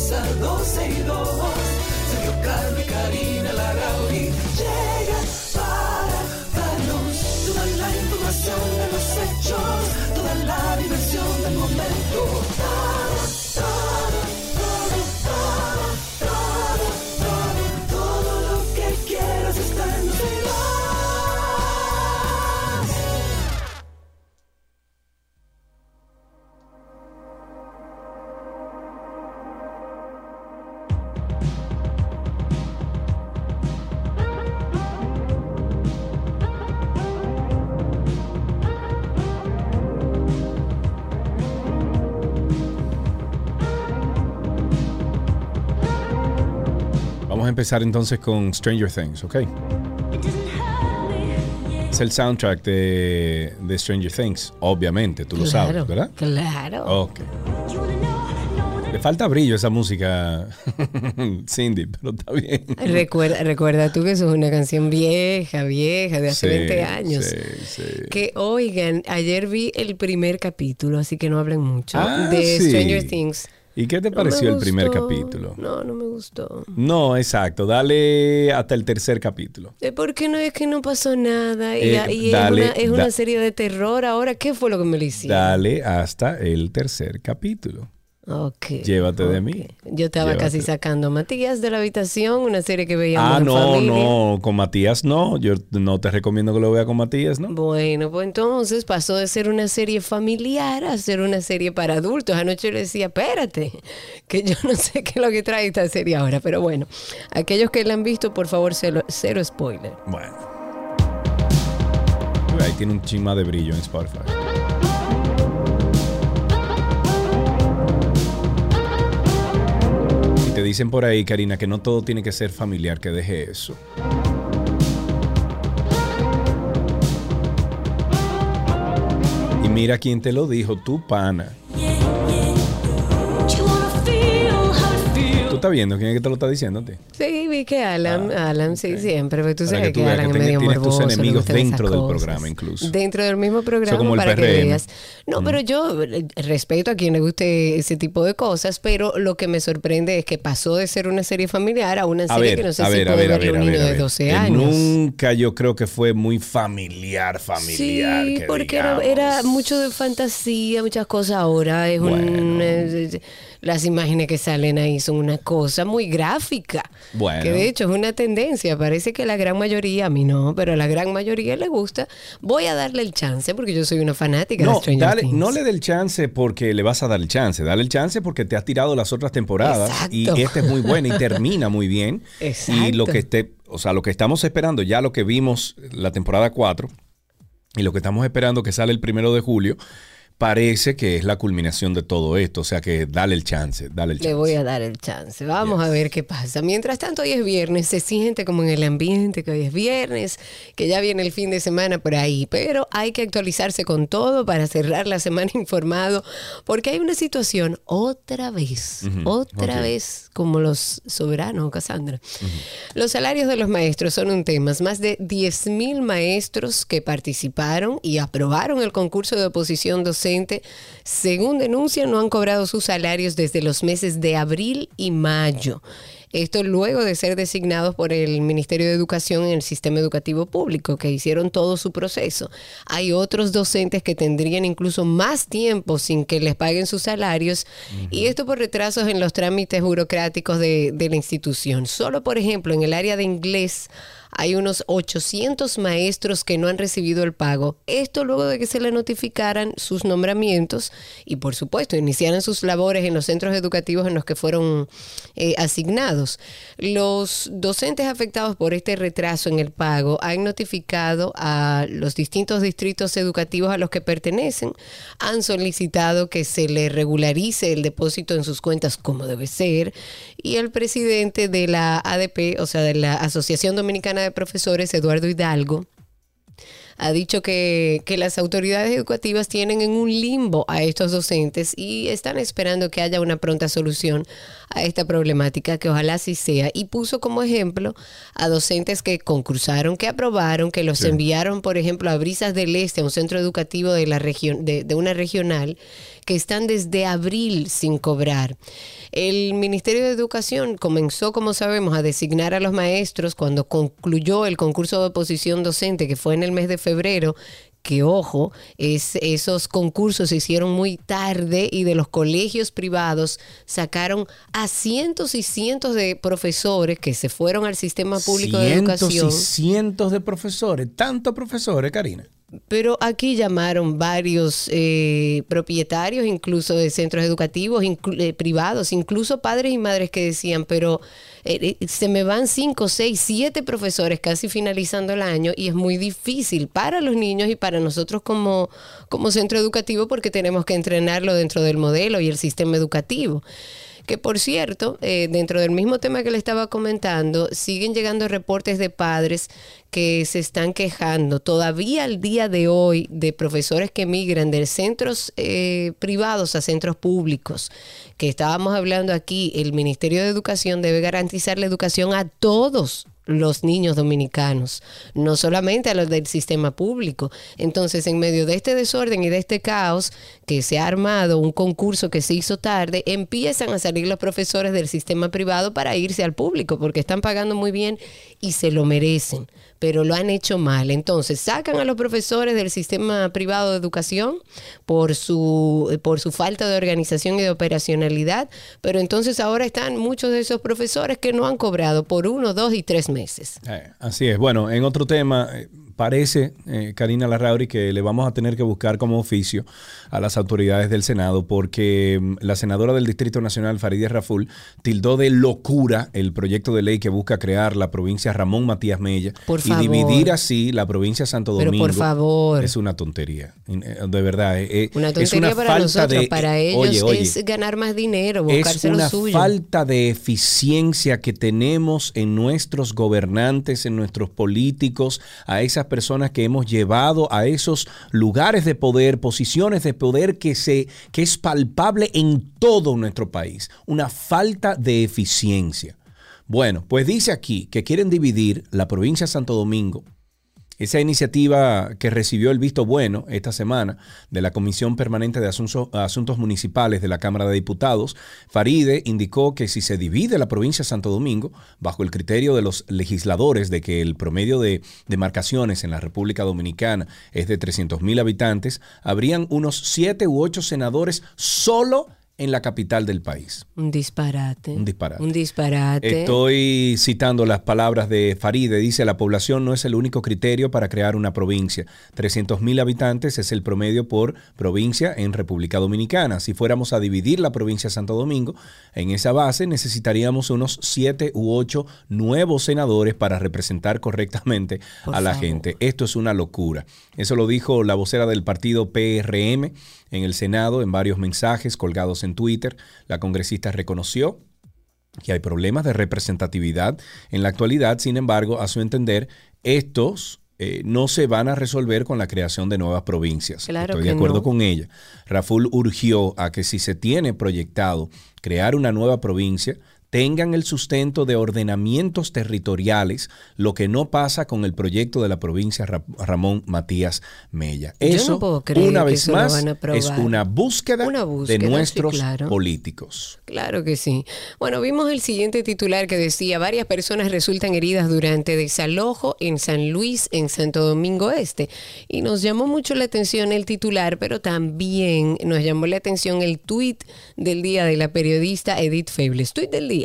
comienza 12 y 2. Sergio y Karina Larrauri empezar entonces con Stranger Things, ¿ok? Es el soundtrack de, de Stranger Things, obviamente, tú lo sabes, ¿verdad? Claro. Ok. Le falta brillo a esa música, Cindy, pero está bien. Recuerda, recuerda tú que eso es una canción vieja, vieja, de hace Sí, 20 años. sí, sí. Que oigan, ayer vi el primer capítulo, así que no hablen mucho, Ah, de. Stranger Things. ¿Y qué te No pareció el primer capítulo? No, no me gustó. No, exacto. Dale hasta el tercer capítulo. Eh, ¿Por qué no es que no pasó nada? Y, Eh, y dale, es, una, es una da- serie de terror ahora. ¿Qué fue lo que me le hicieron? Dale hasta el tercer capítulo. Ok. Llévate de mí. Yo estaba casi sacando a Matías de la habitación, una serie que veíamos Ah, en no, familia. no, con Matías no. Yo no te recomiendo que lo vea con Matías, ¿no? Bueno, pues entonces pasó de ser una serie familiar a ser una serie para adultos. Anoche yo le decía, espérate, que yo no sé qué es lo que trae esta serie ahora. Pero bueno, aquellos que la han visto, por favor, cero, cero spoiler. Bueno. Ahí tiene un chisma de brillo en Spotify. Dicen por ahí, Karina, que no todo tiene que ser familiar, que deje eso. Y mira quién te lo dijo, tu pana. ¿Tú estás viendo quién es que te lo está diciendo a ti? Sí, vi que Alan, Alan, sí, siempre, pero tú Ah, Para sabes que que, tú veas Alan que es medio tienes tus morboso. enemigos dentro del programa incluso. Dentro del mismo programa como el para que veas. No, pero yo eh, respeto a quien le guste ese tipo de cosas, pero lo que me sorprende es que pasó de ser una serie familiar a una A serie ver, que no sé a si ver, puede ver, a ver, un niño de ver. 12 Que años. Nunca yo creo que fue muy familiar, familiar. Sí, que porque era, mucho de fantasía, muchas cosas. Ahora es un. Bueno. Las imágenes que salen ahí son una cosa muy gráfica. Bueno. Que de hecho es una tendencia. Parece que la gran mayoría, a mí no, pero a la gran mayoría le gusta. Voy a darle el chance porque yo soy una fanática de No, Stranger dale- Things. no le dé el chance porque le vas a dar el chance. Dale el chance porque te has tirado las otras temporadas Exacto. y esta es muy buena y termina muy bien. Exacto. Y lo que esté, o sea, lo que estamos esperando, ya lo que vimos la temporada 4 y lo que estamos esperando que sale el primero de julio, parece que es la culminación de todo esto. O sea que dale el chance, dale el chance. Le voy a dar el chance. Vamos a ver qué pasa. Mientras tanto, hoy es viernes. Se siente como en el ambiente que hoy es viernes, que ya viene el fin de semana por ahí. Pero hay que actualizarse con todo para cerrar la semana informado, porque hay una situación otra vez, otra vez, como los soberanos, Cassandra. Los salarios de los maestros son un tema. Más de 10 mil maestros que participaron y aprobaron el concurso de oposición docente, según denuncian, no han cobrado sus salarios desde los meses de abril y mayo. Esto luego de ser designados por el Ministerio de Educación en el sistema educativo público, que hicieron todo su proceso. Hay otros docentes que tendrían incluso más tiempo sin que les paguen sus salarios, y esto por retrasos en los trámites burocráticos de, de la institución. Solo, por ejemplo, en el área de inglés hay unos 800 maestros que no han recibido el pago. Esto luego de que se le notificaran sus nombramientos y por supuesto iniciaran sus labores en los centros educativos en los que fueron eh, asignados. Los docentes afectados por este retraso en el pago han notificado a los distintos distritos educativos a los que pertenecen, han solicitado que se le regularice el depósito en sus cuentas como debe ser y el presidente de la ADP, o sea, de la Asociación Dominicana de Profesores, Eduardo Hidalgo, ha dicho que, que, las autoridades educativas tienen en un limbo a estos docentes y están esperando que haya una pronta solución a esta problemática, que ojalá así sea. Y puso como ejemplo a docentes que concursaron, que aprobaron, que los Sí. enviaron, por ejemplo, a Brisas del Este, a un centro educativo de, la región, de, de una regional, que están desde abril sin cobrar. El Ministerio de Educación comenzó, como sabemos, a designar a los maestros cuando concluyó el concurso de oposición docente, que fue en el mes de febrero, que ojo, es, esos concursos se hicieron muy tarde y de los colegios privados sacaron a cientos y cientos de profesores que se fueron al sistema público de cientos educación. y cientos de profesores, tantos profesores, Karina. Pero aquí llamaron varios eh, propietarios, incluso de centros educativos inclu- eh, privados, incluso padres y madres que decían, pero eh, eh, se me van cinco, seis, siete profesores casi finalizando el año y es muy difícil para los niños y para nosotros como, como centro educativo porque tenemos que entrenarlo dentro del modelo y el sistema educativo. Que por cierto, eh, dentro del mismo tema que le estaba comentando, siguen llegando reportes de padres que se están quejando todavía al día de hoy de profesores que migran de centros eh, privados a centros públicos. Que estábamos hablando aquí, el Ministerio de Educación debe garantizar la educación a todos los niños dominicanos, no solamente a los del sistema público. Entonces, en medio de este desorden y de este caos que se ha armado, un concurso que se hizo tarde, empiezan a salir los profesores del sistema privado para irse al público, porque están pagando muy bien y se lo merecen, pero lo han hecho mal. Entonces, sacan a los profesores del sistema privado de educación por su, por su falta de organización y de operacionalidad, pero entonces ahora están muchos de esos profesores que no han cobrado por uno, dos y tres meses. Eh, así es. Bueno, en otro tema, eh, parece, eh, Karina Larrauri, que le vamos a tener que buscar como oficio a las autoridades del Senado porque mm, la senadora del Distrito Nacional, Farideh Raful, tildó de locura el proyecto de ley que busca crear la provincia Ramón Matías Mella Por y favor. dividir así la provincia Santo Pero Domingo. por favor. Es una tontería. Eh, De verdad. eh, Una es tontería una para falta nosotros, de- para ellos oye, oye, es ganar más dinero, es buscarse lo una suyo. falta de eficiencia que tenemos en nuestros gobernantes, en nuestros políticos, a esas personas que hemos llevado a esos lugares de poder, posiciones de poder que se que es palpable en todo nuestro país, una falta de eficiencia. Bueno, pues dice aquí que quieren dividir la provincia de Santo Domingo esa iniciativa que recibió el visto bueno esta semana de la Comisión Permanente de Asuntos, Municipales de la Cámara de Diputados, Faride indicó que si se divide la provincia de Santo Domingo, bajo el criterio de los legisladores de que el promedio de demarcaciones en la República Dominicana es de 300 mil habitantes, habrían unos 7 u 8 senadores solo en la capital del país. Un disparate. Un disparate. Un disparate. Estoy citando las palabras de Faride. Dice, la población no es el único criterio para crear una provincia. 300 mil habitantes es el promedio por provincia en República Dominicana. Si fuéramos a dividir la provincia de Santo Domingo, en esa base necesitaríamos unos 7 u 8 nuevos senadores para representar correctamente Por a la favor. gente. Esto es una locura. Eso lo dijo la vocera del partido PRM en el Senado en varios mensajes colgados en Twitter. La congresista reconoció que hay problemas de representatividad en la actualidad, sin embargo, a su entender, estos eh, no se van a resolver con la creación de nuevas provincias. Claro Estoy de acuerdo no. con ella. Raful urgió a que si se tiene proyectado crear una nueva provincia, tengan el sustento de ordenamientos territoriales, lo que no pasa con el proyecto de la provincia Ra- Ramón Matías Mella. No Eso, puedo creer una vez más, es una búsqueda, Una búsqueda, de sí, nuestros claro. políticos. Claro que sí. Bueno, vimos el siguiente titular que decía, varias personas resultan heridas durante desalojo en San Luis, en Santo Domingo Este. Y nos llamó mucho la atención el titular, pero también nos llamó la atención el tuit del día de la periodista Edith Febles. Tuit del día.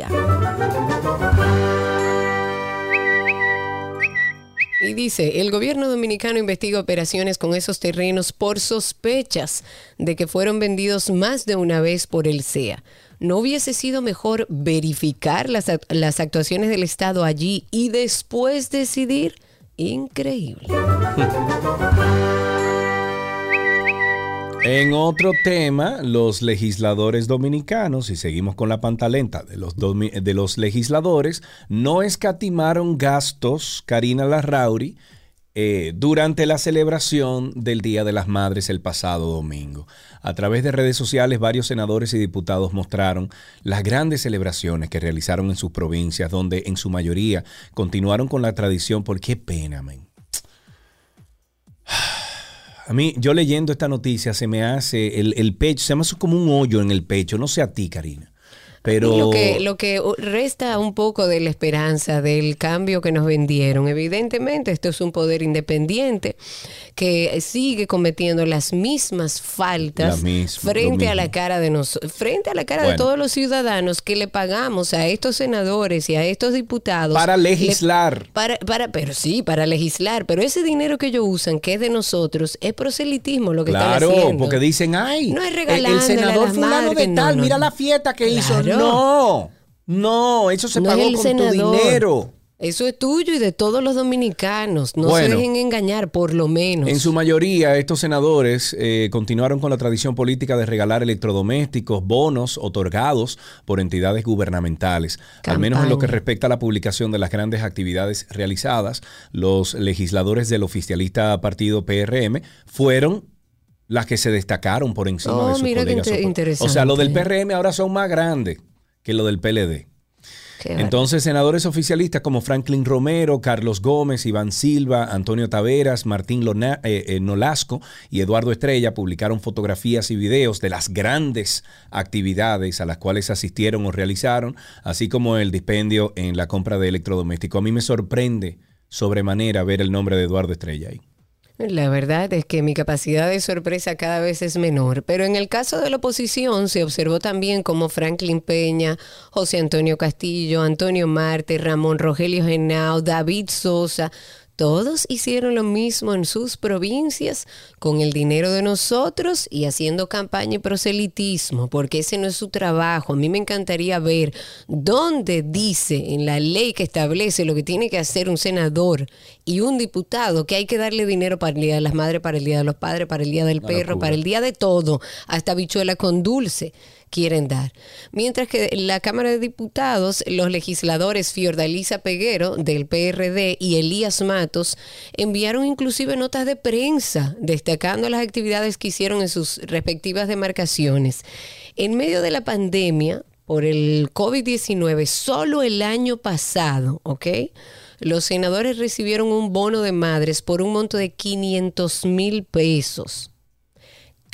Y dice, el gobierno dominicano investiga operaciones con esos terrenos por sospechas de que fueron vendidos más de una vez por el CEA. ¿No hubiese sido mejor verificar las, las actuaciones del Estado allí y después decidir? Increíble. En otro tema, los legisladores dominicanos, y seguimos con la pantalenta de los, de los legisladores, no escatimaron gastos, Karina Larrauri, eh, durante la celebración del Día de las Madres el pasado domingo. A través de redes sociales, varios senadores y diputados mostraron las grandes celebraciones que realizaron en sus provincias, donde en su mayoría continuaron con la tradición, por qué pena, men. A mí, yo leyendo esta noticia, se me hace el, el pecho, se me hace como un hoyo en el pecho. No sé a ti, Karina. Pero. Lo que, lo que resta un poco de la esperanza del cambio que nos vendieron. Evidentemente, esto es un poder independiente que sigue cometiendo las mismas faltas La misma- frente a la cara de nos, frente a la cara de todos los ciudadanos que le pagamos a estos senadores y a estos diputados Para le- legislar. para, para, pero sí, para legislar. Pero ese dinero que ellos usan, que es de nosotros, es proselitismo lo que Claro, están haciendo. porque dicen, ay, No es el- senador fulano de no, tal, no, mira la fiesta que hizo. No, no, eso se No pagó con senador. tu dinero. Eso es tuyo y de todos los dominicanos. No Bueno. se dejen engañar, por lo menos. En su mayoría, estos senadores eh, continuaron con la tradición política de regalar electrodomésticos, bonos otorgados por entidades gubernamentales. Al menos en lo que respecta a la publicación de las grandes actividades realizadas, los legisladores del oficialista partido PRM fueron las que se destacaron por encima Oh, de sus mira qué colegas. O sea, lo del PRM ahora son más grandes que lo del PLD. Qué. Entonces, senadores oficialistas como Franklin Romero, Carlos Gómez, Iván Silva, Antonio Taveras, Martín Lona- eh, eh, Nolasco y Eduardo Estrella publicaron fotografías y videos de las grandes actividades a las cuales asistieron o realizaron, así como el dispendio en la compra de electrodomésticos. A mí me sorprende sobremanera ver el nombre de Eduardo Estrella ahí. La verdad es que mi capacidad de sorpresa cada vez es menor, pero en el caso de la oposición se observó también como Franklin Peña, José Antonio Castillo, Antonio Marte, Ramón Rogelio Genao, David Sosa, todos hicieron lo mismo en sus provincias con el dinero de nosotros y haciendo campaña y proselitismo, porque ese no es su trabajo. A mí me encantaría ver dónde dice en la ley que establece lo que tiene que hacer un senador y un diputado, que hay que darle dinero para el Día de las Madres, para el Día de los Padres, para el Día del Perro, para el Día de todo, hasta bichuela con dulce quieren dar. Mientras que la Cámara de Diputados, los legisladores Fiordalisa Peguero del PRD y Elías Matos enviaron inclusive notas de prensa destacando las actividades que hicieron en sus respectivas demarcaciones. En medio de la pandemia, por el COVID-19, solo el año pasado, ¿ok? Los senadores recibieron un bono de madres por un monto de 500 mil pesos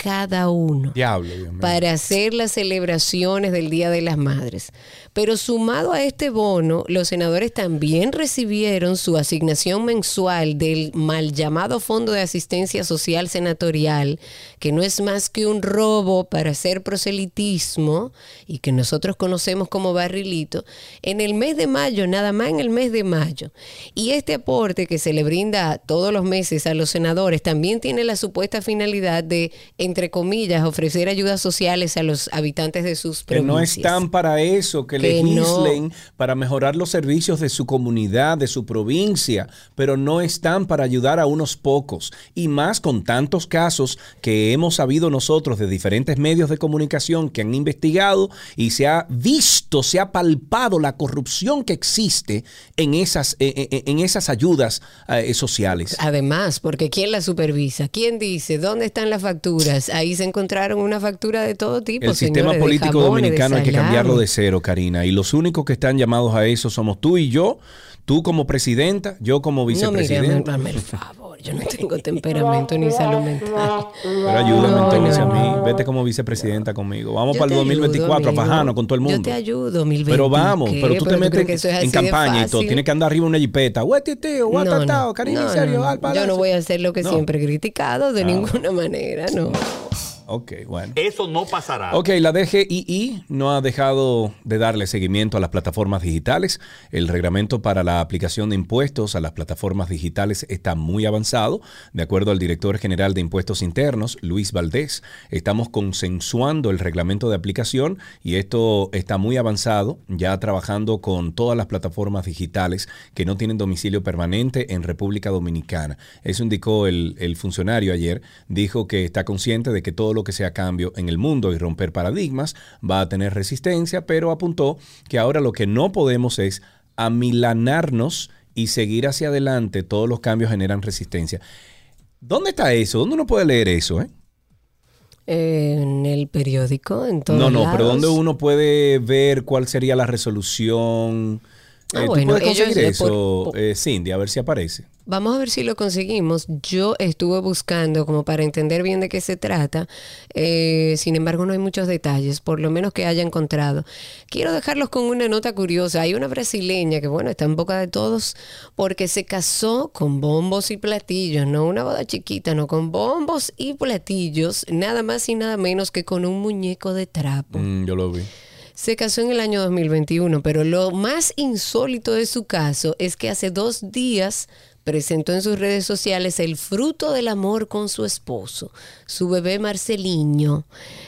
cada uno Diablo, para hacer las celebraciones del Día de las Madres. Pero sumado a este bono, los senadores también recibieron su asignación mensual del mal llamado Fondo de Asistencia Social Senatorial, que no es más que un robo para hacer proselitismo y que nosotros conocemos como barrilito, en el mes de mayo, nada más en el mes de mayo. Y este aporte que se le brinda todos los meses a los senadores también tiene la supuesta finalidad de, entre comillas, ofrecer ayudas sociales a los habitantes de sus Que no provincias. están para eso, que, Legislen para mejorar los servicios de su comunidad, de su provincia, pero no están para ayudar a unos pocos. Y más con tantos casos que hemos sabido nosotros de diferentes medios de comunicación que han investigado y se ha visto, se ha palpado la corrupción que existe en esas, eh, eh, en esas ayudas eh, sociales. Además, porque ¿quién la supervisa? ¿Quién dice? ¿Dónde están las facturas? Ahí se encontraron una factura de todo tipo. El sistema señores, de político jamones, dominicano hay que cambiarlo de cero, Karina. Y los únicos que están llamados a eso somos tú y yo. Tú como presidenta, yo como No, vicepresidenta. hazme el favor. Yo no tengo temperamento ni salud mental. Pero ayúdame No, entonces no, a mí. no. Vete como vicepresidenta conmigo. Vamos Yo para el te ayudo, 2024 a fajarnos con todo el mundo. Yo te ayudo, 2020. Pero vamos, ¿qué? pero tú te metes que eso es en campaña y todo. Tienes que andar arriba una jipeta. Tío, No, no. No, no, Yo no voy a hacer lo que No. siempre he criticado de Ah, ninguna manera, no. Ok, bueno. Eso no pasará. Ok, la DGII no ha dejado de darle seguimiento a las plataformas digitales. El reglamento para la aplicación de impuestos a las plataformas digitales está muy avanzado. De acuerdo al director general de Impuestos Internos, Luis Valdés, estamos consensuando el reglamento de aplicación y esto está muy avanzado, ya trabajando con todas las plataformas digitales que no tienen domicilio permanente en República Dominicana. Eso indicó el, el funcionario ayer. Dijo que está consciente de que todo lo que sea cambio en el mundo y romper paradigmas va a tener resistencia, pero apuntó que ahora lo que no podemos es amilanarnos y seguir hacia adelante. Todos los cambios generan resistencia. ¿Dónde está eso? ¿Dónde uno puede leer eso? Eh? En el periódico, en todos No, no, pero. ¿dónde uno puede ver cuál sería la resolución? Ah, Eh, bueno, ¿Tú puedes ellos conseguir le eso, por- eh, Cindy? A ver si aparece. Vamos a ver si lo conseguimos. Yo estuve buscando como para entender bien de qué se trata. Eh, sin embargo, no hay muchos detalles, por lo menos que haya encontrado. Quiero dejarlos con una nota curiosa. Hay una brasileña que, bueno, está en boca de todos porque se casó con bombos y platillos, no una boda chiquita, no, con bombos y platillos, nada más y nada menos que con un muñeco de trapo. Mm, yo lo vi. Se casó en el año 2021, pero lo más insólito de su caso es que hace dos días presentó en sus redes sociales el fruto del amor con su esposo, su bebé Marceliño.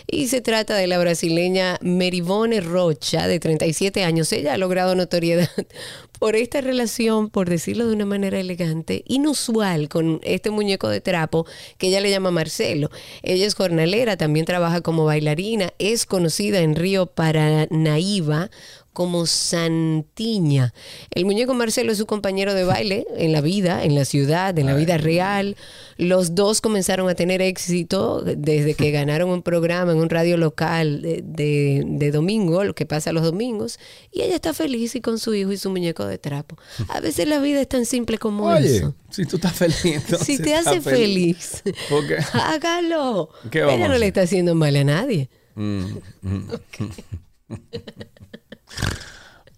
Y se trata de la brasileña Merivone Rocha, de 37 años. Ella ha logrado notoriedad por esta relación, por decirlo de una manera elegante, inusual con este muñeco de trapo que ella le llama Marcelo. Ella es jornalera, también trabaja como bailarina, es conocida en Río Paranaíba como Santiña. El muñeco Marcelo es su compañero de baile en la vida, en la ciudad, en la vida real. Los dos comenzaron a tener éxito desde que ganaron un programa en un radio local de, de- de domingo, lo que pasa los domingos, y ella está feliz y con su hijo y su muñeco de trapo. A veces la vida es tan simple como Oye, eso. si tú estás feliz, Si te hace feliz, ¿Por qué? hágalo. ¿Qué vamos Ella no le está haciendo mal a nadie.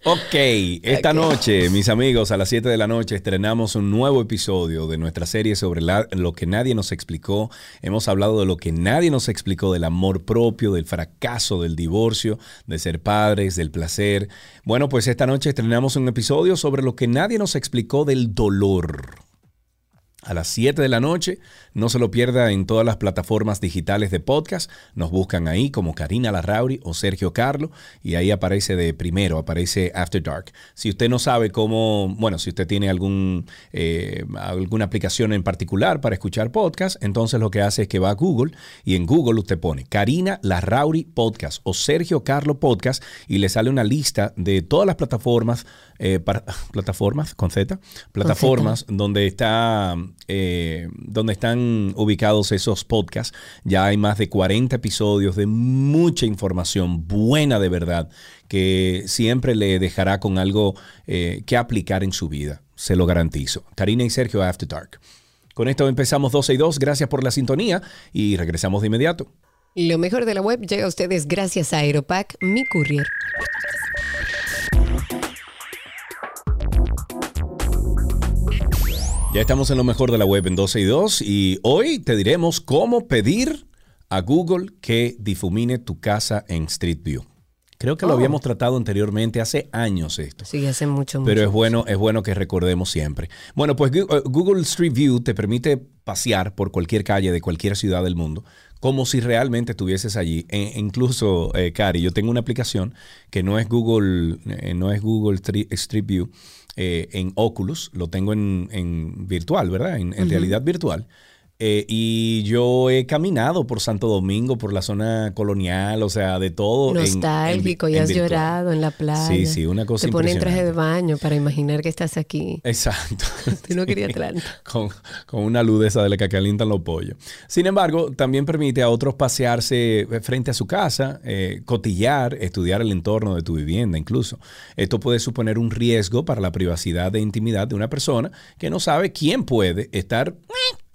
Ok, esta noche, mis amigos, a las 7 de la noche estrenamos un nuevo episodio de nuestra serie sobre la- lo que nadie nos explicó. Hemos hablado de lo que nadie nos explicó, del amor propio, del fracaso, del divorcio, de ser padres, del placer. Bueno, pues esta noche estrenamos un episodio sobre lo que nadie nos explicó del dolor. A las 7 de la noche, no se lo pierda en todas las plataformas digitales de podcast. Nos buscan ahí como Karina Larrauri o Sergio Carlo y ahí aparece de primero, aparece After Dark. Si usted no sabe cómo, bueno, si usted tiene algún, eh, alguna aplicación en particular para escuchar podcast, entonces lo que hace es que va a Google y en Google usted pone Karina Larrauri Podcast o Sergio Carlo Podcast y le sale una lista de todas las plataformas, eh, para- plataformas con Z, plataformas donde está eh, donde están ubicados esos podcasts. Ya hay más de 40 episodios de mucha información buena de verdad que siempre le dejará con algo eh, que aplicar en su vida. Se lo garantizo. Karina y Sergio After Dark. Con esto empezamos 12 y 2. Gracias por la sintonía y regresamos de inmediato. Lo mejor de la web llega a ustedes gracias a Aeropack, mi courier. Ya estamos en lo mejor de la web en 12 y 2 y hoy te diremos cómo pedir a Google que difumine tu casa en Street View. Creo que lo Oh. habíamos tratado anteriormente, hace años esto. Sí, hace mucho, mucho. Pero es bueno, es bueno que recordemos siempre. Bueno, pues eh, Google Street View te permite pasear por cualquier calle de cualquier ciudad del mundo como si realmente estuvieses allí. E- incluso, eh, Cari, yo tengo una aplicación que no es Google, eh, no es Google Street View eh, en Oculus, lo tengo en, en virtual, ¿verdad? En, en realidad virtual. Eh, y yo he caminado por Santo Domingo, por la zona colonial, o sea, de todo. en- en Nostálgico, y en has virtual. llorado en la playa. Sí, sí, una cosa Te ponen traje de baño para imaginar que estás aquí. Exacto. Tú no querías Atlanta. con, con una luz de esa de la que calientan los pollos. Sin embargo, también permite a otros pasearse eh, frente a su casa, eh, cotillar, estudiar el entorno de tu vivienda incluso. Esto puede suponer un riesgo para la privacidad e intimidad de una persona que no sabe quién puede estar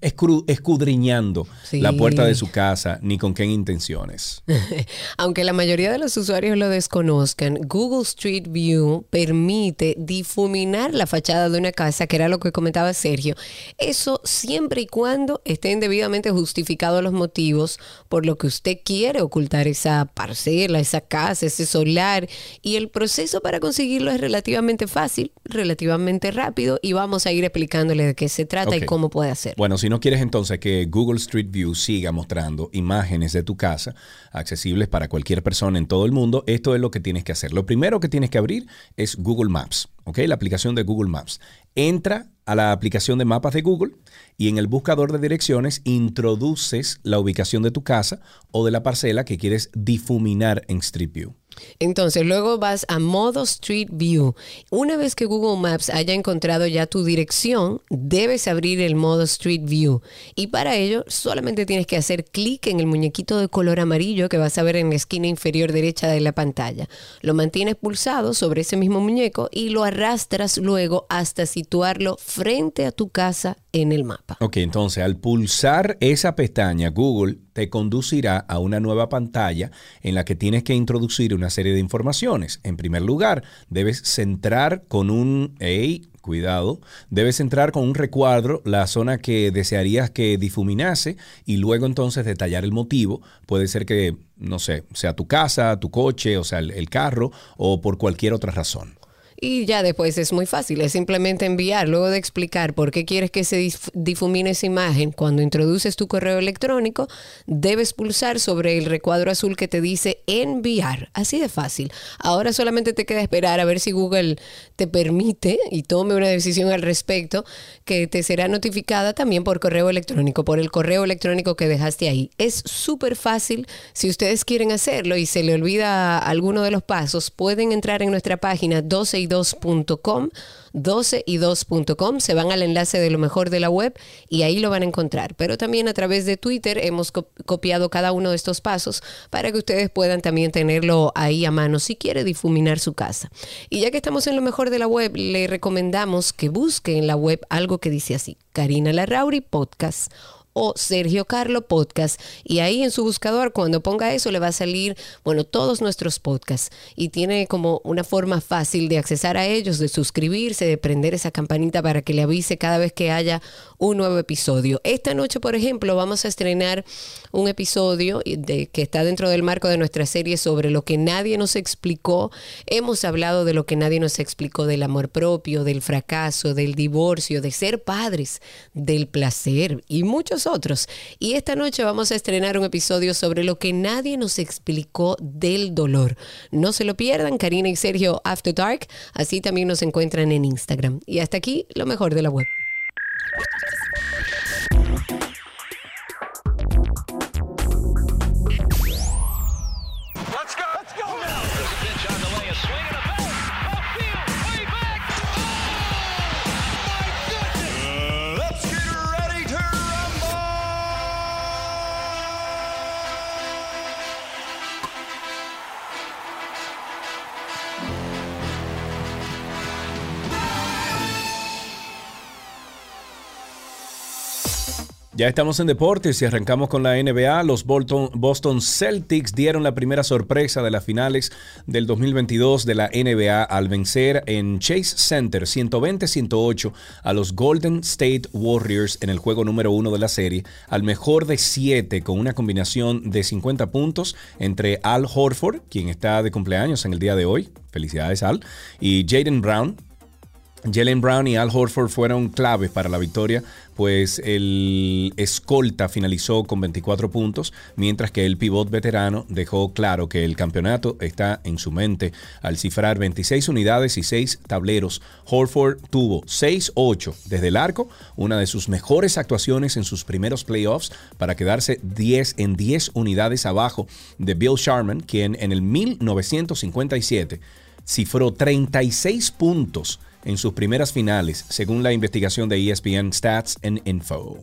escudriñando Sí. la puerta de su casa ni con qué intenciones. Aunque la mayoría de los usuarios lo desconozcan, Google Street View permite difuminar la fachada de una casa, que era lo que comentaba Sergio. Eso siempre y cuando estén debidamente justificados los motivos por lo que usted quiere ocultar esa parcela, esa casa, ese solar. Y el proceso para conseguirlo es relativamente fácil, relativamente rápido, y vamos a ir explicándole de qué se trata y cómo puede hacer. Bueno, si no quieres entonces que Google Street View siga mostrando imágenes de tu casa accesibles para cualquier persona en todo el mundo, esto es lo que tienes que hacer. Lo primero que tienes que abrir es Google Maps, ¿ok? La aplicación de Google Maps. Entra a la aplicación de mapas de Google y en el buscador de direcciones introduces la ubicación de tu casa o de la parcela que quieres difuminar en Street View. Entonces, luego vas a modo Street View. Una vez que Google Maps haya encontrado ya tu dirección, debes abrir el modo Street View. Y para ello, solamente tienes que hacer clic en el muñequito de color amarillo que vas a ver en la esquina inferior derecha de la pantalla. Lo mantienes pulsado sobre ese mismo muñeco y lo arrastras luego hasta situarlo frente a tu casa en el mapa. Ok, entonces al pulsar esa pestaña, Google te conducirá a una nueva pantalla en la que tienes que introducir serie de informaciones. En primer lugar, debes centrar con un... cuidado, debes centrar con un recuadro la zona que desearías que difuminase y luego entonces detallar el motivo. Puede ser que, no sé, sea tu casa, tu coche, o sea, el carro o por cualquier otra razón. Y ya después es muy fácil, es simplemente enviar, luego de explicar por qué quieres que se dif- difumine esa imagen. Cuando introduces tu correo electrónico, debes pulsar sobre el recuadro azul que te dice enviar. Así de fácil. Ahora solamente te queda esperar a ver si Google te permite y tome una decisión al respecto, que te será notificada también por correo electrónico, por el correo electrónico que dejaste ahí. Es súper fácil. Si ustedes quieren hacerlo y se le olvida alguno de los pasos, pueden entrar en nuestra página 12y2.com, 12y2.com, se van al enlace de lo mejor de la web y ahí lo van a encontrar. Pero también a través de Twitter hemos co- copiado cada uno de estos pasos para que ustedes puedan también tenerlo ahí a mano si quiere difuminar su casa. Y ya que estamos en lo mejor de la web, le recomendamos que busque en la web algo que dice así, Karina Larrauri Podcast o Sergio Carlo Podcast. Y ahí en su buscador, cuando ponga eso, le va a salir, bueno, todos nuestros podcasts. Y tiene como una forma fácil de accesar a ellos, de suscribirse, de prender esa campanita para que le avise cada vez que haya un nuevo episodio. Esta noche, por ejemplo, vamos a estrenar un episodio de, que está dentro del marco de nuestra serie sobre lo que nadie nos explicó. Hemos hablado de lo que nadie nos explicó del amor propio, del fracaso, del divorcio, de ser padres, del placer y muchos Y esta noche vamos a estrenar un episodio sobre lo que nadie nos explicó del dolor. No se lo pierdan, Karina y Sergio After Dark. Así también nos encuentran en Instagram. Y hasta aquí lo mejor de la web. Ya estamos en deportes y arrancamos con la NBA. Los Boston Celtics dieron la primera sorpresa de las finales del 2022 de la NBA al vencer en Chase Center 120-108 a los Golden State Warriors en el juego número uno de la serie, al mejor de siete con una combinación de 50 puntos entre Al Horford, quien está de cumpleaños en el día de hoy, felicidades Al, y Jaden Brown, Jalen Brown y Al Horford fueron claves para la victoria, pues el escolta finalizó con 24 puntos, mientras que el pivot veterano dejó claro que el campeonato está en su mente al cifrar 26 unidades y 6 tableros. Horford tuvo 6-8 desde el arco, una de sus mejores actuaciones en sus primeros playoffs para quedarse 10 en 10 unidades abajo de Bill Sharman, quien en el 1957 cifró 36 puntos en sus primeras finales, según la investigación de ESPN Stats and Info.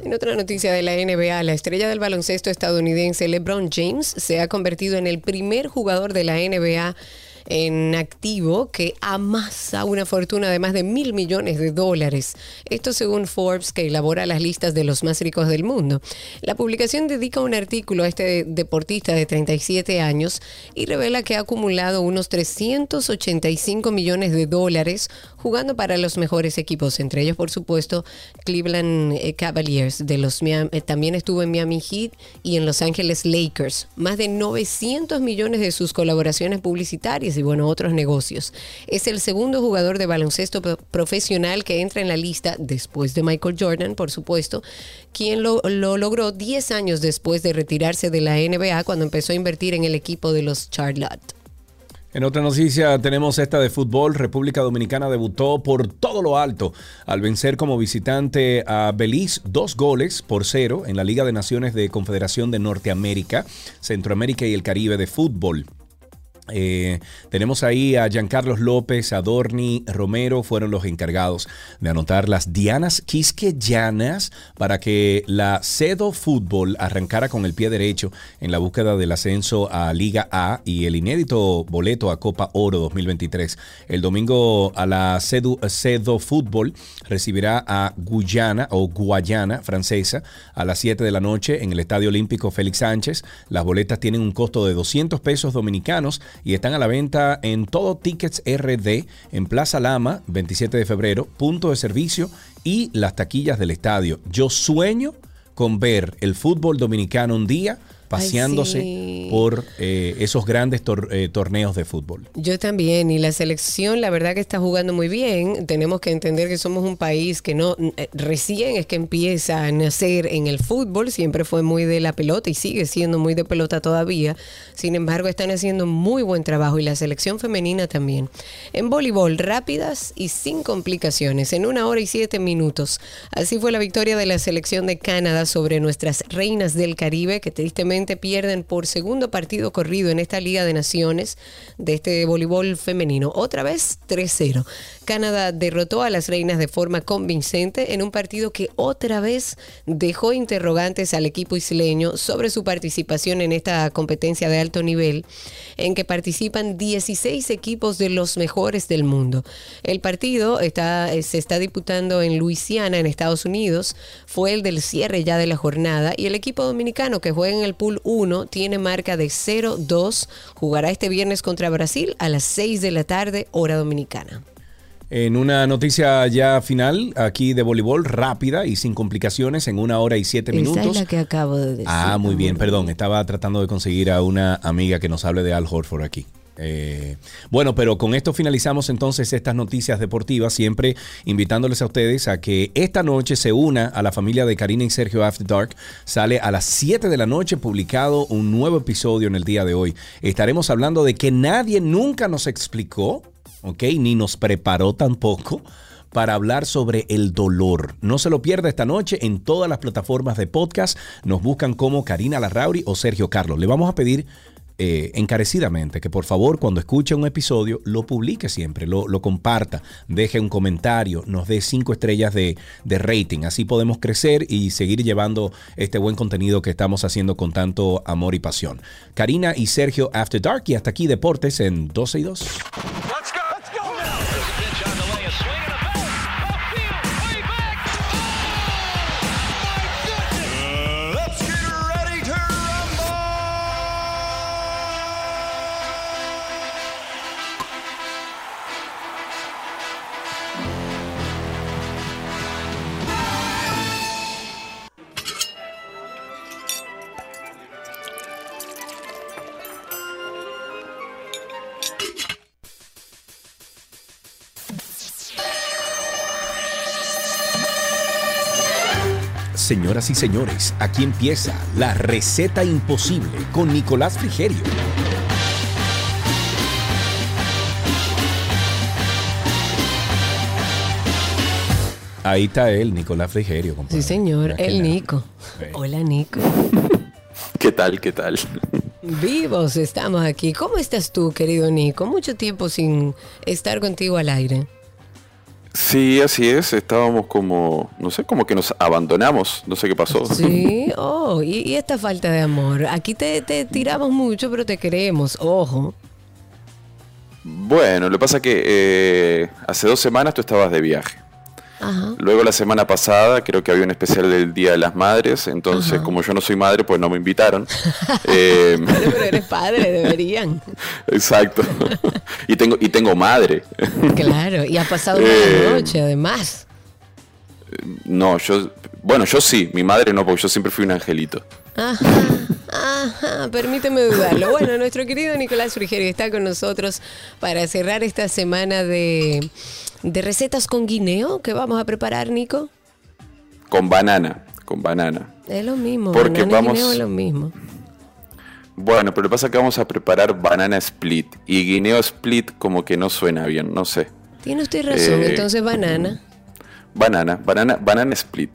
En otra noticia de la NBA, la estrella del baloncesto estadounidense LeBron James se ha convertido en el primer jugador de la NBA en activo que amasa una fortuna de más de mil millones de dólares. Esto según Forbes, que elabora las listas de los más ricos del mundo. La publicación dedica un artículo a este deportista de 37 años y revela que ha acumulado unos 385 millones de dólares jugando para los mejores equipos, entre ellos, por supuesto, Cleveland eh, Cavaliers. De los, eh, también estuvo en Miami Heat y en Los Ángeles Lakers. Más de 900 millones de sus colaboraciones publicitarias y, bueno, otros negocios. Es el segundo jugador de baloncesto pro- profesional que entra en la lista después de Michael Jordan, por supuesto, quien lo, lo logró 10 años después de retirarse de la NBA cuando empezó a invertir en el equipo de los Charlotte. En otra noticia tenemos esta de fútbol. República Dominicana debutó por todo lo alto al vencer como visitante a Belice dos goles por cero en la Liga de Naciones de Confederación de Norteamérica, Centroamérica y el Caribe de fútbol. Eh, tenemos ahí a Giancarlos López, a Dorni Romero, fueron los encargados de anotar las dianas quisqueyanas para que la Cedo Fútbol arrancara con el pie derecho en la búsqueda del ascenso a Liga A y el inédito boleto a Copa Oro 2023. El domingo a la Cedo, Cedo Fútbol recibirá a Guyana o Guayana francesa a las 7 de la noche en el Estadio Olímpico Félix Sánchez. Las boletas tienen un costo de 200 pesos dominicanos y están a la venta en todo Tickets RD en Plaza Lama, 27 de febrero, punto de servicio y las taquillas del estadio. Yo sueño con ver el fútbol dominicano un día paseándose sí. por eh, esos grandes tor- eh, torneos de fútbol. Yo también, y la selección la verdad que está jugando muy bien. Tenemos que entender que somos un país que no eh, recién es que empieza a nacer en el fútbol, siempre fue muy de la pelota y sigue siendo muy de pelota todavía. Sin embargo, están haciendo muy buen trabajo y la selección femenina también. En voleibol, rápidas y sin complicaciones, en una hora y siete minutos. Así fue la victoria de la selección de Canadá sobre nuestras reinas del Caribe, que tristemente pierden por segundo partido corrido en esta Liga de Naciones de este voleibol femenino. Otra vez 3-0. Canadá derrotó a las reinas de forma convincente en un partido que otra vez dejó interrogantes al equipo isleño sobre su participación en esta competencia de alto nivel, en que participan 16 equipos de los mejores del mundo. El partido eh, se está disputando en Luisiana, en Estados Unidos. Fue el del cierre ya de la jornada y el equipo dominicano que juega en el pool 1 tiene marca de 0-2. Jugará este viernes contra Brasil a las 6 de la tarde, hora dominicana. En una noticia ya final, aquí de voleibol, rápida y sin complicaciones, en una hora y siete Esa minutos. es la que acabo de decir. Ah, muy bien, perdón. Estaba tratando de conseguir a una amiga que nos hable de Al Horford aquí. Eh, bueno, pero con esto finalizamos entonces estas noticias deportivas, siempre invitándoles a ustedes a que esta noche se una a la familia de Karina y Sergio After Dark. Sale a las 7 de la noche publicado un nuevo episodio en el día de hoy. Estaremos hablando de que nadie nunca nos explicó, ¿ok? Ni nos preparó tampoco para hablar sobre el dolor. No se lo pierda esta noche en todas las plataformas de podcast. Nos buscan como Karina Larrauri o Sergio Carlos. Le vamos a pedir eh, encarecidamente que por favor cuando escuche un episodio lo publique siempre, lo, comparta, deje un comentario, nos dé cinco estrellas de, de rating. Así podemos crecer y seguir llevando este buen contenido que estamos haciendo con tanto amor y pasión. Karina y Sergio After Dark y hasta aquí Deportes en 12 y 2. Señoras y señores, aquí empieza la receta imposible con Nicolás Frigerio. Ahí está él, Nicolás Frigerio. compadre. Sí, señor, el. Nico. Hola, Nico. ¿Qué tal? ¿Qué tal? Vivos estamos aquí. ¿Cómo estás tú, querido Nico? Mucho tiempo sin estar contigo al aire. Sí, así es. Estábamos como, no sé, como que nos abandonamos. No sé qué pasó. Sí, oh, y, y esta falta de amor. Aquí te, te tiramos mucho, pero te queremos. Ojo. Bueno, lo que pasa es que eh, hace dos semanas tú estabas de viaje. Ajá. Luego la semana pasada creo que había un especial del Día de las Madres, entonces como yo no soy madre, pues no me invitaron. Eh, Pero, pero eres padre, deberían. exacto. y tengo y tengo madre. Claro, y ha pasado una Eh, noche además. no, yo bueno, yo sí, mi madre no, porque yo siempre fui un angelito. Ajá, ajá, permíteme dudarlo. Bueno, nuestro querido Nicolás Frigerio está con nosotros para cerrar esta semana de, de recetas con guineo que vamos a preparar, Nico. Con banana, con banana. Es lo mismo, Porque banana y vamos- guineo es lo mismo. Bueno, pero pasa que vamos a preparar banana split. Y guineo split como que no suena bien, no sé. Tiene usted razón, Eh, entonces banana. Banana, banana, banana split.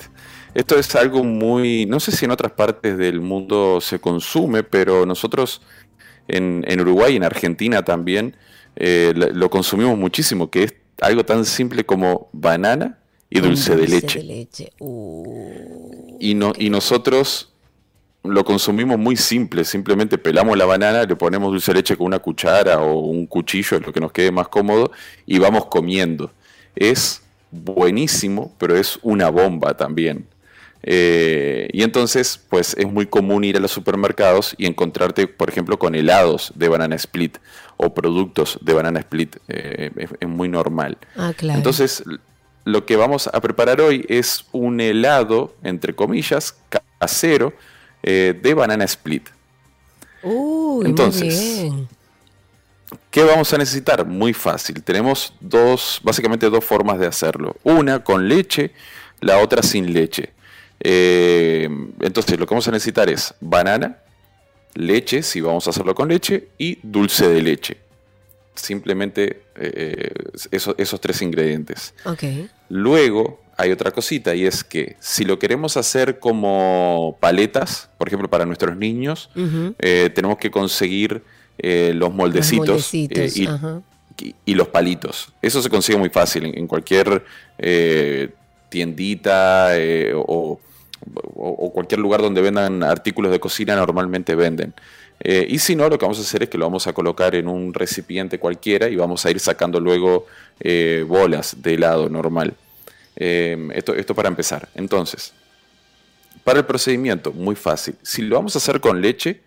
Esto es algo muy, no sé si en otras partes del mundo se consume, pero nosotros en, en Uruguay y en Argentina también eh, lo consumimos muchísimo, que es algo tan simple como banana y dulce de leche. de leche. Uh, Y, no, y nosotros lo consumimos muy simple, simplemente pelamos la banana, le ponemos dulce de leche con una cuchara o un cuchillo, lo que nos quede más cómodo, y vamos comiendo. Es buenísimo, pero es una bomba también. Eh, y entonces, pues es muy común ir a los supermercados y encontrarte, por ejemplo, con helados de banana split o productos de banana split. eh, es, es muy normal. Ah, claro. Entonces, lo que vamos a preparar hoy es un helado, entre comillas, casero eh, de banana split. Uy, entonces, muy bien. ¿Qué vamos a necesitar? Muy fácil. Tenemos dos, básicamente dos formas de hacerlo. Una con leche, la otra sin leche. Eh, entonces, lo que vamos a necesitar es banana, leche, si vamos a hacerlo con leche, y dulce de leche. Simplemente eh, eso- esos tres ingredientes. Ok. Luego hay otra cosita y es que si lo queremos hacer como paletas, por ejemplo para nuestros niños, eh, tenemos que conseguir eh, los moldecitos, moldecitos, eh, y, ajá. y- y los palitos. Eso se consigue muy fácil en, en cualquier eh, tiendita eh, o, o- o cualquier lugar donde vendan artículos de cocina normalmente venden. Eh, y si no, lo que vamos a hacer es que lo vamos a colocar en un recipiente cualquiera y vamos a ir sacando luego eh, bolas de helado normal. Eh, esto, esto para empezar. Entonces, para el procedimiento, muy fácil. Si lo vamos a hacer con leche,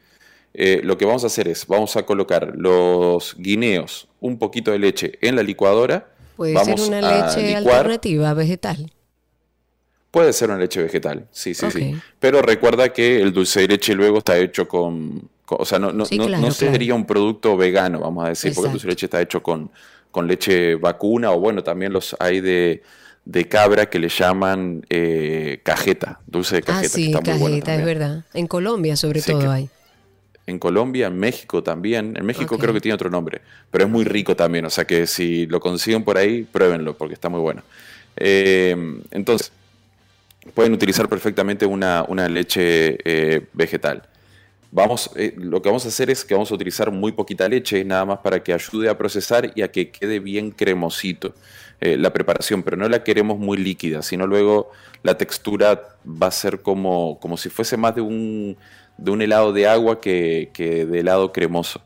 eh, lo que vamos a hacer es, vamos a colocar los guineos, un poquito de leche en la licuadora. Puede vamos ser una a leche licuar. alternativa, vegetal. Puede ser una leche vegetal, sí, sí, sí. Pero recuerda que el dulce de leche luego está hecho con... con- o sea, no, no, Sí, no- claro, no sería claro. un producto vegano, vamos a decir, porque el dulce de leche está hecho con, con leche vacuna o bueno, también los hay de, de cabra que le llaman eh, cajeta, dulce de Ah, cajeta, que sí, está muy bueno cajeta, es verdad. En Colombia, sobre todo, hay. En Colombia, en México también. En México creo que tiene otro nombre, pero es muy rico también. O sea que si lo consiguen por ahí, pruébenlo porque está muy bueno. Eh, entonces, pueden utilizar perfectamente una, una leche eh, vegetal. Vamos, eh, lo que vamos a hacer es que vamos a utilizar muy poquita leche, nada más para que ayude a procesar y a que quede bien cremosito eh, la preparación, pero no la queremos muy líquida, sino luego la textura va a ser como, como si fuese más de un, de un helado de agua que, que de helado cremoso.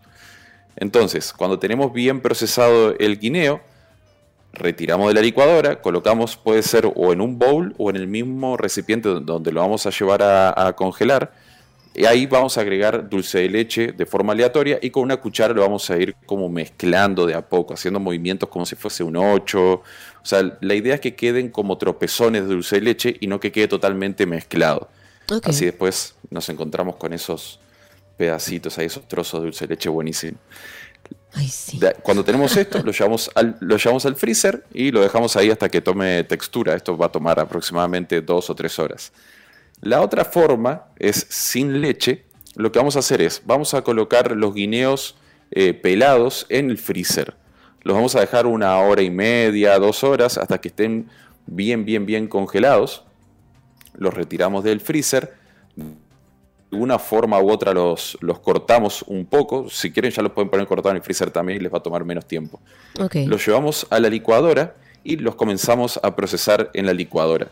Entonces, cuando tenemos bien procesado el guineo, retiramos de la licuadora, colocamos, puede ser o en un bowl o en el mismo recipiente donde- lo vamos a llevar a, a congelar. Y ahí vamos a agregar dulce de leche de forma aleatoria y con una cuchara lo vamos a ir como mezclando de a poco, haciendo movimientos como si fuese un 8. O sea, la idea es que queden como tropezones de dulce de leche y no que quede totalmente mezclado. Así después nos encontramos con esos pedacitos ahí, esos trozos de dulce de leche buenísimos. Cuando tenemos esto, lo llevamos, al, lo llevamos al freezer y lo dejamos ahí hasta que tome textura. Esto va a tomar aproximadamente dos o tres horas. La otra forma es sin leche. Lo que vamos a hacer es, vamos a colocar los guineos eh, pelados en el freezer. Los vamos a dejar una hora y media, dos horas, hasta que estén bien, bien, bien congelados. Los retiramos del freezer de una forma u otra los, los cortamos un poco. Si quieren ya los pueden poner cortados en el freezer también y les va a tomar menos tiempo. Los llevamos a la licuadora y los comenzamos a procesar en la licuadora.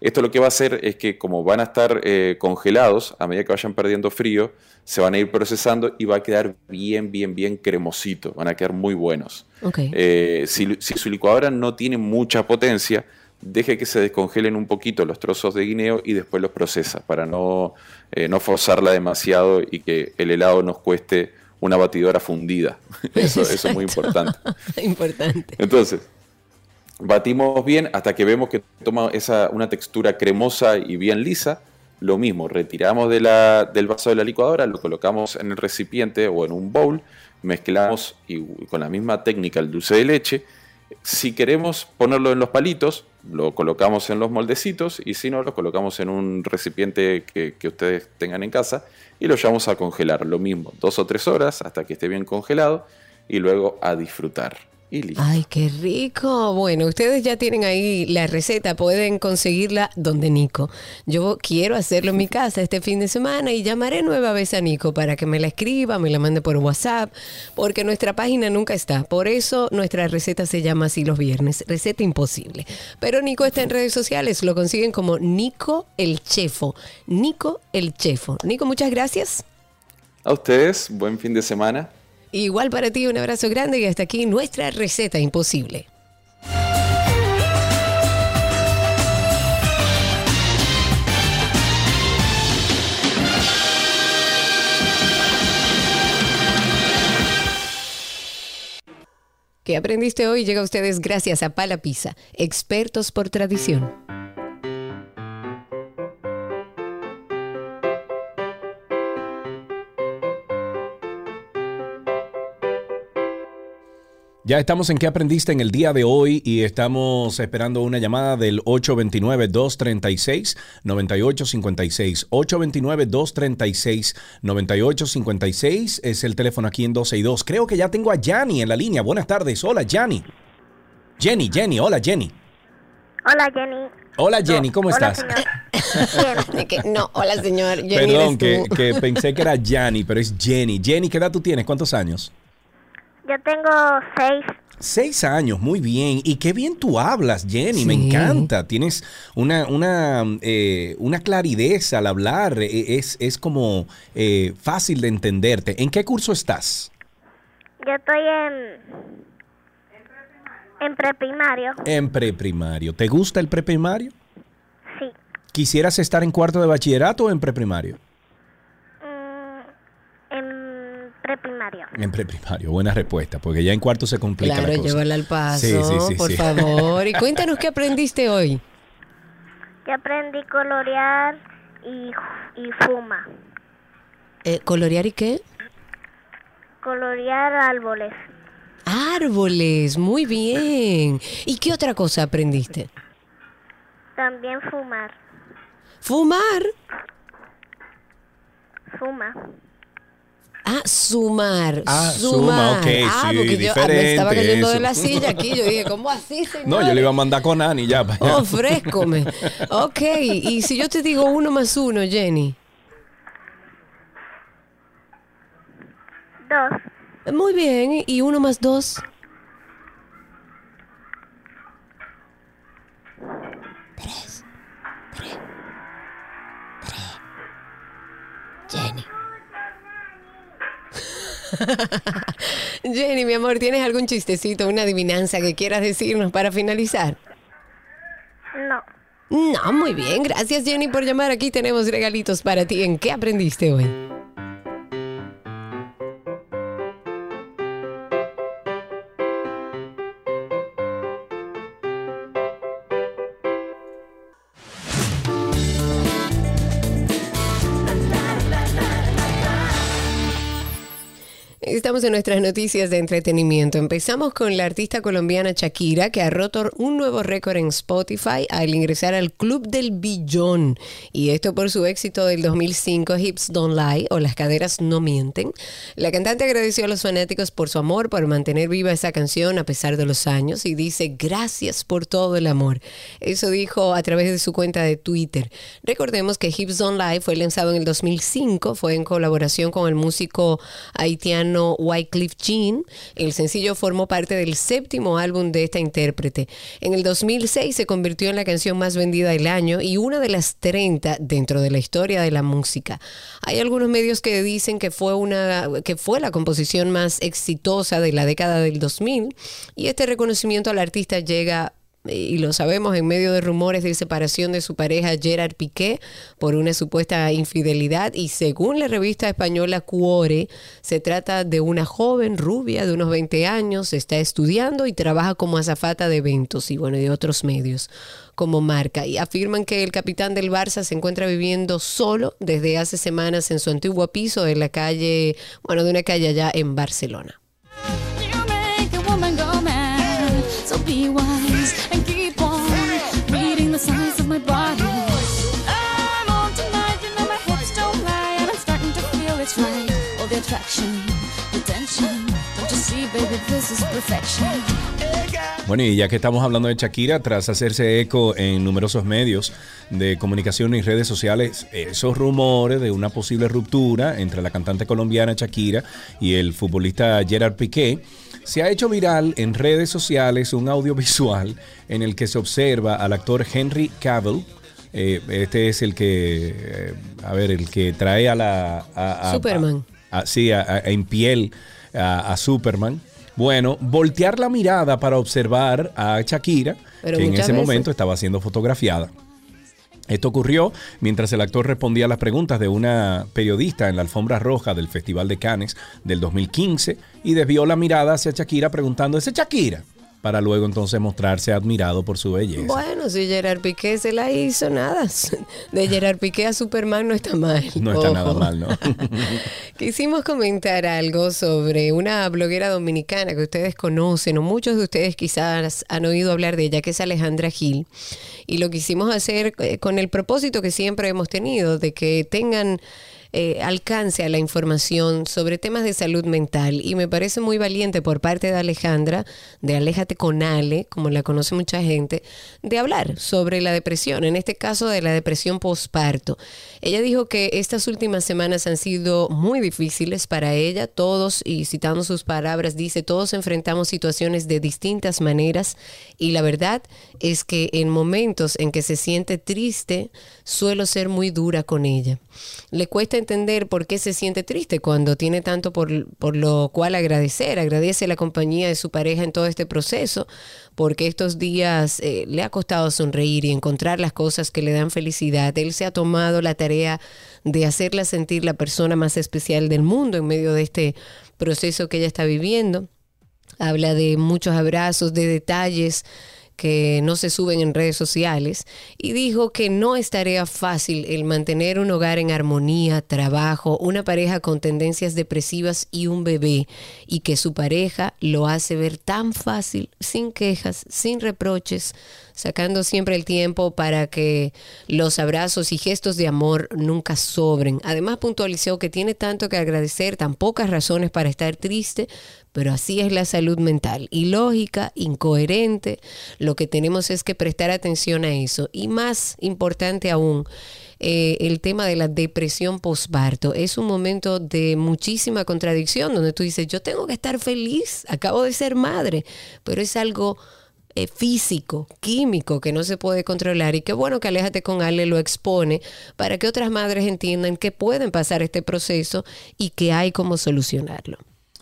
Esto lo que va a hacer es que como van a estar eh, congelados, a medida que vayan perdiendo frío, se van a ir procesando y va a quedar bien, bien, bien cremosito. Van a quedar muy buenos. Eh, si, si su licuadora no tiene mucha potencia, deje que se descongelen un poquito los trozos de guineo y después los procesa para no, eh, no forzarla demasiado y que el helado nos cueste una batidora fundida. Eso, eso es muy importante. Importante. Entonces, batimos bien hasta que vemos que toma esa, una textura cremosa y bien lisa. Lo mismo, retiramos de la- del vaso de la licuadora, lo colocamos en el recipiente o en un bowl, mezclamos y, con la misma técnica el dulce de leche. Si queremos ponerlo en los palitos, lo colocamos en los moldecitos y si no, lo colocamos en un recipiente que, que ustedes tengan en casa y lo llevamos a congelar. Lo mismo, dos o tres horas hasta que esté bien congelado y luego a disfrutar. Y listo. Ay, qué rico. Bueno, ustedes ya tienen ahí la receta, pueden conseguirla donde Nico. Yo quiero hacerlo en mi casa este fin de semana y llamaré nueva vez a Nico para que me la escriba, me la mande por WhatsApp, porque nuestra página nunca está. Por eso nuestra receta se llama así los viernes, receta imposible. Pero Nico está en redes sociales, lo consiguen como Nico el Chefo. Nico el Chefo. Nico, muchas gracias. A ustedes, buen fin de semana. Igual para ti, un abrazo grande y hasta aquí nuestra receta imposible. ¿Qué aprendiste hoy? Llega a ustedes gracias a Pala Pizza, expertos por tradición. Ya estamos en qué aprendiste en el día de hoy y estamos esperando una llamada del 829-236-9856. 829-236-9856 es el teléfono aquí en 12 y 2. Creo que ya tengo a Yanni en la línea. Buenas tardes. Hola, Yanni. Jenny, Jenny. Hola, Jenny. Hola Jenny. Hola, Jenny. ¿Cómo Hola, estás? señor. No, hola señor. Jenny Perdón, que, eres tú. que pensé que era Yanni, pero es Jenny. Jenny, ¿qué edad tú tienes? ¿Cuántos años? Yo tengo seis. Seis años, muy bien. Y qué bien tú hablas, Jenny, me encanta. Tienes una, una, eh, una claridad al hablar. Eh, Es, es como eh, fácil de entenderte. ¿En qué curso estás? Yo estoy en en preprimario. En preprimario. ¿Te gusta el preprimario? Sí. ¿Quisieras estar en cuarto de bachillerato o en preprimario? Mm, en preprimario. En preprimario, buena respuesta, porque ya en cuarto se complica Claro, la cosa. llévala al paso, Sí, sí, sí, por sí. favor. Y cuéntanos qué aprendiste hoy. Yo aprendí colorear y, y fuma. Eh, ¿Colorear y qué? Colorear árboles. Árboles, muy bien. ¿Y qué otra cosa aprendiste? También fumar. Fumar. Fuma. Ah, sumar. Ah, sumar. suma, ok, ah, sí, porque yo ah, me estaba cayendo de eso. la silla aquí. Yo dije, ¿cómo así, señor? No, yo le iba a mandar con Ani ya. para allá. Oh, frescome. Ok, y si yo te digo uno más uno, Jenny. Dos. Muy bien, y uno más dos. Tres. Tres. Tres. Jenny. Jenny, mi amor, ¿tienes algún chistecito, una adivinanza que quieras decirnos para finalizar? No. No, muy bien. Gracias, Jenny, por llamar. Aquí tenemos regalitos para ti. ¿En qué aprendiste hoy? Estamos en nuestras noticias de entretenimiento. Empezamos con la artista colombiana Shakira, que ha roto un nuevo récord en Spotify al ingresar al Club del Billón. Y esto por su éxito del 2005, Hips Don't Lie, o Las caderas no mienten. La cantante agradeció a los fanáticos por su amor, por mantener viva esa canción a pesar de los años, y dice, gracias por todo el amor. Eso dijo a través de su cuenta de Twitter. Recordemos que Hips Don't Lie fue lanzado en el 2005, fue en colaboración con el músico haitiano Wycliffe Jean. El sencillo formó parte del séptimo álbum de esta intérprete. En el 2006 se convirtió en la canción más vendida del año y una de las 30 dentro de la historia de la música. Hay algunos medios que dicen que fue una que fue la composición más exitosa de la década del 2000 y este reconocimiento al artista llega y lo sabemos en medio de rumores de separación de su pareja Gerard Piqué por una supuesta infidelidad y según la revista española Cuore se trata de una joven rubia de unos 20 años, está estudiando y trabaja como azafata de eventos y bueno, de otros medios como marca y afirman que el capitán del Barça se encuentra viviendo solo desde hace semanas en su antiguo piso de la calle, bueno, de una calle allá en Barcelona. Bueno, y ya que estamos hablando de Shakira, tras hacerse eco en numerosos medios de comunicación y redes sociales, esos rumores de una posible ruptura entre la cantante colombiana Shakira y el futbolista Gerard Piqué, se ha hecho viral en redes sociales un audiovisual en el que se observa al actor Henry Cavill. eh, este es el que, eh, a ver, el que trae a la... a- a- Superman. a- a- sí, a- a- en piel a, a Superman. Bueno, voltear la mirada para observar a Shakira, Pero que en ese veces- momento estaba siendo fotografiada. Esto ocurrió mientras el actor respondía a las preguntas de una periodista en la alfombra roja del Festival de Cannes del 2015 y desvió la mirada hacia Shakira preguntando, ¿ese Shakira? Para luego entonces mostrarse admirado por su belleza. Bueno, si Gerard Piqué se la hizo, nada. De Gerard Piqué a Superman no está mal. no está nada mal, ¿no? Quisimos comentar algo sobre una bloguera dominicana que ustedes conocen o muchos de ustedes quizás han oído hablar de ella, que es Alejandra Gil. Y lo quisimos hacer eh, con el propósito que siempre hemos tenido, de que tengan eh, alcance a la información sobre temas de salud mental. Y me parece muy valiente por parte de Alejandra, de Aléjate con Ale, como la conoce mucha gente, de hablar sobre la depresión, en este caso de la depresión postparto. Ella dijo que estas últimas semanas han sido muy difíciles para ella, todos, y citando sus palabras, dice, todos enfrentamos situaciones de distintas maneras y la verdad es que en momentos en que se siente triste, suelo ser muy dura con ella. Le cuesta entender por qué se siente triste cuando tiene tanto por, por lo cual agradecer. Agradece la compañía de su pareja en todo este proceso, porque estos días eh, le ha costado sonreír y encontrar las cosas que le dan felicidad. Él se ha tomado la tarea de hacerla sentir la persona más especial del mundo en medio de este proceso que ella está viviendo. Habla de muchos abrazos, de detalles que no se suben en redes sociales y dijo que no es tarea fácil el mantener un hogar en armonía, trabajo, una pareja con tendencias depresivas y un bebé y que su pareja lo hace ver tan fácil, sin quejas, sin reproches, sacando siempre el tiempo para que los abrazos y gestos de amor nunca sobren. Además puntualizó que tiene tanto que agradecer, tan pocas razones para estar triste, pero así es la salud mental. Ilógica, incoherente. Lo que tenemos es que prestar atención a eso. Y más importante aún, eh, el tema de la depresión postparto. Es un momento de muchísima contradicción donde tú dices, yo tengo que estar feliz, acabo de ser madre, pero es algo eh, físico, químico, que no se puede controlar. Y qué bueno que Aléjate con Ale lo expone para que otras madres entiendan que pueden pasar este proceso y que hay cómo solucionarlo.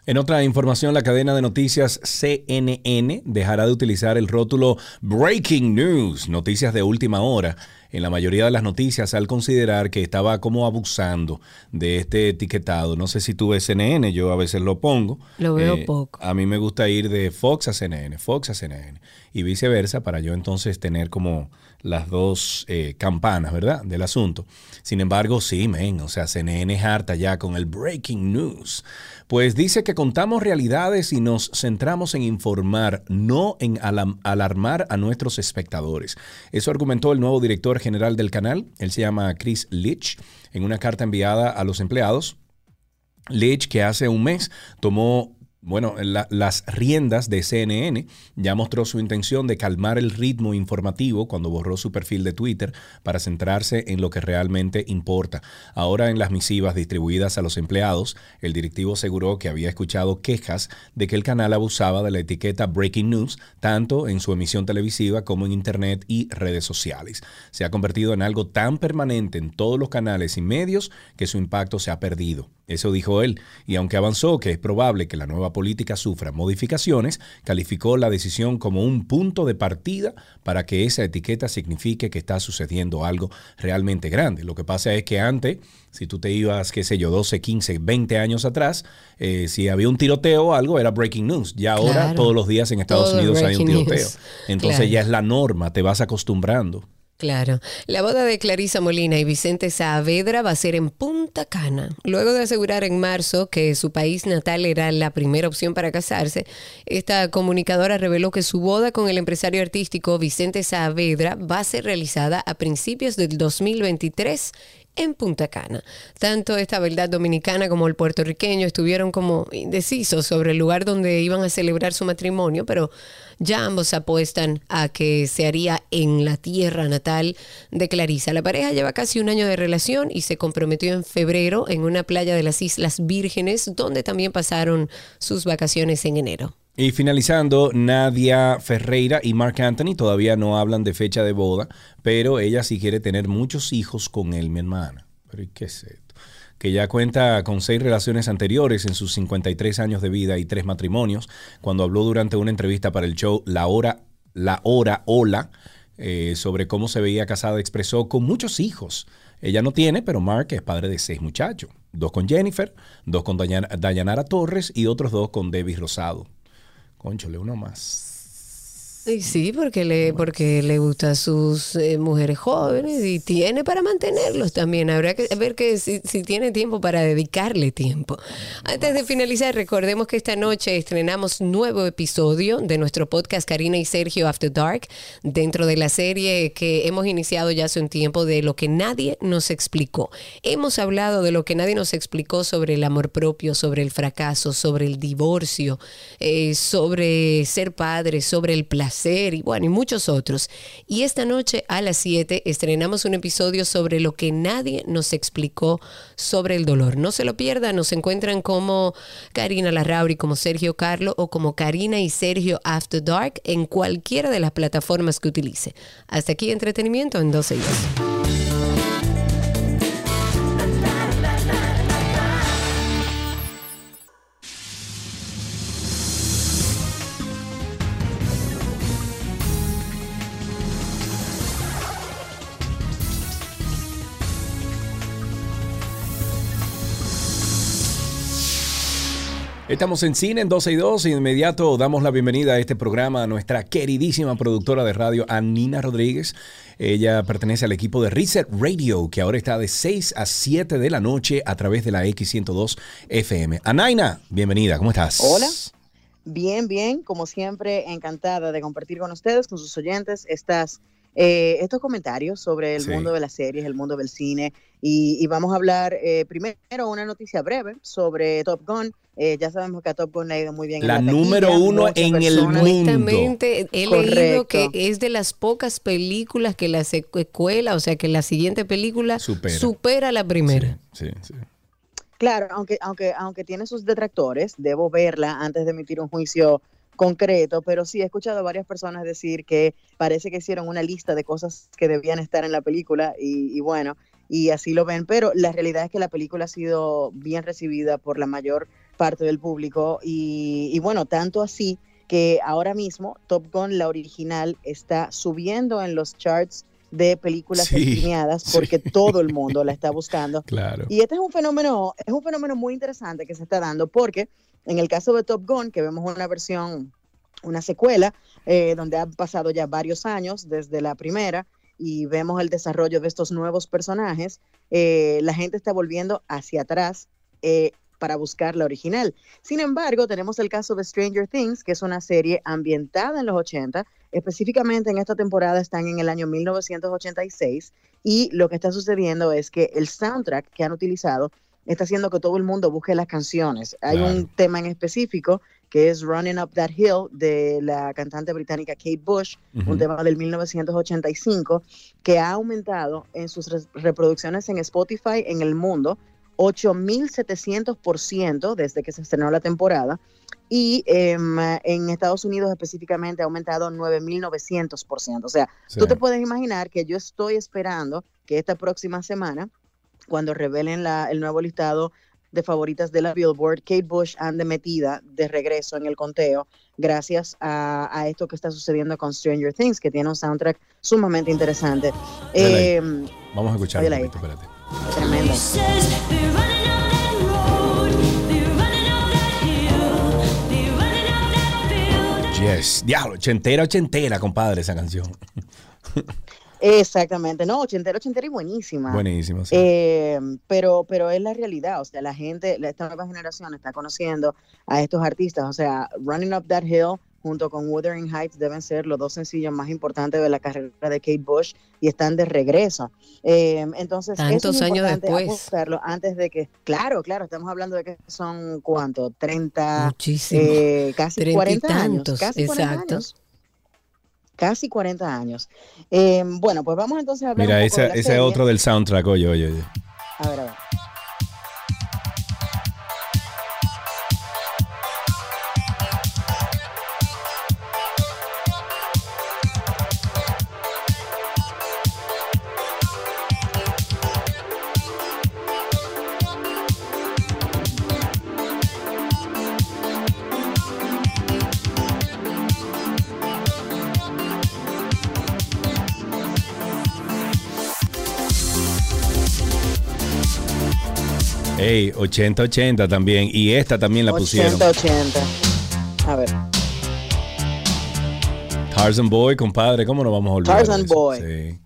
En otra información, la cadena de noticias CNN dejará de utilizar el rótulo Breaking News, noticias de última hora, en la mayoría de las noticias al considerar que estaba como abusando de este etiquetado. No sé si tú ves CNN, yo a veces lo pongo. Eh, Lo veo poco. A mí me gusta ir de Fox a CNN, Fox a CNN y viceversa para yo entonces tener como las dos eh, campanas, ¿verdad? Del asunto. Sin embargo, sí, men, o sea, CNN es harta ya con el breaking news. Pues dice que contamos realidades y nos centramos en informar, no en alarmar a nuestros espectadores. Eso argumentó el nuevo director general del canal, él se llama Chris Leach, en una carta enviada a los empleados. Leach, que hace un mes tomó bueno, la- las riendas de CNN, ya mostró su intención de calmar el ritmo informativo cuando borró su perfil de Twitter para centrarse en lo que realmente importa. Ahora en las misivas distribuidas a los empleados, el directivo aseguró que había escuchado quejas de que el canal abusaba de la etiqueta Breaking News, tanto en su emisión televisiva como en Internet y redes sociales. Se ha convertido en algo tan permanente en todos los canales y medios que su impacto se ha perdido. Eso dijo él, y aunque avanzó que es probable que la nueva política sufra modificaciones, calificó la decisión como un punto de partida para que esa etiqueta signifique que está sucediendo algo realmente grande. Lo que pasa es que antes, si tú te ibas, qué sé yo, 12, 15, 20 años atrás, eh, si había un tiroteo o algo, era breaking news. Ya ahora Claro. todos los días en Estados Todo Unidos hay un tiroteo. news. Entonces Claro. ya es la norma, te vas acostumbrando. Claro. La boda de Clarisa Molina y Vicente Saavedra va a ser en Punta Cana. Luego de asegurar en marzo que su país natal era la primera opción para casarse, esta comunicadora reveló que su boda con el empresario artístico Vicente Saavedra va a ser realizada a principios del 2023 en Punta Cana. Tanto esta verdad dominicana como el puertorriqueño estuvieron como indecisos sobre el lugar donde iban a celebrar su matrimonio, pero ya ambos apuestan a que se haría en la tierra natal de Clarisa. La pareja lleva casi un año de relación y se comprometió en febrero en una playa de las Islas Vírgenes, donde también pasaron sus vacaciones en enero. Y finalizando, Nadia Ferreira y Mark Anthony todavía no hablan de fecha de boda, pero ella sí quiere tener muchos hijos con él, mi hermana. Pero ¿y qué es esto? Que ya cuenta con seis relaciones anteriores en sus 53 años de vida y tres matrimonios. Cuando habló durante una entrevista para el show La Hora, La Hora Hola, eh, sobre cómo se veía casada, expresó con muchos hijos. Ella no tiene, pero Mark es padre de seis muchachos. Dos con Jennifer, dos con Dayan- Dayanara Torres y otros dos con David Rosado. Conchole, uno más. Y sí, porque le, porque le gustan sus eh, mujeres jóvenes y tiene para mantenerlos también. Habrá que ver que si, si tiene tiempo para dedicarle tiempo. Antes de finalizar, recordemos que esta noche estrenamos nuevo episodio de nuestro podcast Karina y Sergio After Dark, dentro de la serie que hemos iniciado ya hace un tiempo de lo que nadie nos explicó. Hemos hablado de lo que nadie nos explicó sobre el amor propio, sobre el fracaso, sobre el divorcio, eh, sobre ser padre, sobre el placer y bueno, y muchos otros. Y esta noche a las 7 estrenamos un episodio sobre lo que nadie nos explicó sobre el dolor. No se lo pierdan, nos encuentran como Karina Larrauri, como Sergio Carlo o como Karina y Sergio After Dark en cualquiera de las plataformas que utilice. Hasta aquí entretenimiento en 12 días. Estamos en cine en 12 y 2 y de inmediato damos la bienvenida a este programa a nuestra queridísima productora de radio, Anina Rodríguez. Ella pertenece al equipo de Reset Radio, que ahora está de 6 a 7 de la noche a través de la X102 FM. Anaina, bienvenida, ¿cómo estás? Hola. Bien, bien, como siempre, encantada de compartir con ustedes, con sus oyentes, estas, eh, estos comentarios sobre el Sí. mundo de las series, el mundo del cine. Y, y vamos a hablar eh, primero una noticia breve sobre Top Gun. Eh, ya sabemos que a Top Gun le ha ido muy bien. en La taquilla, número uno en el mundo. He leído que es de las pocas películas que la secuela, o sea que la siguiente película Supera. supera la primera. Sí, sí. Claro, aunque, aunque, aunque tiene sus detractores, debo verla antes de emitir un juicio concreto, pero sí he escuchado a varias personas decir que parece que hicieron una lista de cosas que debían estar en la película y, y bueno, y así lo ven, pero la realidad es que la película ha sido bien recibida por la mayor parte del público y, y bueno, tanto así que ahora mismo Top Gun, la original, está subiendo en los charts de películas Sí, porque sí. todo el mundo la está buscando. Claro. Y este es un fenómeno, es un fenómeno muy interesante que se está dando porque en el caso de Top Gun, que vemos una versión, una secuela, eh, donde han pasado ya varios años desde la primera y vemos el desarrollo de estos nuevos personajes, eh, la gente está volviendo hacia atrás eh, para buscar la original. Sin embargo, tenemos el caso de Stranger Things, que es una serie ambientada en los 80, específicamente en esta temporada están en el año 1986 y lo que está sucediendo es que el soundtrack que han utilizado está haciendo que todo el mundo busque las canciones. Hay Claro. un tema en específico que es Running Up That Hill de la cantante británica Kate Bush, un tema del 1985 que ha aumentado en sus re- reproducciones en Spotify en el mundo 8.700% desde que se estrenó la temporada y em, en Estados Unidos específicamente ha aumentado 9.900%. O sea, Sí. tú te puedes imaginar que yo estoy esperando que esta próxima semana, cuando revelen la- el nuevo listado de favoritas de la Billboard, Kate Bush ande metida de regreso en el conteo gracias a, a esto que está sucediendo con Stranger Things, que tiene un soundtrack sumamente interesante. Em, Vamos a escuchar poquito, espérate. tremendo. Yes. Diablo, ochentera, ochentera, compadre, esa canción. Exactamente, no, ochentera, ochentera y buenísima. Buenísimo, sí. Eh, pero, pero es la realidad, o sea, la gente, esta nueva generación está conociendo a estos artistas, o sea, Running Up That Hill junto con Wuthering Heights deben ser los dos sencillos más importantes de la carrera de Kate Bush y están de regreso. Eh, entonces, Tantos es años después. antes de que, claro, claro, estamos hablando de que son, ¿cuánto? 30, Muchísimo. eh, casi Treinta y 40 años. Casi 40 exacto. años. Casi 40 años. Eh, bueno, pues vamos entonces a hablar Mira, un poco esa, de la ese es otro del soundtrack, oye, oye, oye. A ver, a ver. Ey, 80-80 también. Y esta también la pusieron. 80-80. A ver. Tarzan Boy, compadre, ¿cómo no vamos a olvidar? Tarzan? Boy. Sí.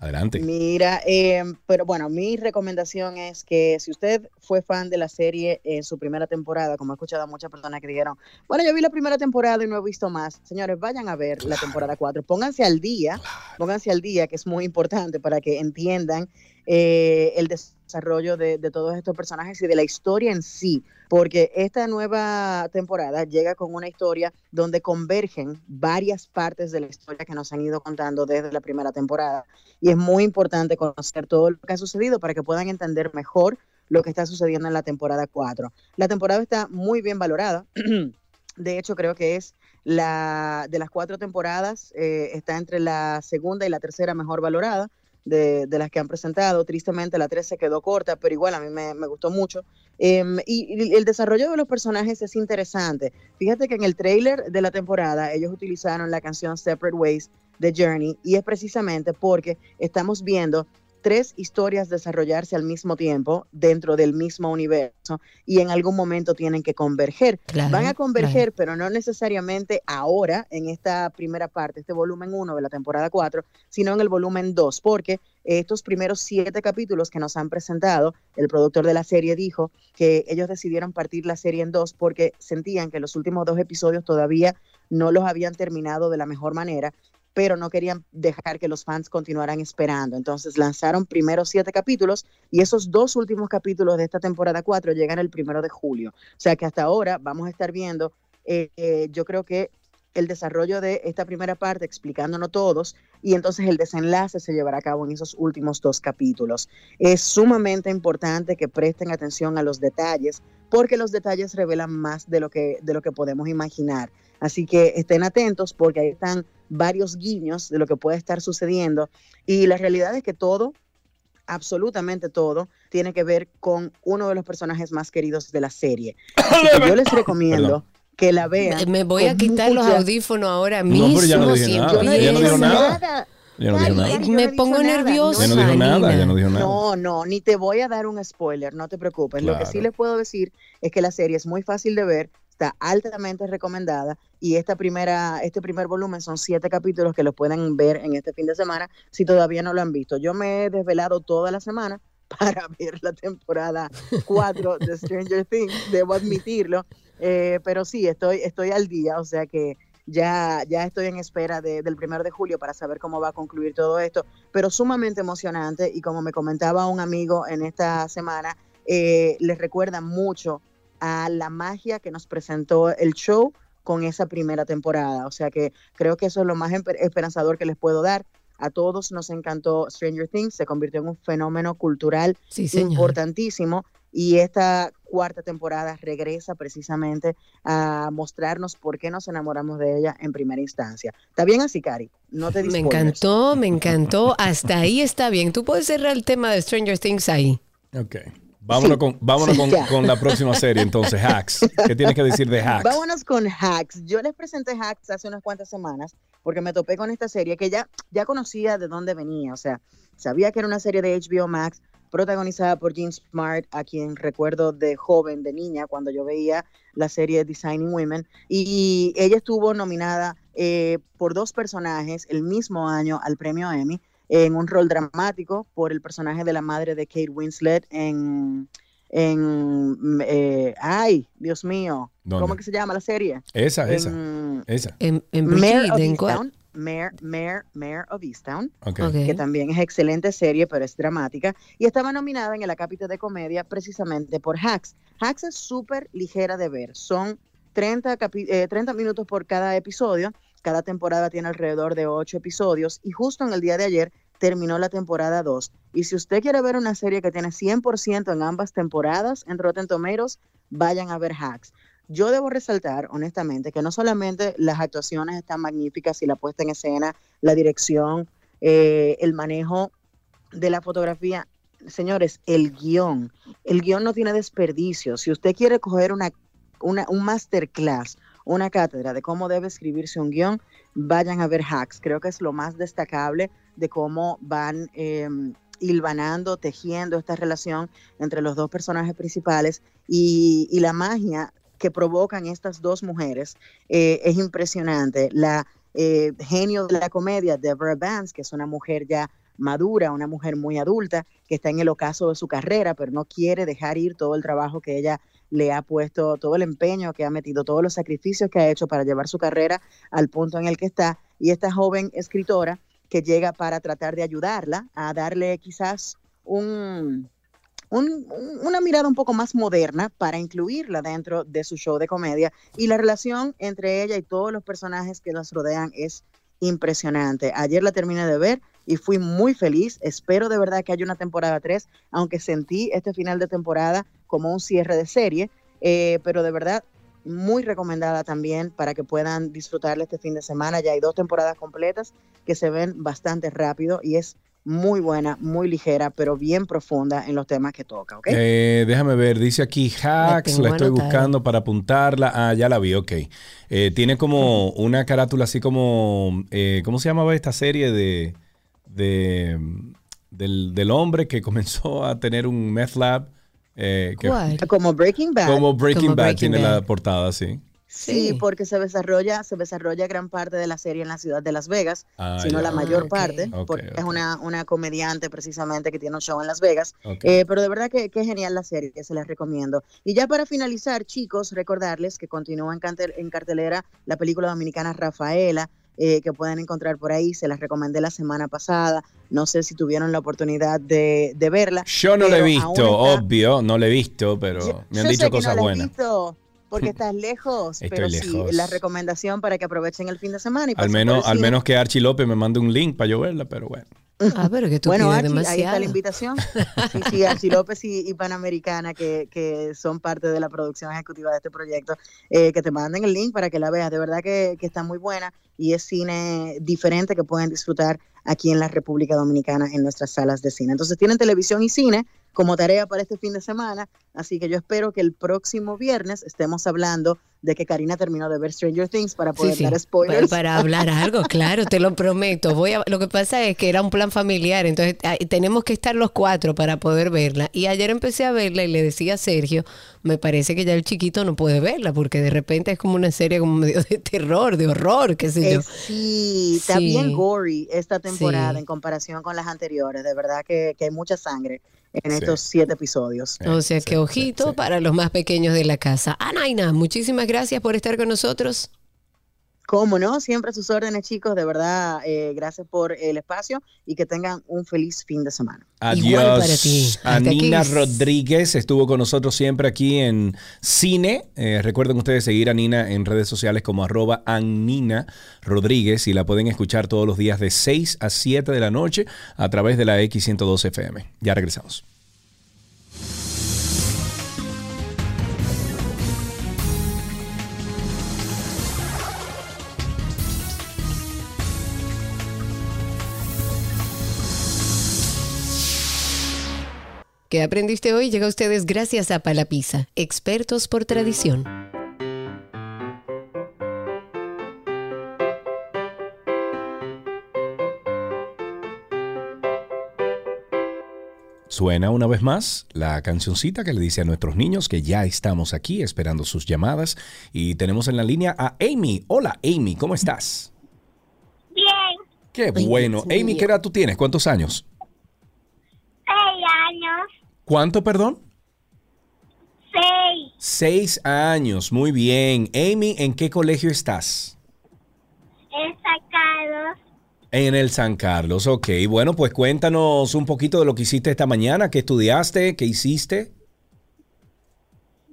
Adelante. Mira, eh, pero bueno, mi recomendación es que si usted fue fan de la serie en su primera temporada, como he escuchado a muchas personas que dijeron, bueno, yo vi la primera temporada y no he visto más, señores, vayan a ver la temporada 4, pónganse al día, pónganse al día, que es muy importante para que entiendan eh, el desarrollo de, de todos estos personajes y de la historia en sí, porque esta nueva temporada llega con una historia donde convergen varias partes de la historia que nos han ido contando desde la primera temporada y es muy importante conocer todo lo que ha sucedido para que puedan entender mejor lo que está sucediendo en la temporada 4. La temporada está muy bien valorada. De hecho, creo que es la de las cuatro temporadas, eh, está entre la segunda y la tercera mejor valorada de, de las que han presentado. Tristemente, la 3 se quedó corta, pero igual a mí me, me gustó mucho. Em, y, y el desarrollo de los personajes es interesante. Fíjate que en el trailer de la temporada ellos utilizaron la canción Separate Ways de Journey y es precisamente porque estamos viendo tres historias desarrollarse al mismo tiempo dentro del mismo universo y en algún momento tienen que converger. Claro, Van a converger, pero no necesariamente ahora en esta primera parte, este volumen 1 de la temporada 4, sino en el volumen 2, porque estos primeros siete capítulos que nos han presentado, el productor de la serie dijo que ellos decidieron partir la serie en dos porque sentían que los últimos dos episodios todavía no los habían terminado de la mejor manera pero no querían dejar que los fans continuaran esperando. Entonces lanzaron primero siete capítulos y esos dos últimos capítulos de esta temporada 4 llegan el primero de julio. O sea que hasta ahora vamos a estar viendo, eh, eh, yo creo que el desarrollo de esta primera parte explicándonos todos y entonces el desenlace se llevará a cabo en esos últimos dos capítulos. Es sumamente importante que presten atención a los detalles porque los detalles revelan más de lo que, de lo que podemos imaginar. Así que estén atentos porque ahí están varios guiños de lo que puede estar sucediendo y la realidad es que todo, absolutamente todo, tiene que ver con uno de los personajes más queridos de la serie. Así que yo les recomiendo Perdón. que la vean. Me voy a quitar los mucha- audífonos ahora No, mismo. pero ya no dije si nada. Yo no no dijo nada. nada. Ya no dijo nada. Me no pongo nada. nerviosa. Ya no dijo nada, ya no dijo nada. No, no, ni te voy a dar un spoiler, no te preocupes. Lo que sí les puedo decir es que la serie es muy fácil de ver, está altamente recomendada y esta primera, este primer volumen son siete capítulos que los pueden ver en este fin de semana si todavía no lo han visto. Yo me he desvelado toda la semana para ver la temporada 4 de Stranger Things, debo admitirlo, eh, pero sí, estoy, estoy al día, o sea que ya, ya estoy en espera de- del primero de julio para saber cómo va a concluir todo esto, pero sumamente emocionante y como me comentaba un amigo en esta semana, eh, les recuerda mucho a la magia que nos presentó el show con esa primera temporada. O sea que creo que eso es lo más esperanzador que les puedo dar. A todos nos encantó Stranger Things, se convirtió en un fenómeno cultural Sí, importantísimo y esta cuarta temporada regresa precisamente a mostrarnos por qué nos enamoramos de ella en primera instancia. ¿Está bien así, Cari? No te Me encantó, me encantó. Hasta ahí está bien. Tú puedes cerrar el tema de Stranger Things ahí. Ok. Vámonos, Sí. con, vámonos Sí, con, con la próxima serie, entonces, Hacks. ¿Qué tienes que decir de Hacks? Vámonos con Hacks. Yo les presenté Hacks hace unas cuantas semanas porque me topé con esta serie que ya, ya conocía de dónde venía. O sea, sabía que era una serie de HBO Max protagonizada por Jean Smart, a quien recuerdo de joven, de niña, cuando yo veía la serie Designing Women. Y ella estuvo nominada eh, por dos personajes el mismo año al premio Emmy en un rol dramático por el personaje de la madre de Kate Winslet en... en eh, ay, Dios mío, ¿Dónde? ¿cómo que se llama la serie? Esa, esa, En esa. En, en Mayor Bridget, of. Easttown. Mayor, Mayor, Mayor of Easttown, Ok. Ok. que también es excelente serie, pero es dramática, y estaba nominada en el Acápite de Comedia precisamente por Hacks. Hacks es súper ligera de ver, son 30, capi- eh, 30 minutos por cada episodio, cada temporada tiene alrededor de 8 episodios, y justo en el día de ayer terminó la temporada 2. Y si usted quiere ver una serie que tiene 100% en ambas temporadas en Rotten Tomatoes, vayan a ver Hacks. Yo debo resaltar, honestamente, que no solamente las actuaciones están magníficas y la puesta en escena, la dirección, eh, el manejo de la fotografía. Señores, el guion. El guion no tiene desperdicio. Si usted quiere coger una, una, un masterclass, una cátedra de cómo debe escribirse un guion, vayan a ver Hacks. Creo que es lo más destacable de cómo van eh, hilvanando, tejiendo esta relación entre los dos personajes principales y, y la magia que provocan estas dos mujeres eh, es impresionante. La eh, genio de la comedia, Deborah Vance, que es una mujer ya madura, una mujer muy adulta, que está en el ocaso de su carrera, pero no quiere dejar ir todo el trabajo que ella le ha puesto, todo el empeño que ha metido, todos los sacrificios que ha hecho para llevar su carrera al punto en el que está. Y esta joven escritora que llega para tratar de ayudarla a darle quizás un, un- un- una mirada un poco más moderna para incluirla dentro de su show de comedia. Y la relación entre ella y todos los personajes que las rodean es impresionante. Ayer la terminé de ver y fui muy feliz. Espero de verdad que haya una temporada 3, aunque sentí este final de temporada como un cierre de serie, eh, pero de verdad muy recomendada también para que puedan disfrutarla este fin de semana. Ya hay dos temporadas completas que se ven bastante rápido y es muy buena, muy ligera, pero bien profunda en los temas que toca, ¿ok? Eh, déjame ver, dice aquí Hacks, la estoy buscando para apuntarla. Ah, ya la vi, ok. Eh, tiene como una carátula así como, eh, ¿cómo se llamaba esta serie de, de del, del hombre que comenzó a tener un meth lab? Eh, que- ¿Cuál? Como Breaking Bad. Como Breaking Como Bad Breaking tiene la Bad. portada, sí. Sí, Sí. porque se desarrolla, se desarrolla gran parte de la serie en la ciudad de Las Vegas, Ah, sino ya. la mayor Ah, ok. parte, Ok, porque ok. es una, una comediante precisamente que tiene un show en Las Vegas. Eh, pero de verdad que, que es genial la serie, que se las recomiendo. Y ya para finalizar, chicos, recordarles que continúa en, en cartelera la película dominicana Rafaela, eh, que pueden encontrar por ahí, se las recomendé la semana pasada. No sé si tuvieron la oportunidad de, de verla. Yo no la he visto, está- obvio, no la he visto, pero Yo- me han dicho cosas no buenas. visto porque estás lejos, Estoy pero sí, lejos. la recomendación para que aprovechen el fin de semana. Y Al menos, al menos que Archie López me mande un link para yo verla, pero bueno. Ah, pero que tú Bueno, Archie, ahí está demasiado. la invitación. Sí, sí, Archie López y, y Panamericana, que, que son parte de la producción ejecutiva de este proyecto, eh, que te manden el link para que la veas. De verdad que, que está muy buena y es cine diferente que pueden disfrutar aquí en la República Dominicana en nuestras salas de cine. Entonces tienen televisión y cine como tarea para este fin de semana, así que yo espero que el próximo viernes estemos hablando de que Karina terminó de ver Stranger Things para poder Sí, sí. dar spoilers. Para, para hablar algo, claro, te lo prometo. Voy a, lo que pasa es que era un plan familiar, entonces ay, tenemos que estar los cuatro para poder verla. Y ayer empecé a verla y le decía a Sergio, me parece que ya el chiquito no puede verla porque de repente es como una serie como medio de terror, de horror, qué sé yo. Eh, sí, está Sí. bien gory esta temporada Sí. en comparación con las anteriores. De verdad que, que hay mucha sangre en Sí. estos siete episodios. O sea Sí, que sí, ojito sí. para los más pequeños de la casa. Anaina, muchísimas gracias por estar con nosotros. Cómo no, siempre a sus órdenes, chicos. De verdad, eh, gracias por el espacio y que tengan un feliz fin de semana. Igual Adiós. para ti. Anina aquí. Rodríguez estuvo con nosotros siempre aquí en Cine. Eh, recuerden ustedes seguir a Nina en redes sociales como arroba Anina Rodríguez y la pueden escuchar todos los días de 6 a 7 de la noche a través de la X102 FM. Ya regresamos. ¿Qué aprendiste hoy? Llega a ustedes gracias a Palapisa, expertos por tradición. Suena una vez más la cancioncita que le dice a nuestros niños que ya estamos aquí esperando sus llamadas y tenemos en la línea a Amy. Hola Amy, ¿cómo estás? Bien, Qué Ay, bueno. Amy. ¿qué edad tú tienes? ¿Cuántos años? ¿Cuánto, perdón? Seis. Seis años, muy bien. Amy, ¿en qué colegio estás? He sacado En el San Carlos, ok. Bueno, pues cuéntanos un poquito de lo que hiciste esta mañana, qué estudiaste, qué hiciste.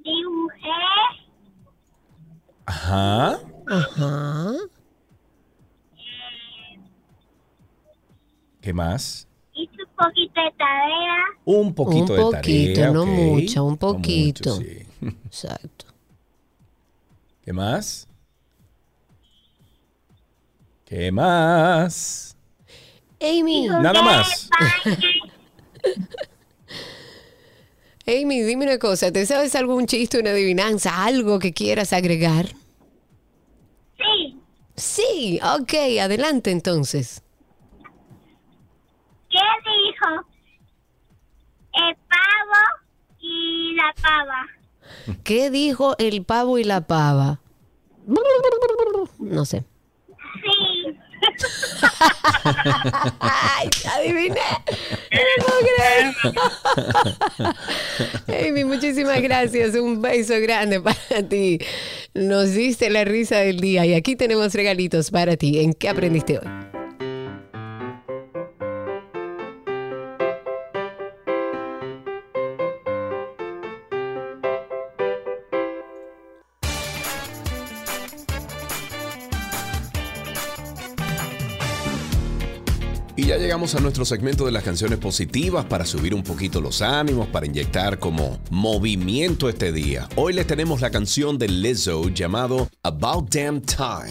dibujé, Ajá. Ajá. ¿Qué más? Un poquito de tarea. Un poquito Un de poquito, tarea. no ok. mucho, un No mucho, poquito. sí. Exacto. ¿Qué más? ¿Qué más? Amy, Nada más. Amy, dime una cosa, ¿te sabes algún chiste, una adivinanza, algo que quieras agregar? Sí, Sí, ok, adelante entonces. ¿Qué dijo el pavo y la pava? ¿Qué dijo el pavo y la pava? No sé. Sí, ¡Ay, adiviné! No puedo creer. Amy, muchísimas gracias. Un beso grande para ti. Nos diste la risa del día y aquí tenemos regalitos para ti. ¿En qué aprendiste hoy? A nuestro segmento de las canciones positivas para subir un poquito los ánimos, para inyectar como movimiento este día. Hoy les tenemos la canción de Lizzo llamado About Damn Time.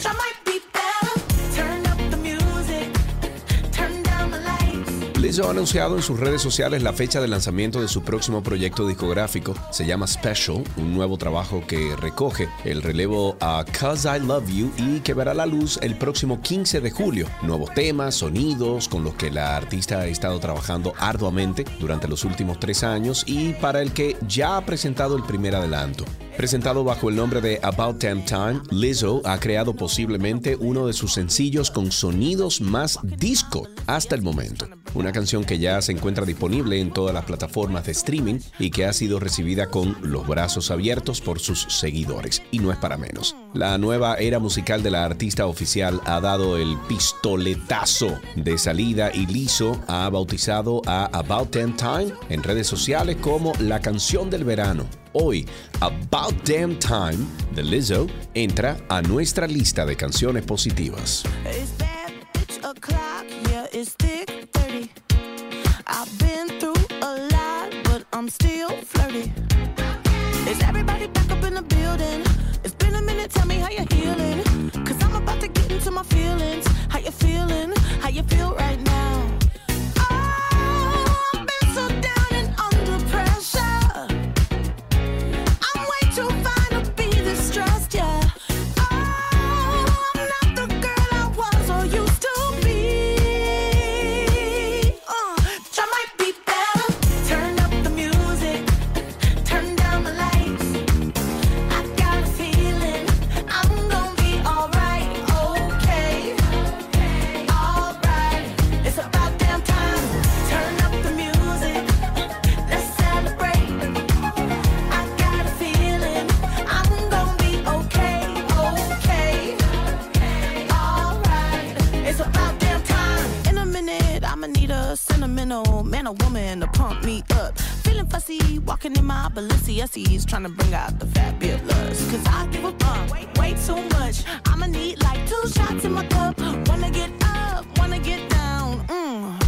Lizzo ha anunciado en sus redes sociales la fecha de lanzamiento de su próximo proyecto discográfico. Se llama Special, un nuevo trabajo que recoge el relevo a Cause I Love You y que verá la luz el próximo 15 de julio. Nuevos temas, sonidos con los que la artista ha estado trabajando arduamente durante los últimos tres años y para el que ya ha presentado el primer adelanto. Presentado bajo el nombre de About Damn Time, Lizzo ha creado posiblemente uno de sus sencillos con sonidos más disco hasta el momento. Una canción que ya se encuentra disponible en todas las plataformas de streaming y que ha sido recibida con los brazos abiertos por sus seguidores. Y no es para menos. La nueva era musical de la artista oficial ha dado el pistoletazo de salida y Lizzo ha bautizado a About Damn Time en redes sociales como la canción del verano. Hoy, About Damn Time de Lizzo entra a nuestra lista de canciones positivas. I've been through a lot, but I'm still flirty. Is everybody back up in the building? It's been a minute, tell me how you're I'm about to get into my feelings. How you feeling? How you feel right now? A woman to pump me up. Feeling fussy, walking in my Balenciennes, trying to bring out the bit. Cause I give a fuck way, way too much. I'ma need like two shots in my cup. Wanna get up, wanna get down. Mm,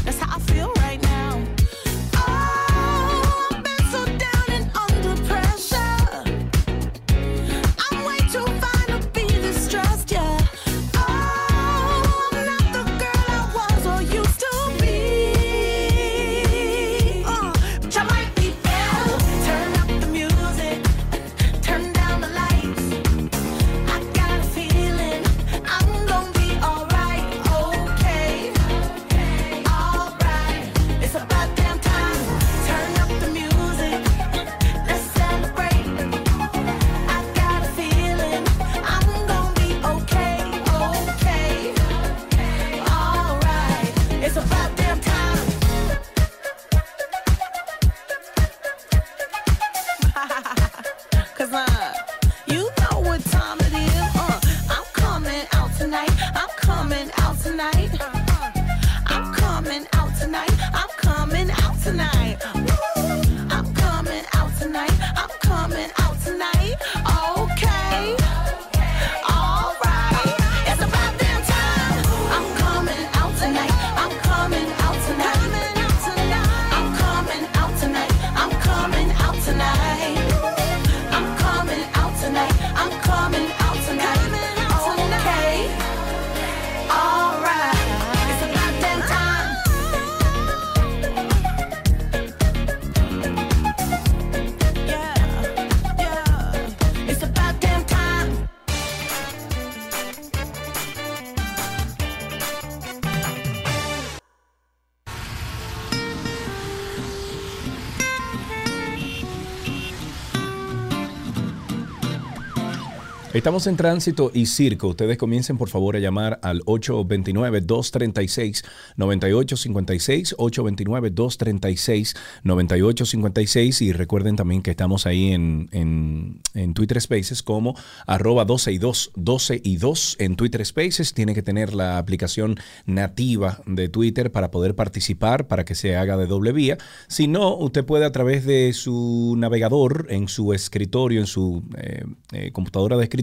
Estamos en tránsito y circo. Ustedes comiencen por favor a llamar al 829-236-9856, 829-236-9856 y recuerden también que estamos ahí en, en, en Twitter Spaces como arroba 12 y 2, 12 y 2 en Twitter Spaces. Tiene que tener la aplicación nativa de Twitter para poder participar, para que se haga de doble vía. Si no, usted puede a través de su navegador, en su escritorio, en su eh, eh, computadora de escritorio,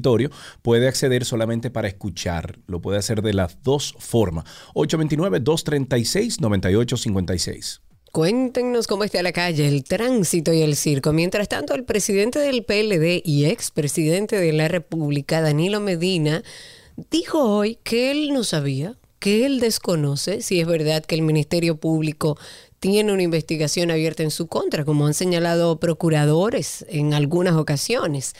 puede acceder solamente para escuchar. Lo puede hacer de las dos formas. 829-236-9856. Cuéntenos cómo está la calle, el tránsito y el circo. Mientras tanto, el presidente del PLD y expresidente de la República, Danilo Medina, dijo hoy que él no sabía, que él desconoce si es verdad que el Ministerio Público tiene una investigación abierta en su contra, como han señalado procuradores en algunas ocasiones.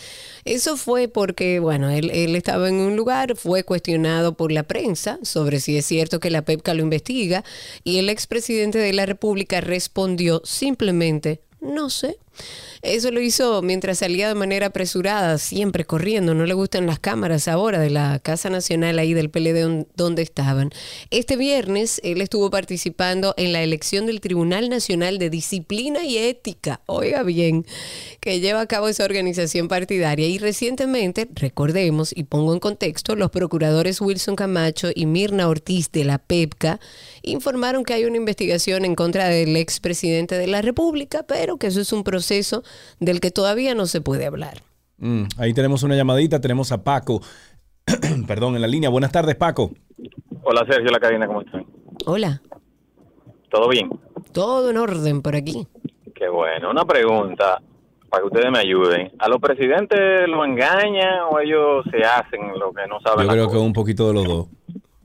Eso fue porque, bueno, él, estaba en un lugar, fue cuestionado por la prensa sobre si es cierto que la PEPCA lo investiga y el expresidente de la República respondió simplemente, no sé. Eso lo hizo mientras salía de manera apresurada, siempre corriendo. No le gustan las cámaras ahora de la Casa Nacional ahí del PLD don- donde estaban. Este viernes él estuvo participando en la elección del Tribunal Nacional de Disciplina y Ética. Oiga bien, que lleva a cabo esa organización partidaria. Y recientemente, recordemos y pongo en contexto, los procuradores Wilson Camacho y Mirna Ortiz de la PEPCA informaron que hay una investigación en contra del expresidente de la República, pero que eso es un proceso del que todavía no se puede hablar. Mm, ahí tenemos una llamadita, tenemos a Paco, perdón, en la línea. Buenas tardes, Paco. Hola Sergio, la cadena, ¿cómo están? Hola, ¿Todo bien? todo en orden por aquí. Qué bueno. Una pregunta para que ustedes me ayuden. ¿A los presidentes lo engañan o ellos se hacen lo que no saben? Yo creo que un poquito de los dos.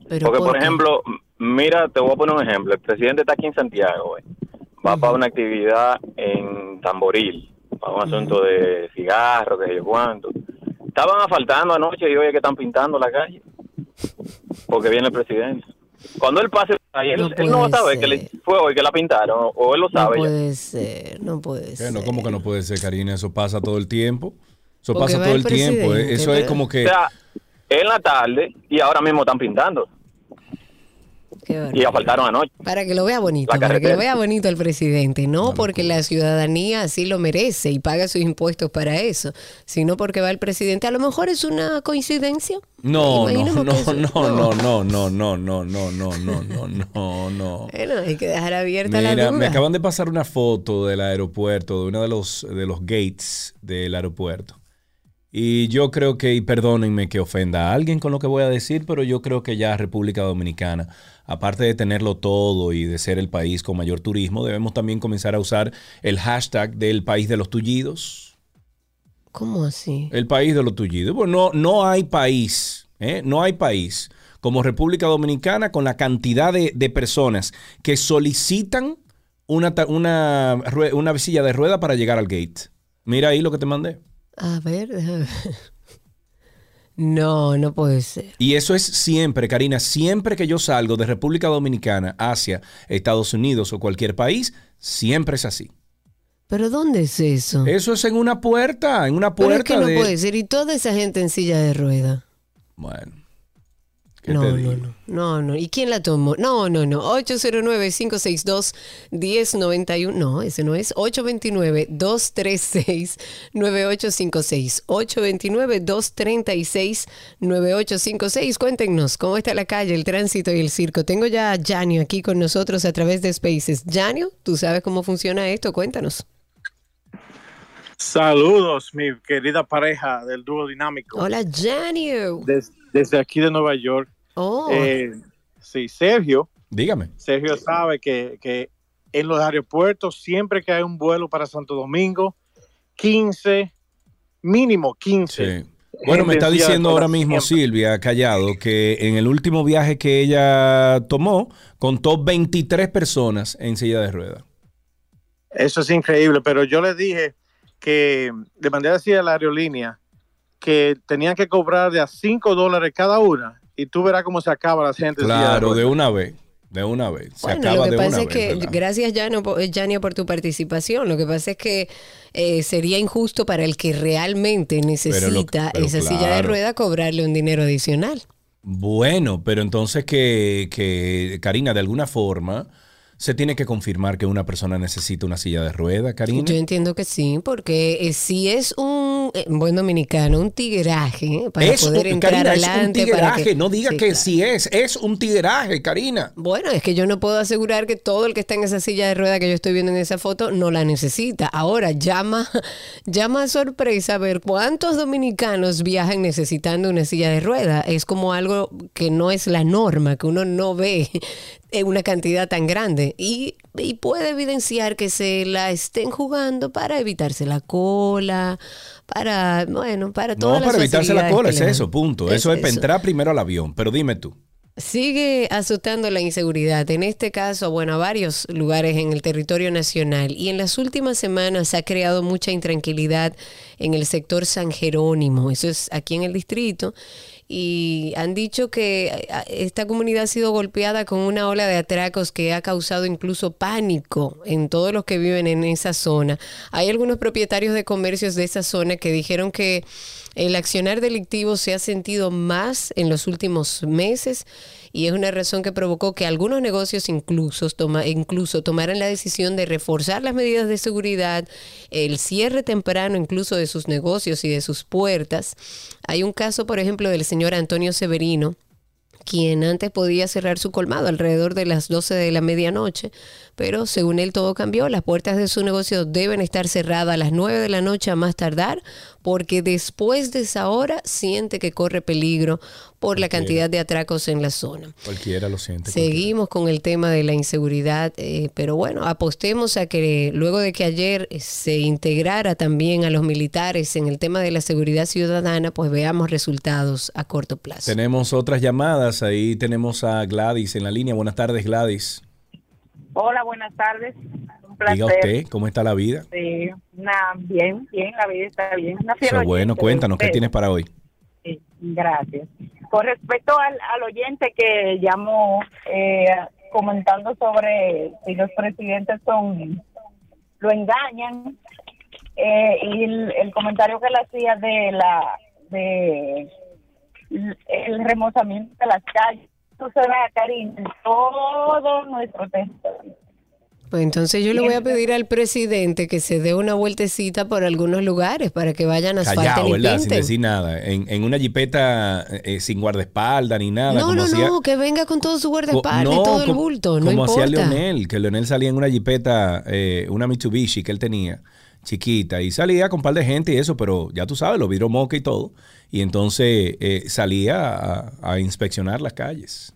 Pero Porque, ¿por por ejemplo, mira, te voy a poner un ejemplo. El presidente está aquí en Santiago, güey. Va para una actividad en Tamboril, para un asunto de cigarros, que sé yo cuánto. Estaban asfaltando anoche y hoy es que están pintando la calle. Porque viene el presidente. Cuando él pase ahí, él No él no, sabe que le, fue hoy que la pintaron, o- o él lo No sabe ya. puede ser, no puede ser. Bueno, ¿cómo que no puede ser, Karina? Eso pasa todo el tiempo. Eso Porque pasa todo el el tiempo. eh. Eso es como O que... sea, en la tarde y ahora mismo están pintando. Qué y asfaltaron anoche. Para que lo vea bonito, para que lo vea bonito el presidente, no porque la ciudadanía así lo merece y paga sus impuestos para eso, sino porque va el presidente. A lo mejor es una coincidencia. No, no, no, no, no, no, no, no, no, no, no, no, no, no, no. Bueno, hay que dejar abierta la Mira, duda. me acaban de pasar una foto del aeropuerto, de uno de los, de los gates del aeropuerto. Y yo creo que, y perdónenme que ofenda a alguien con lo que voy a decir, pero yo creo que ya República Dominicana, aparte de tenerlo todo y de ser el país con mayor turismo, debemos también comenzar a usar el hashtag del país de los tullidos. ¿Cómo así? El país de los tullidos. Bueno, no, no hay país, ¿eh? no hay país como República Dominicana con la cantidad de, de personas que solicitan una, una, una silla de rueda para llegar al gate. Mira ahí lo que te mandé. A ver, déjame ver. No, no puede ser. Y eso es siempre, Karina, siempre que yo salgo de República Dominicana hacia Estados Unidos o cualquier país, siempre es así. ¿Pero dónde es eso? Eso es en una puerta, en una Pero puerta es que no de... puede ser. Y toda esa gente en silla de rueda. Bueno, ¿qué No, no, no, no, no. ¿Y quién la tomó? No, no, no. 809-562-1091. No, ese no es. 829-236-9856. 829-236-9856. Cuéntenos, ¿cómo está la calle, el tránsito y el circo? Tengo ya a Janio aquí con nosotros a través de Spaces. Janio, ¿tú sabes cómo funciona esto? Cuéntanos. Saludos, mi querida pareja del dúo dinámico. Hola, Janio. Des- desde aquí de Nueva York. Oh, Eh, sí, Sergio. Dígame. Sergio sabe que, que en los aeropuertos, siempre que hay un vuelo para Santo Domingo, 15, mínimo 15. Sí. Bueno, me está diciendo ahora mismo siempre. Silvia Callado que en el último viaje que ella tomó, contó 23 personas en silla de ruedas. Eso es increíble, pero yo le dije que le mandé a decir a la aerolínea que tenían que cobrar de a 5 dólares cada una y tú verás cómo se acaba la gente. Claro, de una vez. De una vez. Se Bueno, acaba lo que de pasa una es vez. que, ¿verdad? gracias Jano, po- eh, Jania por tu participación, lo que pasa es que eh, sería injusto para el que realmente necesita pero esa silla de rueda cobrarle un dinero adicional. Bueno, pero entonces que, que, Karina, de alguna forma, se tiene que confirmar que una persona necesita una silla de rueda, Karina. Yo entiendo que sí, porque eh, si es un eh, buen dominicano, un tigueraje eh, para es poder un, entrar Karina, es un adelante. que- no diga Sí, que claro. sí es. Es un tigueraje, Karina. Bueno, es que yo no puedo asegurar que todo el que está en esa silla de rueda que yo estoy viendo en esa foto no la necesita. Ahora, llama, llama a sorpresa ver cuántos dominicanos viajan necesitando una silla de rueda. Es como algo que no es la norma, que uno no ve una cantidad tan grande. Y, y puede evidenciar que se la estén jugando para evitarse la cola, para, bueno, para todas No, las para evitarse la cola, es eso, punto. Eso es para entrar primero al avión. Pero dime tú. Sigue azotando la inseguridad, en este caso, bueno, a varios lugares en el territorio nacional y en las últimas semanas ha creado mucha intranquilidad en el sector San Jerónimo, eso es aquí en el distrito, y han dicho que esta comunidad ha sido golpeada con una ola de atracos que ha causado incluso pánico en todos los que viven en esa zona. Hay algunos propietarios de comercios de esa zona que dijeron que el accionar delictivo se ha sentido más en los últimos meses y es una razón que provocó que algunos negocios incluso, incluso tomaran la decisión de reforzar las medidas de seguridad, el cierre temprano incluso de sus negocios y de sus puertas. Hay un caso, por ejemplo, del señor Antonio Severino, quien antes podía cerrar su colmado alrededor de las 12 de la medianoche, pero según él todo cambió, las puertas de su negocio deben estar cerradas a las 9 de la noche a más tardar, porque después de esa hora siente que corre peligro por la cantidad de atracos en la zona. Cualquiera lo siente. Seguimos con el tema de la inseguridad, eh, pero bueno, apostemos a que luego de que ayer eh, se integrara también a los militares en el tema de la seguridad ciudadana, pues veamos resultados a corto plazo. Tenemos otras llamadas. Ahí tenemos a Gladys en la línea. Buenas tardes, Gladys. Hola, buenas tardes. Un placer. Diga usted, ¿cómo está la vida? Sí, nada, bien, bien, la vida está bien. Una fiel Eso es bueno. oyente Cuéntanos, ¿qué tienes para hoy? Sí, gracias. Con respecto al, al oyente que llamó eh, comentando sobre si los presidentes son lo engañan eh, y el, el comentario que le hacía de la de el remozamiento de las calles Eso se da, Karina, en todo nuestro territorio. Pues entonces yo le voy a pedir al presidente que se dé una vueltecita por algunos lugares para que vayan, asfalten Callado, y ¿verdad? Sin pinten. decir nada. En, en una jipeta eh, sin guardaespaldas ni nada. No, como no, hacía- no, que venga con todo su guardaespaldas y no, todo el bulto, no Como hacía. Leonel, que Leonel salía en una jipeta, eh, una Mitsubishi que él tenía, chiquita, y salía con un par de gente y eso, pero ya tú sabes, lo vidrio moca y todo. Y entonces eh, salía a, a inspeccionar las calles.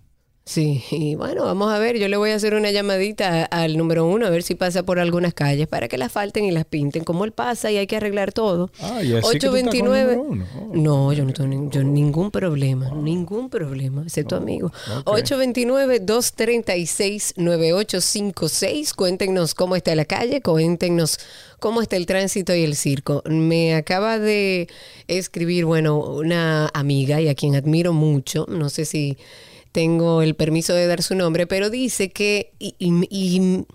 Sí, y bueno, vamos a ver, yo le voy a hacer una llamadita al número uno a ver si pasa por algunas calles para que las falten y las pinten. Como él pasa y hay que arreglar todo. Ah, y así que tú estás con el 829. uno. Oh. No, yo no tengo nin- yo ningún problema, ningún problema, excepto amigo. 829-236-9856. Cuéntenos cómo está la calle, cuéntenos cómo está el tránsito y el circo. Me acaba de escribir, bueno, una amiga y a quien admiro mucho, no sé si tengo el permiso de dar su nombre, pero dice que, y, y- y-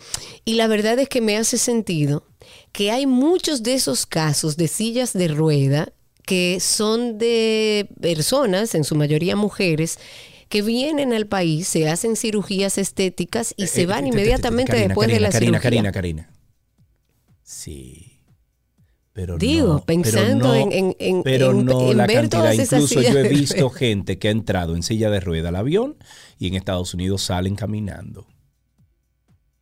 y la verdad es que me hace sentido, que hay muchos de esos casos de sillas de rueda que son de personas, en su mayoría mujeres, que vienen al país, se hacen cirugías estéticas y se Eh, van te- inmediatamente Karina, después de Karina, la Karina, cirugía. Karina, Karina. Sí. Pero Digo, no, pensando pero no, en- pero en- no en la ver cantidad. Incluso yo he visto gente que ha entrado en silla de rueda al avión y en Estados Unidos salen caminando.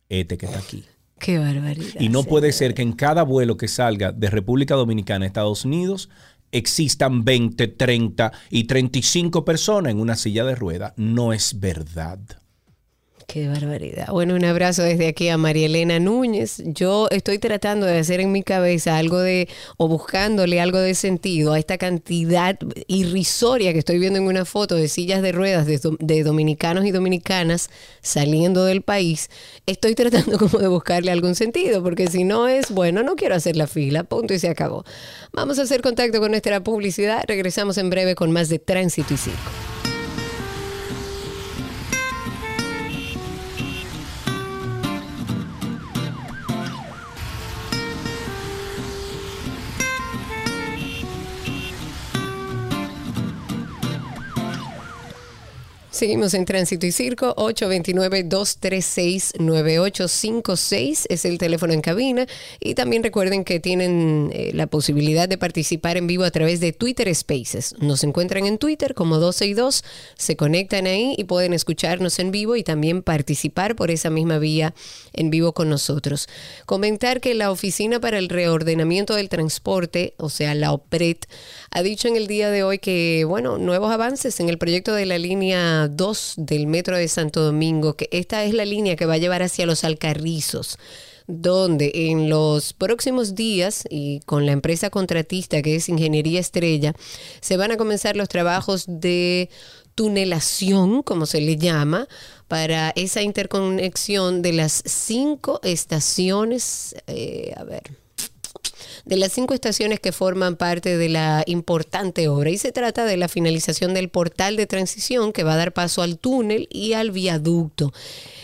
Este que está aquí. Qué barbaridad. Y no puede ser que en cada vuelo que salga de República Dominicana a Estados Unidos existan 20, 30 y 35 personas en una silla de rueda. No es verdad. Qué barbaridad. Bueno, un abrazo desde aquí a María Elena Núñez. Yo estoy tratando de hacer en mi cabeza algo de, o buscándole algo de sentido a esta cantidad irrisoria que estoy viendo en una foto de sillas de ruedas de, de dominicanos y dominicanas saliendo del país. Estoy tratando como de buscarle algún sentido, porque si no es, bueno, no quiero hacer la fila, punto y se acabó. Vamos a hacer contacto con nuestra publicidad. Regresamos en breve con más de Tránsito y Circo. Seguimos en Tránsito y Circo, 829-236-9856 es el teléfono en cabina. Y también recuerden que tienen eh, la posibilidad de participar en vivo a través de Twitter Spaces. Nos encuentran en Twitter como 12 y 2, se conectan ahí y pueden escucharnos en vivo y también participar por esa misma vía en vivo con nosotros. Comentar que la Oficina para el Reordenamiento del Transporte, o sea, la OPRET, ha dicho en el día de hoy que, bueno, nuevos avances en el proyecto de la línea 2 del Metro de Santo Domingo, que esta es la línea que va a llevar hacia los Alcarrizos donde en los próximos días y con la empresa contratista que es Ingeniería Estrella, se van a comenzar los trabajos de tunelación, como se le llama, para esa interconexión de las cinco estaciones, eh, a ver, de las cinco estaciones que forman parte de la importante obra. Y se trata de la finalización del portal de transición que va a dar paso al túnel y al viaducto.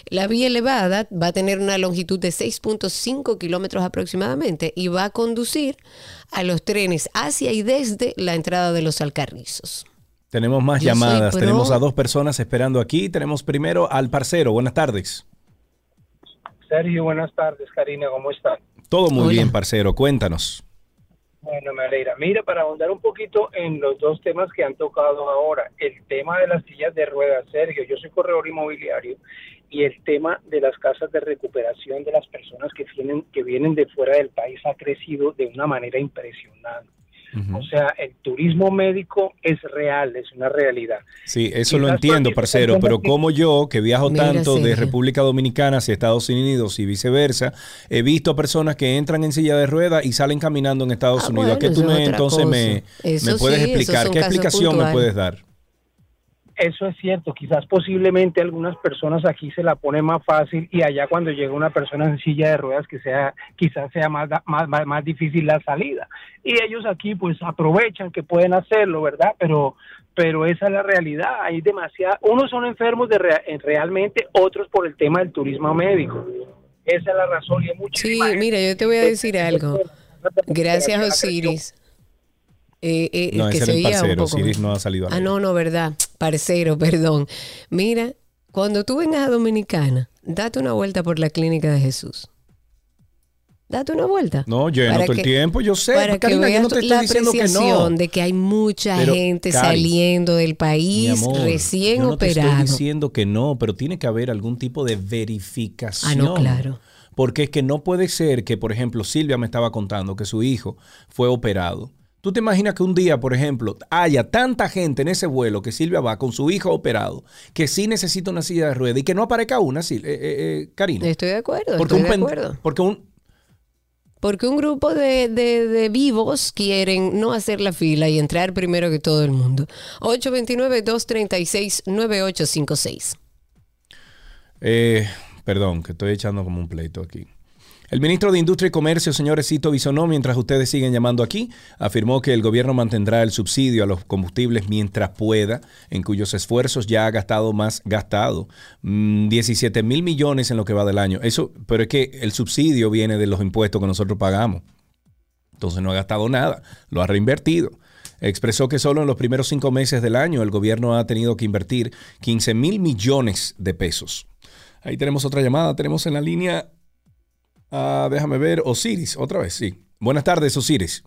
La vía elevada va a tener una longitud de 6.5 kilómetros aproximadamente y va a conducir a los trenes hacia y desde la entrada de los Alcarrizos. Tenemos más Yo llamadas. Tenemos a dos personas esperando aquí. Tenemos primero al parcero. Buenas tardes. Sergio, buenas tardes, Karina, ¿cómo están? Todo muy Hola. bien, parcero. Cuéntanos. Bueno, me alegra. Mira, para ahondar un poquito en los dos temas que han tocado ahora, el tema de las sillas de ruedas, Sergio, yo soy corredor inmobiliario, y el tema de las casas de recuperación de las personas que vienen, que vienen de fuera del país ha crecido de una manera impresionante. O sea, el turismo médico es real, es una realidad. Sí, eso lo entiendo, parcero, pero que- como yo, que viajo Mira, tanto de. República Dominicana hacia Estados Unidos y viceversa, he visto personas que entran en silla de ruedas y salen caminando en Estados Ah, Unidos. ¿A qué tú me entonces me, cosa. Me puedes sí, explicación me puedes dar? Eso es cierto, quizás posiblemente algunas personas aquí se la ponen más fácil y allá cuando llega una persona en silla de ruedas que sea quizás sea más, más, más, difícil la salida. Y ellos aquí pues aprovechan que pueden hacerlo, ¿verdad? Pero pero esa es la realidad, hay demasiada, unos son enfermos de rea- realmente, otros por el tema del turismo médico. Esa es la razón y hay Sí, mira, yo te voy a decir algo. Gracias, Osiris. Eh, eh, No, que ese se era el oía un parcero. poco- no ha salido a Ah, no, no, verdad. parcero, perdón. Mira, cuando tú vengas a Dominicana, date una vuelta por la clínica de Jesús. Date una vuelta. No, yo Para todo el que- tiempo, yo sé. Para que Karina, yo veas no te la diciendo que no. apreciación de que hay mucha Pero, gente Cari, saliendo del país amor, recién yo no te operado. estoy diciendo que no, pero tiene que haber algún tipo de verificación. Ah, no, claro. Porque es que no puede ser que, por ejemplo, Silvia me estaba contando que su hijo fue operado. ¿Tú te imaginas que un día, por ejemplo, haya tanta gente en ese vuelo que Silvia va con su hijo operado, que sí necesita una silla de ruedas y que no aparezca una, Sil- eh, eh, eh, Karina? Estoy de acuerdo, Porque estoy un de acuerdo. Porque un, Porque un grupo de, de- de vivos quieren no hacer la fila y entrar primero que todo el mundo. 829-236-9856. Eh, perdón, que estoy echando como un pleito aquí. El ministro de Industria y Comercio, señor Cito Bisonó, mientras ustedes siguen llamando aquí, afirmó que el gobierno mantendrá el subsidio a los combustibles mientras pueda, en cuyos esfuerzos ya ha gastado más gastado. Mm, 17 mil millones en lo que va del año. Eso, pero es que el subsidio viene de los impuestos que nosotros pagamos. Entonces no ha gastado nada, lo ha reinvertido. Expresó que solo en los primeros cinco meses del año el gobierno ha tenido que invertir 15 mil millones de pesos. Ahí tenemos otra llamada, tenemos en la línea, ah, déjame ver, Osiris, otra vez, sí. Buenas tardes, Osiris.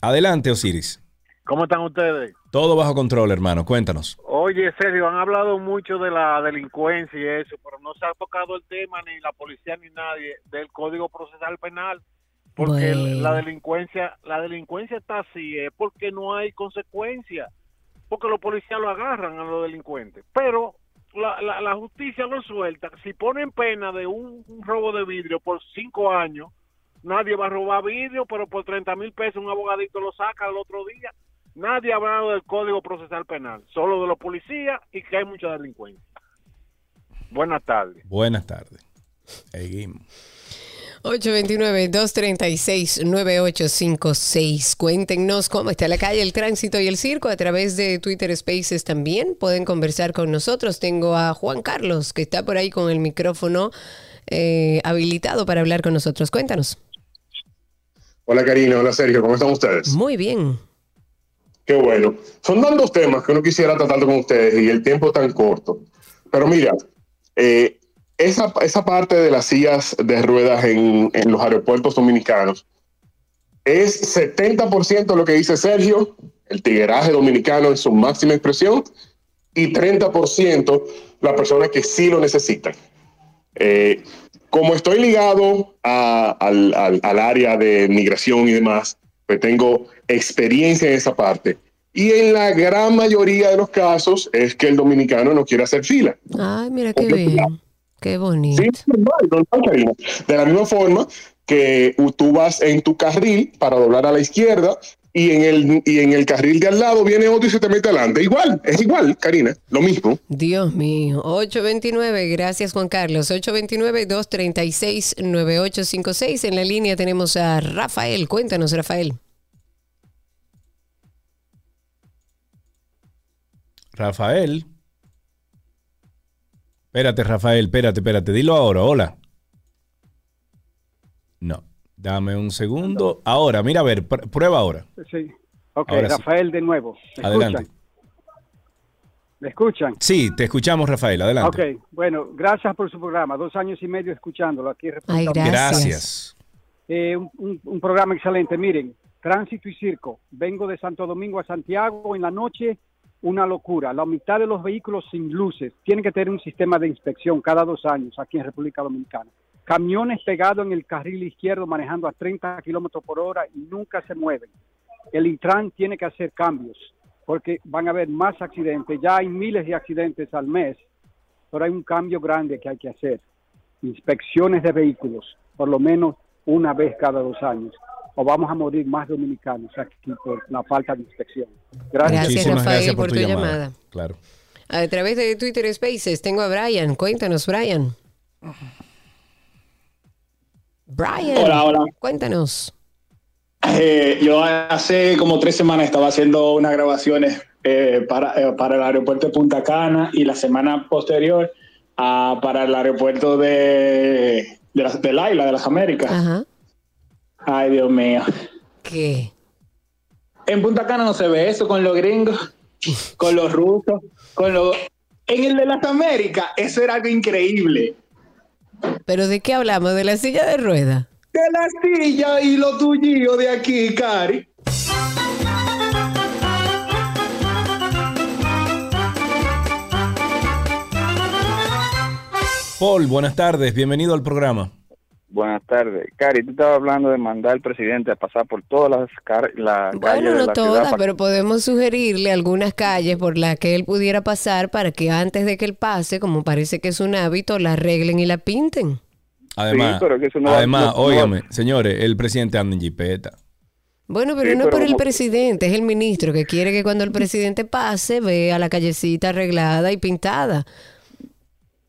Adelante, Osiris. ¿Cómo están ustedes? Todo bajo control, hermano, cuéntanos. Oye, Sergio, han hablado mucho de la delincuencia y eso, pero no se ha tocado el tema ni la policía ni nadie del Código Procesal Penal, porque Bueno. la delincuencia, la delincuencia está así, es porque no hay consecuencia, porque los policías lo agarran a los delincuentes, pero la, la, la justicia lo suelta. Si ponen pena de un, robo de vidrio por cinco años, nadie va a robar vidrio, pero por 30 mil pesos un abogadito lo saca al otro día. Nadie ha hablado del Código Procesal Penal, solo de los policías y que hay mucha delincuencia. Buenas tardes. Buenas tardes. Seguimos. 829-236-9856. Cuéntenos cómo está la calle, el tránsito y el circo. A través de Twitter Spaces también pueden conversar con nosotros. Tengo a Juan Carlos, que está por ahí con el micrófono eh, habilitado para hablar con nosotros. Cuéntanos. Hola Karina, hola Sergio, ¿cómo están ustedes? Muy bien. Qué bueno. Son tantos temas que uno quisiera tratar con ustedes y el tiempo tan corto. Pero mira, eh, esa, esa parte de las sillas de ruedas en, en los aeropuertos dominicanos es 70% lo que dice Sergio, el tigueraje dominicano en su máxima expresión, y 30% las personas que sí lo necesitan. Eh, como estoy ligado a- al, al- al área de migración y demás, pues tengo experiencia en esa parte. Y en la gran mayoría de los casos es que el dominicano no quiere hacer fila. Ay, mira qué bien. Qué bonito. Sí, normal, normal, Karina. De la misma forma que tú vas en tu carril para doblar a la izquierda y en el, y en el carril de al lado viene otro y se te mete adelante. Igual, es igual, Karina, lo mismo. Dios mío. 829, gracias Juan Carlos. 829-236-9856. En la línea tenemos a Rafael. Cuéntanos, Rafael. Rafael. Espérate, Rafael, espérate, espérate. Dilo ahora, hola. No, dame un segundo. Ahora, mira, a ver, pr- prueba ahora. Sí. Ok, Ahora sí. Rafael de nuevo. ¿Me Adelante. escuchan? ¿Me escuchan? Sí, te escuchamos, Rafael, adelante. Ok, bueno, gracias por su programa. Dos años y medio escuchándolo aquí. Ay, gracias. Gracias. Eh, un, un- un programa excelente. Miren, tránsito y circo. Vengo de Santo Domingo a Santiago en la noche. Una locura. La mitad de los vehículos sin luces. Tienen que tener un sistema de inspección cada dos años aquí en República Dominicana. Camiones pegados en el carril izquierdo manejando a 30 kilómetros por hora y nunca se mueven. El Intran tiene que hacer cambios porque van a haber más accidentes. Ya hay miles de accidentes al mes, pero hay un cambio grande que hay que hacer. Inspecciones de vehículos, por lo menos una vez cada dos años. O vamos a morir más dominicanos aquí por la falta de inspección. Gracias. Muchísimas Rafael, gracias por, por tu, tu llamada. llamada. Claro. A través de Twitter Spaces tengo a Brian. Cuéntanos, Brian. Brian. Hola, hola. Cuéntanos. Eh, yo hace como tres semanas estaba haciendo unas grabaciones eh, para, eh, para el aeropuerto de Punta Cana y la semana posterior para el aeropuerto de, de, las- de la isla de las Américas. Ajá. Ay, Dios mío. ¿Qué? En Punta Cana no se ve eso con los gringos. con los rusos, con los... En el de las Américas, eso era algo increíble. ¿Pero de qué hablamos? ¿De la silla de ruedas? De la silla y lo tuyo de aquí, Cari. Paul, buenas tardes, bienvenido al programa. Buenas tardes. Cari, tú estabas hablando de mandar al presidente a pasar por todas las car- la calles Bueno, de no la todas, ciudad. pero podemos sugerirle algunas calles por las que él pudiera pasar para que antes de que él pase, como parece que es un hábito, la arreglen y la pinten. Además, Sí, pero que eso no va- además, no- no- óigame, señores, el presidente anda en jipeta. Bueno, pero Sí, no es pero por el presidente, es el ministro que quiere que cuando el presidente pase vea la callecita arreglada y pintada.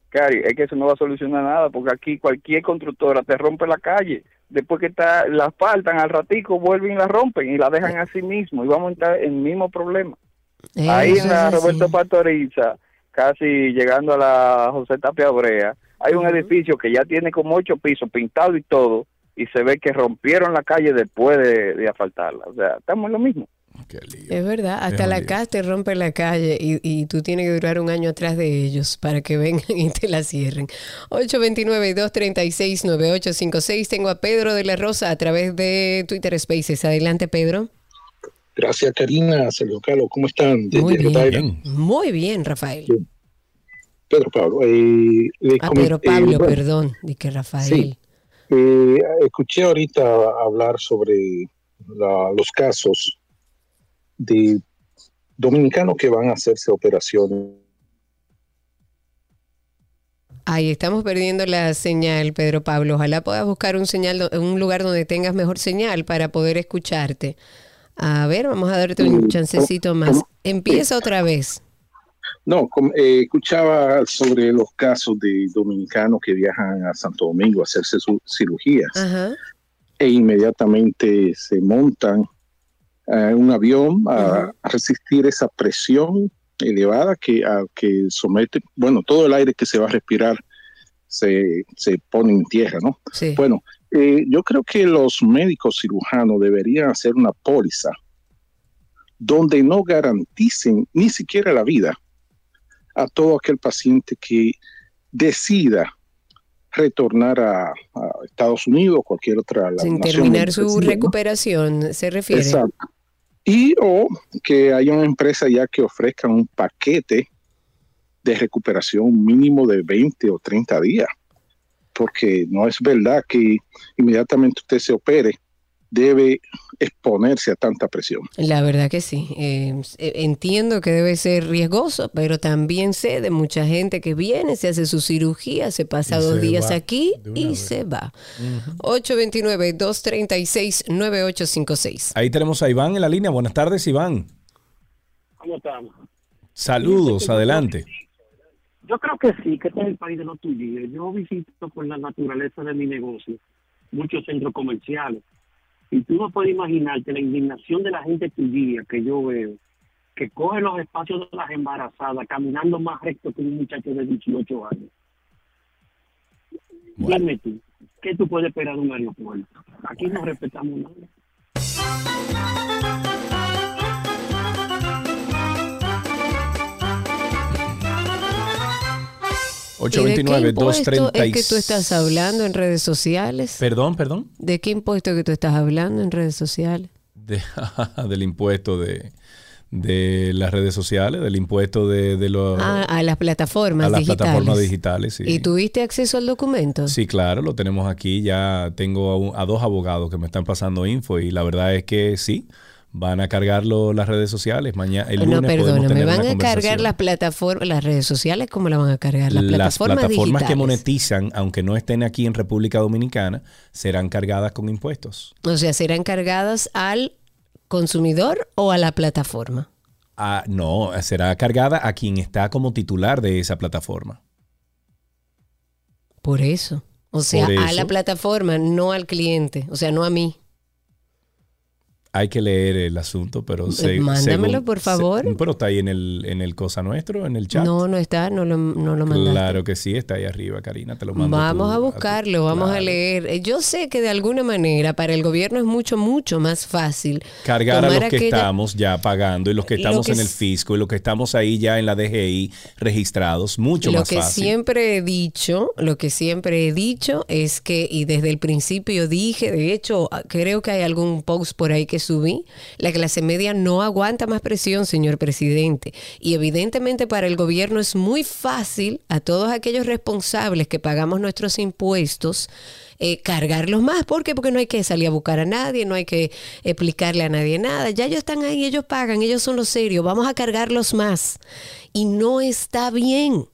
Cari, es que eso no va a solucionar nada, porque aquí cualquier constructora te rompe la calle. Después que está, la asfaltan al ratico, vuelven y la rompen y la dejan así mismo. Y vamos a estar en el mismo problema. Ahí Eso en la. Roberto Pastoriza, casi llegando a la José Tapia Brea, hay un edificio que ya tiene como ocho pisos pintado y todo, y se ve que rompieron la calle después de, de asfaltarla. O sea, estamos en lo mismo. Es verdad, hasta la casa te rompe la calle y, y tú tienes que durar un año atrás de ellos para que vengan y te la cierren. 829-236-9856. Tengo a Pedro de la Rosa a través de Twitter Spaces. Adelante, Pedro. Gracias, Karina, Sergio Carlos, ¿cómo están? Desde Muy bien. Muy bien, Rafael. Pedro Pablo. eh, le Ah, Pedro eh, Pablo, bueno, perdón, di que Rafael. Sí. eh, escuché ahorita hablar sobre la- los casos de dominicanos que van a hacerse operaciones. Ahí estamos perdiendo la señal, Pedro Pablo. Ojalá puedas buscar un señal, un lugar donde tengas mejor señal para poder escucharte. A ver, vamos a darte un chancecito más. Empieza otra vez. No, eh, escuchaba sobre los casos de dominicanos que viajan a Santo Domingo a hacerse sus cirugías Ajá. e inmediatamente se montan a un avión a, a resistir esa presión elevada que, a, que somete, bueno, todo el aire que se va a respirar se, se pone en tierra, ¿no? Sí. Bueno, eh, yo creo que los médicos cirujanos deberían hacer una póliza donde no garanticen ni siquiera la vida a todo aquel paciente que decida retornar a, a Estados Unidos o cualquier otra Sin nación terminar su recuperación, se refiere. Exacto. Y o que haya una empresa ya que ofrezca un paquete de recuperación mínimo de 20 o 30 días. Porque no es verdad que inmediatamente usted se opere, debe exponerse a tanta presión. La verdad que sí. Eh, eh, entiendo que debe ser riesgoso, pero también sé de mucha gente que viene, se hace su cirugía, se pasa Y dos se días aquí y vez. se va. 829-236-9856. Ahí tenemos a Iván en la línea. Buenas tardes, Iván. ¿Cómo estamos? Saludos, adelante. Yo creo que sí, que este es el país de los tuyos. Yo visito por la naturaleza de mi negocio muchos centros comerciales. Y tú no puedes imaginarte la indignación de la gente tuya que yo veo, que coge los espacios de las embarazadas caminando más recto que un muchacho de 18 años. Dime tú, ¿qué tú puedes esperar de un aeropuerto? Aquí no respetamos nada. 829 ¿Y de qué impuesto 236 es que tú estás hablando en redes sociales? Perdón, perdón. ¿De qué impuesto que tú estás hablando en redes sociales? De- del impuesto de, de las redes sociales, del impuesto de, de los Ah, a las plataformas a las digitales. plataformas digitales. Sí. ¿Y tuviste acceso al documento? Sí, claro, lo tenemos aquí. Ya tengo a, un- a dos abogados que me están pasando info y la verdad es que sí, van a cargarlo las redes sociales. Mañana, el lunes no, perdóname, tener van a cargar las plataformas, las redes sociales, ¿cómo la van a cargar? Las, Las plataformas, plataformas que monetizan, aunque no estén aquí en República Dominicana, serán cargadas con impuestos. O sea, serán cargadas al consumidor o a la plataforma. Ah, no, será cargada a quien está como titular de esa plataforma. Por eso. O sea, a la plataforma, no al cliente. O sea, no a mí. Hay que leer el asunto, pero se- Mándamelo, según- por favor. se- pero está ahí en el, en el cosa nuestro, en el chat. No, no está, no lo, no lo mandaste. Claro que sí, está ahí arriba, Karina, te lo mando. Vamos tú a buscarlo, vamos a leer. Eh, Yo sé que de alguna manera para el gobierno es mucho, mucho más fácil Cargar a los que aquella- estamos ya pagando y los que Lo estamos que en el fisco y los que estamos ahí ya en la DGI registrados, mucho lo más que fácil. siempre he dicho, lo que siempre he dicho es que, y desde el principio dije, de hecho, ah, creo que hay algún post por ahí que subí, la clase media no aguanta más presión, señor presidente. Y evidentemente para el gobierno es muy fácil a todos aquellos responsables que pagamos nuestros impuestos. eh, cargarlos más. ¿Por qué? Porque no hay que salir a buscar a nadie, no hay que explicarle a nadie nada. Ya ellos están ahí, ellos pagan, ellos son los serios. Vamos a cargarlos más. Y no está bien.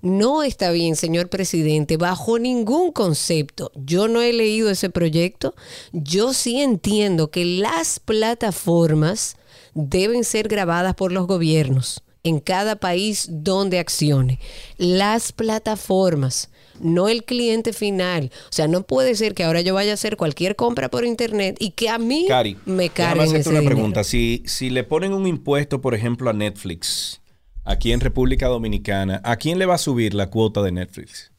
No está bien, señor presidente, bajo ningún concepto. Yo no he leído ese proyecto. Yo sí entiendo que las plataformas deben ser grabadas por los gobiernos en cada país donde accione. Las plataformas, no el cliente final. O sea, no puede ser que ahora yo vaya a hacer cualquier compra por internet y que a mí Cari, me déjame carguen hacerte ese una dinero. pregunta. Si, si le ponen un impuesto, por ejemplo, a Netflix, aquí en República Dominicana, ¿a quién le va a subir la cuota de Netflix?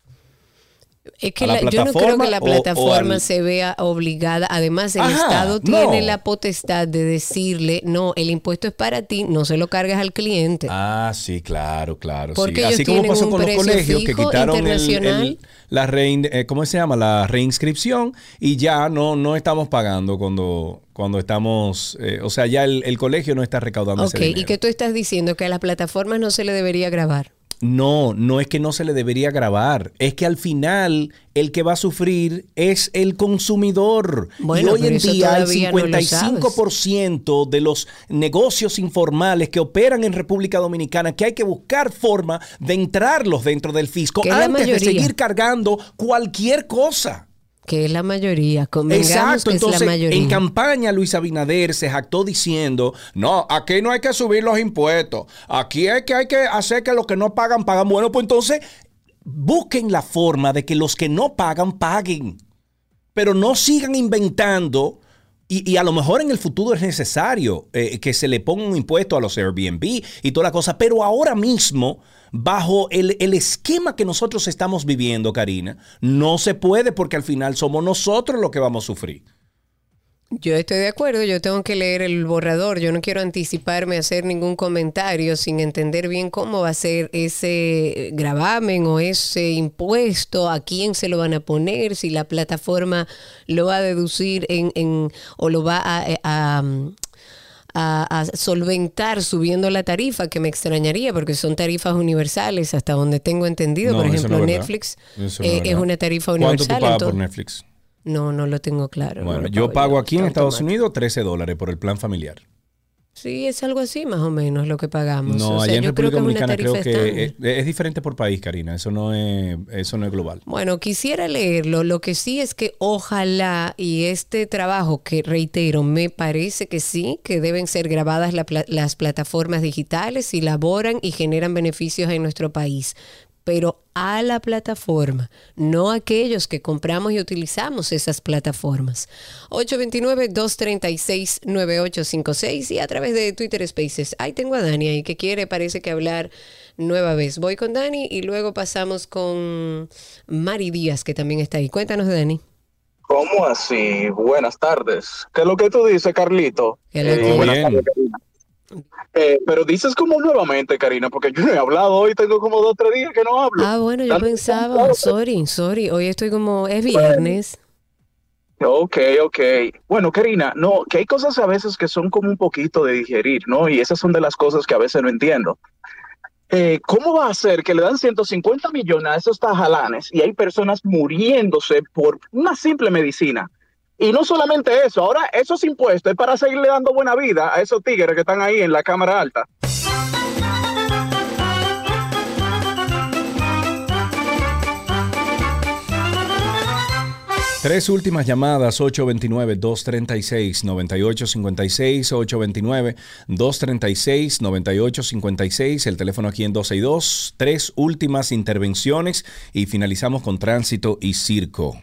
Es que ¿A la la- yo no creo que la o- o plataforma al- se vea obligada. Además, el Ajá, Estado no. tiene la potestad de decirle, no, el impuesto es para ti, no se lo cargas al cliente. Ah, sí, claro, claro. Porque sí. ellos Así como pasó un con los colegios que quitaron el- la rein- eh, ¿cómo se llama? La reinscripción y ya no, no estamos pagando cuando, cuando estamos, eh, o sea, ya el, el colegio no está recaudando ok, ese ¿y dinero. qué tú estás diciendo? Que a las plataformas no se le debería grabar. No, no es que no se le debería grabar, es que al final el que va a sufrir es el consumidor. Bueno, y hoy en día el todavía no lo 55% de los negocios informales que operan en República Dominicana, que hay que buscar forma de entrarlos dentro del fisco antes de seguir cargando cualquier cosa. Que es la mayoría. Exacto, que es entonces la mayoría. en campaña Luis Abinader se jactó diciendo, no, aquí no hay que subir los impuestos, aquí es que hay que hacer que los que no pagan pagan. Bueno, pues entonces busquen la forma de que los que no pagan paguen, pero no sigan inventando. Y, y a lo mejor en el futuro es necesario eh, que se le ponga un impuesto a los Airbnb y toda la cosa, pero ahora mismo, bajo el, el esquema que nosotros estamos viviendo, Karina, no se puede porque al final somos nosotros los que vamos a sufrir. Yo estoy de acuerdo, yo tengo que leer el borrador, yo no quiero anticiparme a hacer ningún comentario sin entender bien cómo va a ser ese gravamen o ese impuesto, a quién se lo van a poner, si la plataforma lo va a deducir en, en- o lo va a, a- a- a solventar subiendo la tarifa, que me extrañaría porque son tarifas universales hasta donde tengo entendido. No, Por ejemplo, no. Netflix no eh, es verdad. una tarifa ¿Cuánto universal. tú pagas por Netflix? No, no lo tengo claro. no Bueno, yo pago pago aquí en Estados automático. Unidos 13 dólares por el plan familiar. Sí, es algo así más o menos lo que pagamos. No, O sea, allá en yo creo República Dominicana creo que es, es diferente por país, Karina. Eso no es, eso no es global. Bueno, quisiera leerlo. Lo que sí es que ojalá y este trabajo que reitero, me parece que sí, que deben ser grabadas la las plataformas digitales y laboran y generan beneficios en nuestro país. Pero a la plataforma, no a aquellos que compramos y utilizamos esas plataformas. 829-236-9856 y a través de Twitter Spaces. Ahí tengo a Dani ahí que quiere, parece que hablar nueva vez. Voy con Dani y luego pasamos con Mari Díaz, que también está ahí. Cuéntanos, Dani. ¿Cómo así? Buenas tardes. ¿Qué es lo que tú dices, Carlito? ¿Qué es lo Eh, que- buenas Bien. tardes, Karina. Eh, pero dices como nuevamente, Karina, porque yo no he hablado hoy, tengo como dos o tres días que no hablo. Ah, bueno, yo pensaba, sorry, sorry, hoy estoy como, es viernes. Ok, ok. Bueno, Karina, no, que hay cosas a veces que son como un poquito de digerir, ¿no? Y esas son de las cosas que a veces no entiendo. Eh, ¿Cómo va a ser que le dan 150 millones a esos tajalanes y hay personas muriéndose por una simple medicina? Y no solamente eso, ahora esos impuestos es para seguirle dando buena vida a esos tigres que están ahí en la Cámara Alta. Tres últimas llamadas, 829-236-9856, 829-236-9856, el teléfono aquí en 262. Tres últimas intervenciones y finalizamos con tránsito y circo.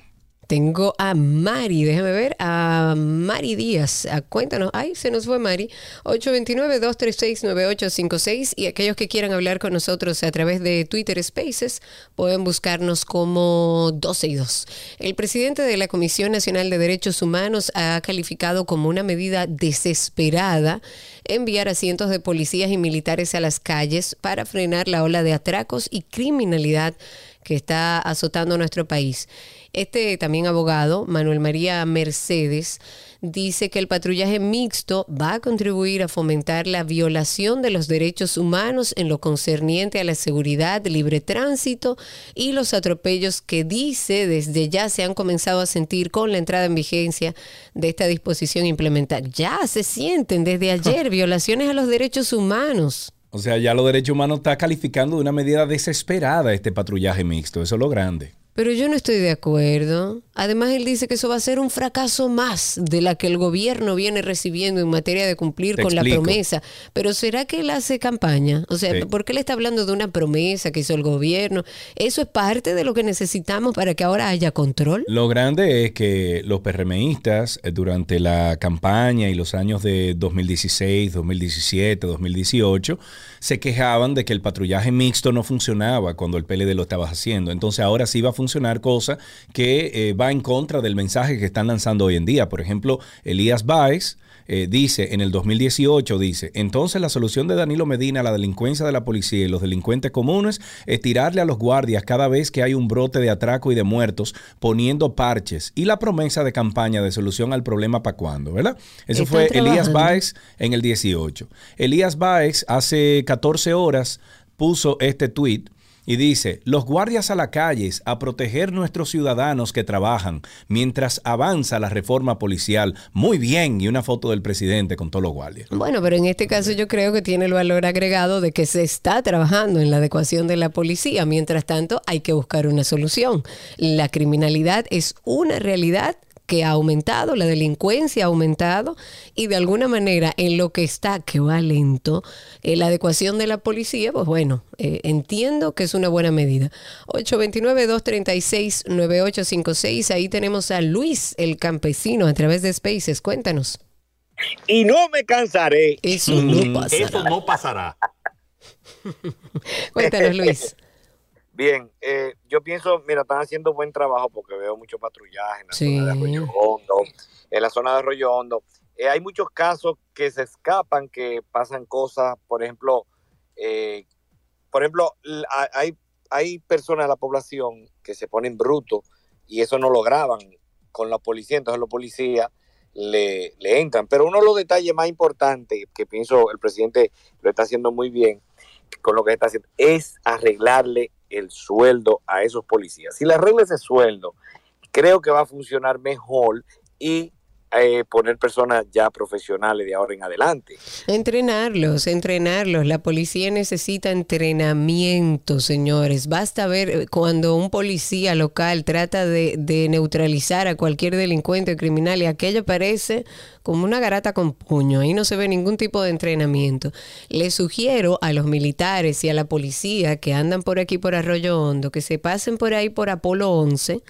Tengo a Mari, déjame ver, a Mari Díaz. Ah, cuéntanos, ay, se nos fue Mari. 829-236-9856 y aquellos que quieran hablar con nosotros a través de Twitter Spaces pueden buscarnos como 12 y 2. El presidente de la Comisión Nacional de Derechos Humanos ha calificado como una medida desesperada enviar a cientos de policías y militares a las calles para frenar la ola de atracos y criminalidad que está azotando nuestro país. Este también abogado, Manuel María Mercedes, dice que el patrullaje mixto va a contribuir a fomentar la violación de los derechos humanos en lo concerniente a la seguridad, libre tránsito y los atropellos que dice desde ya se han comenzado a sentir con la entrada en vigencia de esta disposición implementada. Ya se sienten desde ayer violaciones a los derechos humanos. O sea, ya los derechos humanos está calificando de una medida desesperada este patrullaje mixto. Eso es lo grande. Pero yo no estoy de acuerdo. Además, él dice que eso va a ser un fracaso más de la que el gobierno viene recibiendo en materia de cumplir Te con la promesa. Pero ¿será que él hace campaña? O sea, Sí. ¿por qué le está hablando de una promesa que hizo el gobierno? ¿Eso es parte de lo que necesitamos para que ahora haya control? Lo grande es que los PRMistas eh, durante la campaña y los años de 2016, 2017, 2018 se quejaban de que el patrullaje mixto no funcionaba cuando el PLD lo estaba haciendo. Entonces ahora sí va a funcionar, cosa que eh, va en contra del mensaje que están lanzando hoy en día. Por ejemplo, Elías Baez eh, dice en el 2018, dice, entonces la solución de Danilo Medina a la delincuencia de la policía y los delincuentes comunes es tirarle a los guardias cada vez que hay un brote de atraco y de muertos, poniendo parches y la promesa de campaña de solución al problema para cuándo, ¿verdad? Eso Están fue Elías. Baez en el 18. Elías Baez hace 14 horas puso este tweet y dice, los guardias a la calle a proteger nuestros ciudadanos que trabajan mientras avanza la reforma policial. Muy bien, y una foto del presidente con todos los guardias. Bueno, pero en este caso yo creo que tiene el valor agregado de que se está trabajando en la adecuación de la policía. Mientras tanto, hay que buscar una solución. La criminalidad es una realidad que ha aumentado, la delincuencia ha aumentado y de alguna manera en lo que está, que va lento, eh, la adecuación de la policía, pues bueno, eh, entiendo que es una buena medida. 829-236-9856, ahí tenemos a Luis, el campesino, a través de Spaces. Cuéntanos. Y no me cansaré. Eso no pasará. Eso no pasará. Cuéntanos, Luis. Bien, eh, yo pienso, mira, están haciendo buen trabajo porque veo mucho patrullaje en la Sí. zona de Arroyo Hondo. En la zona de Arroyo Hondo. Eh, hay muchos casos que se escapan, que pasan cosas, por ejemplo, eh, por ejemplo, hay, hay personas de la población que se ponen brutos y eso no lo graban con la policía, entonces los policías le, le entran. Pero uno de los detalles más importantes que pienso el presidente lo está haciendo muy bien con lo que está haciendo es arreglarle el sueldo a esos policías. Si le arregla ese sueldo, creo que va a funcionar mejor y eh, poner personas ya profesionales de ahora en adelante. Entrenarlos, entrenarlos. La policía necesita entrenamiento, señores. Basta ver eh, cuando un policía local trata de, de neutralizar a cualquier delincuente o criminal y aquello parece como una garata con puño. Ahí no se ve ningún tipo de entrenamiento. Les sugiero a los militares y a la policía que andan por aquí por Arroyo Hondo que se pasen por ahí por Apolo 11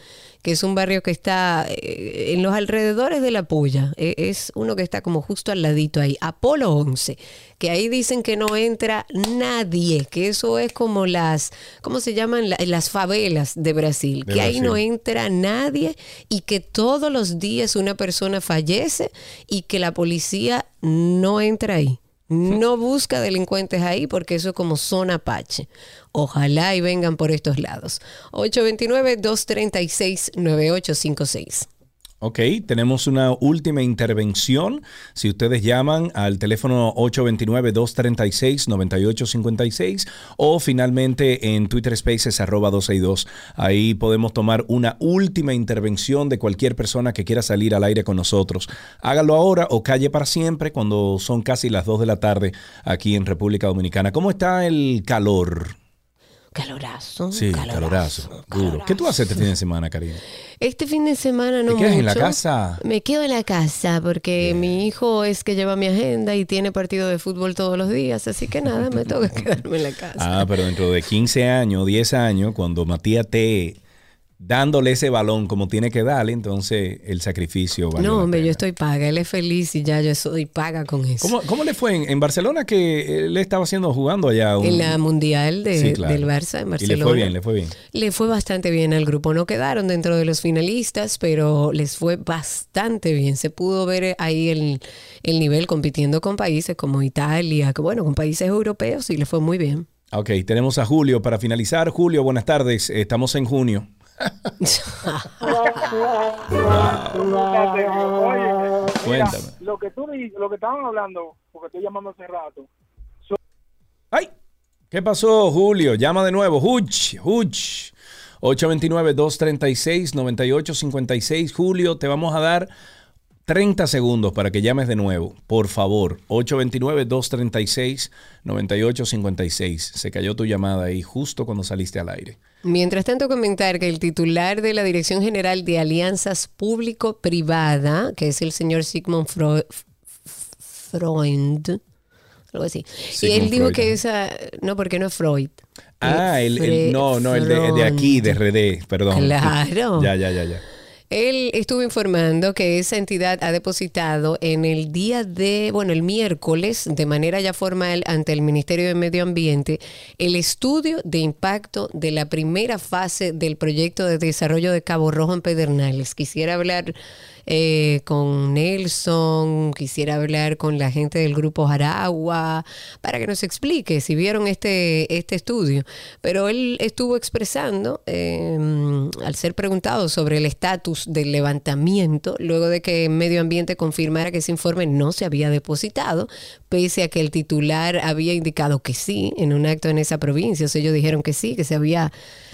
que es un barrio que está eh, en los alrededores de la Puya. Eh, es uno que está como justo al ladito ahí, Apolo 11, que ahí dicen que no entra nadie, que eso es como las, ¿cómo se llaman? La- las favelas de Brasil, De que ahí no entra nadie y que todos los días una persona fallece y que la policía no entra ahí. No busca delincuentes ahí porque eso es como zona Apache. Ojalá y vengan por estos lados. 829-236-9856. Ok, tenemos una última intervención. Si ustedes llaman al teléfono 829-236-9856 o finalmente en Twitter Spaces arroba 262. Ahí podemos tomar una última intervención de cualquier persona que quiera salir al aire con nosotros. Hágalo ahora o calle para siempre cuando son casi las 2 de la tarde aquí en República Dominicana. ¿Cómo está el calor? Calorazo. Sí, calorazo. calorazo. Duro. ¿Qué tú haces este fin de semana, Karina? Este fin de semana no ¿Te quedas en la casa? Me quedo en la casa porque mi hijo es que lleva mi agenda y tiene partido de fútbol todos los días, así que nada, me toca quedarme en la casa. Ah, pero dentro de 15 años, 10 años, cuando Matías T dándole ese balón como tiene que darle, entonces el sacrificio valió No, hombre, yo estoy paga. Él es feliz y ya yo soy paga con eso. ¿Cómo, cómo le fue en, en Barcelona que él estaba haciendo jugando allá? un- En la mundial de- Sí, claro. del Barça en Y Barcelona. le fue bien, le fue bien. Le fue bastante bien al grupo. No quedaron dentro de los finalistas, pero les fue bastante bien. Se pudo ver ahí el, el nivel compitiendo con países como Italia, que bueno, con países europeos y le fue muy bien. Ok, tenemos a Julio para finalizar. Julio, buenas tardes. Estamos en junio. Oye, mira, Cuéntame. lo que tú lo que estaban hablando, porque estoy llamando hace rato, ¿Qué pasó, Julio? Llama de nuevo. Huch, Huch. 829-236-9856. Julio, te vamos a dar 30 segundos para que llames de nuevo. Por favor. 829-236-9856. Se cayó tu llamada ahí justo cuando saliste al aire. Mientras tanto, comentar que el titular de la Dirección General de Alianzas Público-Privada, que es el señor Sigmund Freud, Freund, algo así, y él dijo Freud, que esa, no, porque no es Freud. Ah, el, el- no, no, el de, de aquí, de RD, perdón. Claro. Ya, ya, ya, ya. Él estuvo informando que esa entidad ha depositado en el día de, bueno, el miércoles, de manera ya formal ante el Ministerio de Medio Ambiente, el estudio de impacto de la primera fase del proyecto de desarrollo de Cabo Rojo en Pedernales. Quisiera hablar eh, con Nelson, quisiera hablar con la gente del grupo Aragua, para que nos explique si vieron este, este estudio. Pero él estuvo expresando, eh, al ser preguntado sobre el estatus del levantamiento, luego de que Medio Ambiente confirmara que ese informe no se había depositado, pese a que el titular había indicado que sí en un acto en esa provincia. O sea, ellos dijeron que sí, que se había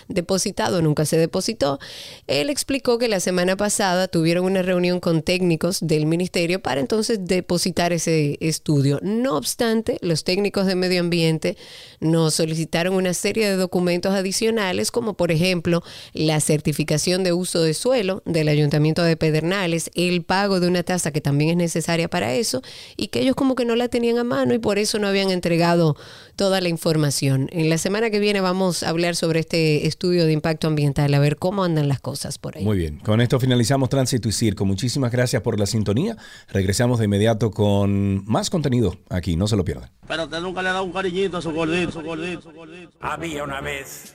depositado, nunca se depositó. Él explicó que la semana pasada tuvieron una reunión con técnicos del ministerio para entonces depositar ese estudio. No obstante, los técnicos de medio ambiente nos solicitaron una serie de documentos adicionales, como por ejemplo la certificación de uso de suelo del Ayuntamiento de Pedernales, el pago de una tasa que también es necesaria para eso, y que ellos como que no la tenían a mano y por eso no habían entregado toda la información. En la semana que viene vamos a hablar sobre este estudio de impacto ambiental, a ver cómo andan las cosas por ahí. Muy bien, con esto finalizamos Tránsito y Circo. Muchísimas gracias por la sintonía. Regresamos de inmediato con más contenido aquí, no se lo pierdan. Pero usted nunca le ha dado un cariñito a su gordito, su gordito, su gordito. Había una vez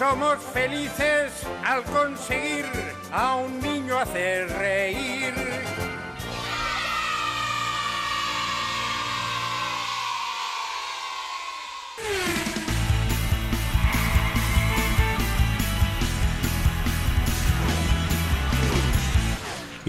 Somos felices al conseguir a un niño hacer reír.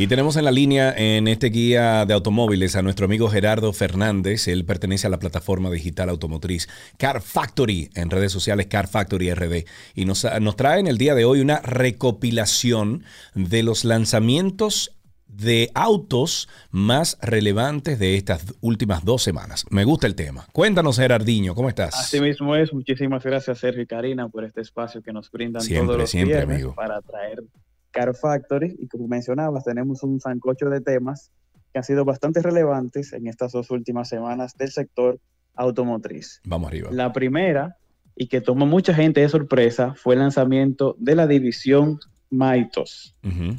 Y tenemos en la línea en este guía de automóviles a nuestro amigo Gerardo Fernández. Él pertenece a la plataforma digital automotriz Car Factory en redes sociales Car Factory RD. Y nos, nos trae en el día de hoy una recopilación de los lanzamientos de autos más relevantes de estas últimas dos semanas. Me gusta el tema. Cuéntanos, Gerardiño, ¿cómo estás? Así mismo es. Muchísimas gracias, Sergio y Karina, por este espacio que nos brindan Siempre, todos los siempre, viernes amigo. para traer Car Factory. Y como mencionabas, tenemos un sancocho de temas que han sido bastante relevantes en estas dos últimas semanas del sector automotriz. Vamos arriba. La primera, y que tomó mucha gente de sorpresa, fue el lanzamiento de la división Maitos.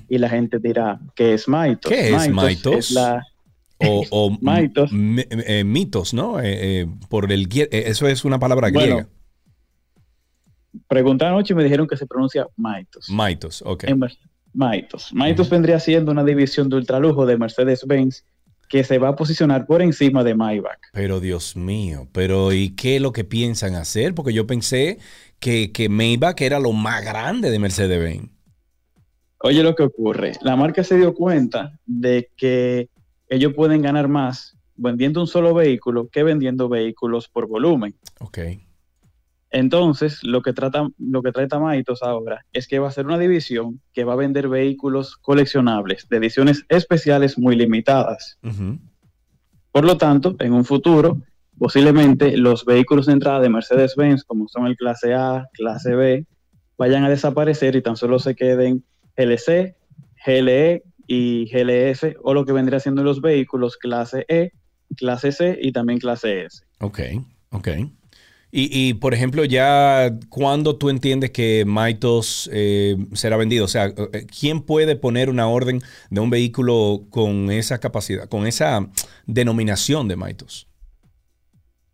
Y la gente dirá, ¿qué es Maitos? ¿Qué es Maitos? es la, O, o Maitos. eh, mitos, ¿no? Eh, eh, por el eso es una palabra Bueno, griega. Pregunté anoche y me dijeron que se pronuncia Maitos. Maitos, ok. En Maitos. Maitos vendría siendo una división de ultralujo de Mercedes-Benz que se va a posicionar por encima de Maybach. Pero Dios mío, pero ¿y qué es lo que piensan hacer? Porque yo pensé que, que Maybach era lo más grande de Mercedes-Benz. Oye lo que ocurre. La marca se dio cuenta de que ellos pueden ganar más vendiendo un solo vehículo que vendiendo vehículos por volumen. Ok. Entonces, lo que trata, lo que trae Tamaitos ahora es que va a ser una división que va a vender vehículos coleccionables de ediciones especiales muy limitadas. Por lo tanto, en un futuro, posiblemente los vehículos de entrada de Mercedes-Benz, como son el clase A, clase B, vayan a desaparecer y tan solo se queden GLC, GLE y GLS, o lo que vendría siendo los vehículos clase E, clase C y también clase S. Ok, ok. Y, y, por ejemplo, ya cuando tú entiendes que Maitos eh, será vendido, o sea, eh, ¿quién puede poner una orden de un vehículo con esa capacidad, con esa denominación de Maitos?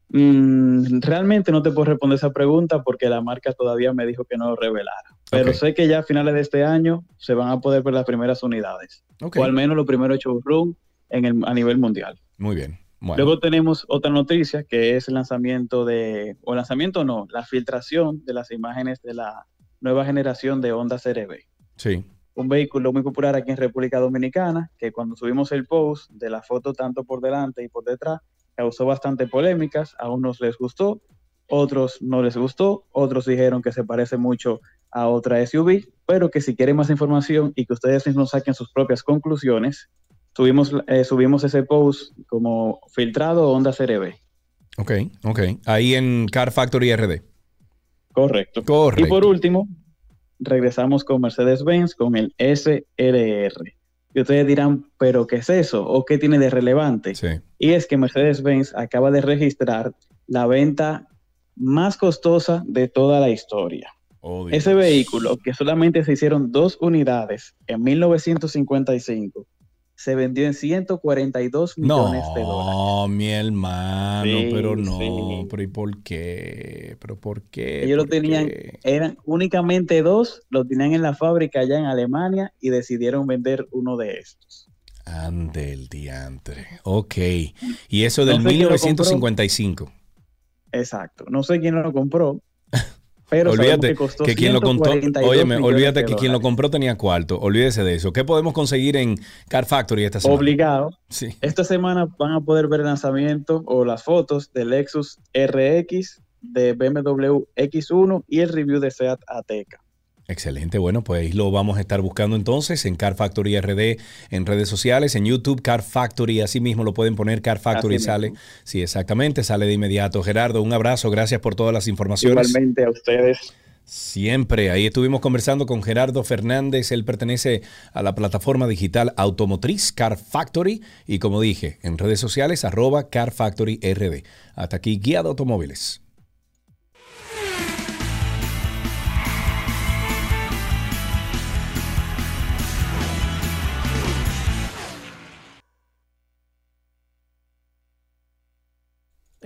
Mm, realmente no te puedo responder esa pregunta porque la marca todavía me dijo que no lo revelara. Pero sé que ya a finales de este año se van a poder ver las primeras unidades. O al menos los primeros showroom en el, a nivel mundial. Muy bien. Luego tenemos otra noticia que es el lanzamiento de, o lanzamiento no, la filtración de las imágenes de la nueva generación de Honda CRB. Sí. Un vehículo muy popular aquí en República Dominicana, que cuando subimos el post de la foto tanto por delante y por detrás, causó bastante polémicas, a unos les gustó, otros no les gustó, otros dijeron que se parece mucho a otra SUV, pero que si quieren más información y que ustedes mismos saquen sus propias conclusiones, subimos, eh, subimos ese post como filtrado Honda CRB. Ok, ok. Ahí en Car Factory RD. Correcto. Correcto. Y por último, regresamos con Mercedes-Benz con el SRR. Y ustedes dirán, ¿pero qué es eso? ¿O qué tiene de relevante? Y es que Mercedes-Benz acaba de registrar la venta más costosa de toda la historia. Oh, Ese vehículo, que solamente se hicieron dos unidades en 1955, se vendió en 142 millones de dólares. No, mi hermano, Sí, pero no, sí. pero ¿y por qué? ¿Pero por qué? Ellos lo ¿Por tenían, qué? eran únicamente dos, lo tenían en la fábrica allá en Alemania y decidieron vender uno de estos. Ande el diantre. Ok. Y eso del No sé quién lo 1955. Exacto. No sé quién lo compró, pero olvídate que costó que quien lo contó, 142 óyeme, millones olvídate de que quien lo dólares. compró tenía cuarto. Olvídese de eso. ¿Qué podemos conseguir en Car Factory esta semana? Obligado. Sí. Esta semana van a poder ver el lanzamiento o las fotos del Lexus RX, de BMW X1 y el review de Seat Ateca. Excelente, bueno, pues ahí lo vamos a estar buscando entonces en Car Factory RD en redes sociales, en YouTube, Car Factory, así mismo lo pueden poner, Car Factory Así sale. mismo. Sí, exactamente, sale de inmediato. Gerardo, un abrazo, gracias por todas las informaciones. Igualmente a ustedes. Siempre, ahí estuvimos conversando con Gerardo Fernández, él pertenece a la plataforma digital automotriz Car Factory y como dije, en redes sociales arroba Car Factory RD. Hasta aquí, guía de automóviles.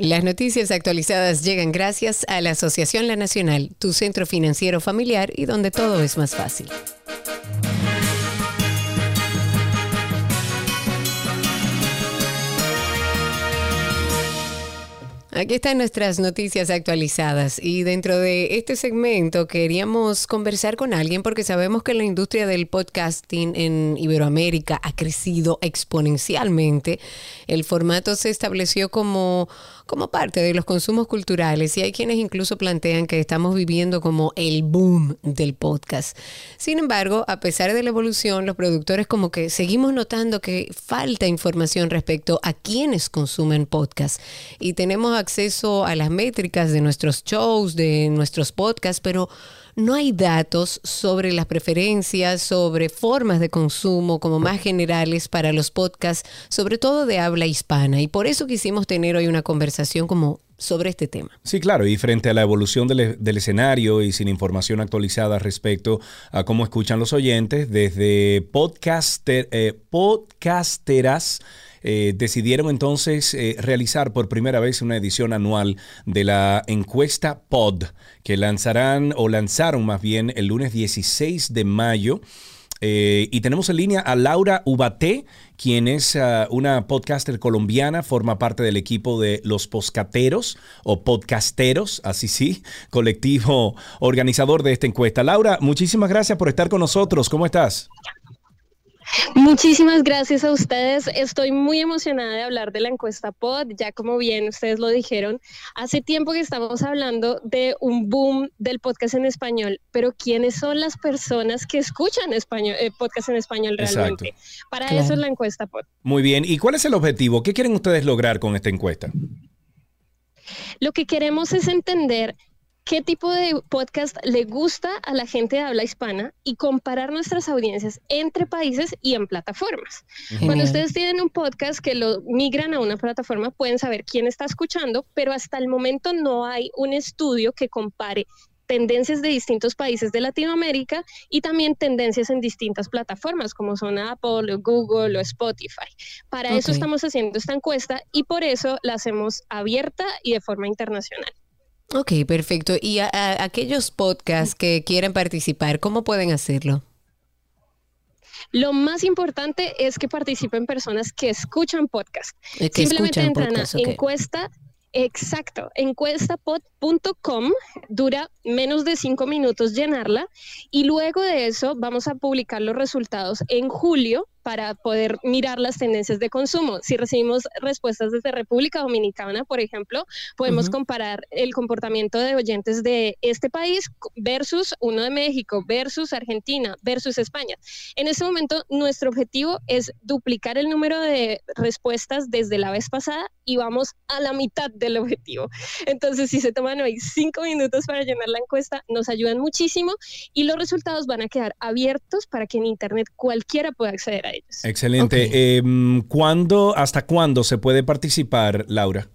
Las noticias actualizadas llegan gracias a la Asociación La Nacional, tu centro financiero familiar y donde todo es más fácil. Aquí están nuestras noticias actualizadas y dentro de este segmento queríamos conversar con alguien porque sabemos que la industria del podcasting en Iberoamérica ha crecido exponencialmente. El formato se estableció como, como parte de los consumos culturales y hay quienes incluso plantean que estamos viviendo como el boom del podcast. Sin embargo, a pesar de la evolución, los productores como que seguimos notando que falta información respecto a quienes consumen podcast y tenemos acceso a las métricas de nuestros shows, de nuestros podcasts, pero no hay datos sobre las preferencias, sobre formas de consumo como más generales para los podcasts, sobre todo de habla hispana. Y por eso quisimos tener hoy una conversación como sobre este tema. Sí, claro, y frente a la evolución del, del escenario y sin información actualizada respecto a cómo escuchan los oyentes, desde podcaster, eh, podcasteras eh, decidieron entonces eh, realizar por primera vez una edición anual de la encuesta Pod, que lanzarán o lanzaron más bien el lunes 16 de mayo. Eh, y tenemos en línea a Laura Ubaté, quien es ah, una podcaster colombiana, forma parte del equipo de Los Poscateros o Podcasteros, así sí, colectivo organizador de esta encuesta. Laura, muchísimas gracias por estar con nosotros. ¿Cómo estás? Muchísimas gracias a ustedes. Estoy muy emocionada de hablar de la encuesta POD. Ya como bien ustedes lo dijeron, hace tiempo que estamos hablando de un boom del podcast en español, pero ¿quiénes son las personas que escuchan español, eh, podcast en español realmente? Exacto. Para Claro. eso es la encuesta POD. Muy bien. ¿Y cuál es el objetivo? ¿Qué quieren ustedes lograr con esta encuesta? Lo que queremos es entender qué tipo de podcast le gusta a la gente de habla hispana y comparar nuestras audiencias entre países y en plataformas. Genial. Cuando ustedes tienen un podcast que lo migran a una plataforma, pueden saber quién está escuchando, pero hasta el momento no hay un estudio que compare tendencias de distintos países de Latinoamérica y también tendencias en distintas plataformas como son Apple, o Google o Spotify. Para eso estamos haciendo esta encuesta y por eso la hacemos abierta y de forma internacional. Ok, perfecto. Y a, a- aquellos podcasts que quieren participar, ¿cómo pueden hacerlo? Lo más importante es que participen personas que escuchan podcast. Eh, que Simplemente escuchan entran podcast, a encuesta, exacto, encuestapod.com, dura menos de cinco minutos llenarla y luego de eso vamos a publicar los resultados en julio para poder mirar las tendencias de consumo. Si recibimos respuestas desde República Dominicana, por ejemplo, podemos Ujú. comparar el comportamiento de oyentes de este país versus uno de México, versus Argentina, versus España. En este momento, nuestro objetivo es duplicar el número de respuestas desde la vez pasada y vamos a la mitad del objetivo. Entonces, si se toman hoy cinco minutos para llenar la encuesta, nos ayudan muchísimo y los resultados van a quedar abiertos para que en Internet cualquiera pueda acceder a ellos. Excelente. Em, ¿cuándo, ¿Hasta cuándo se puede participar, Laura?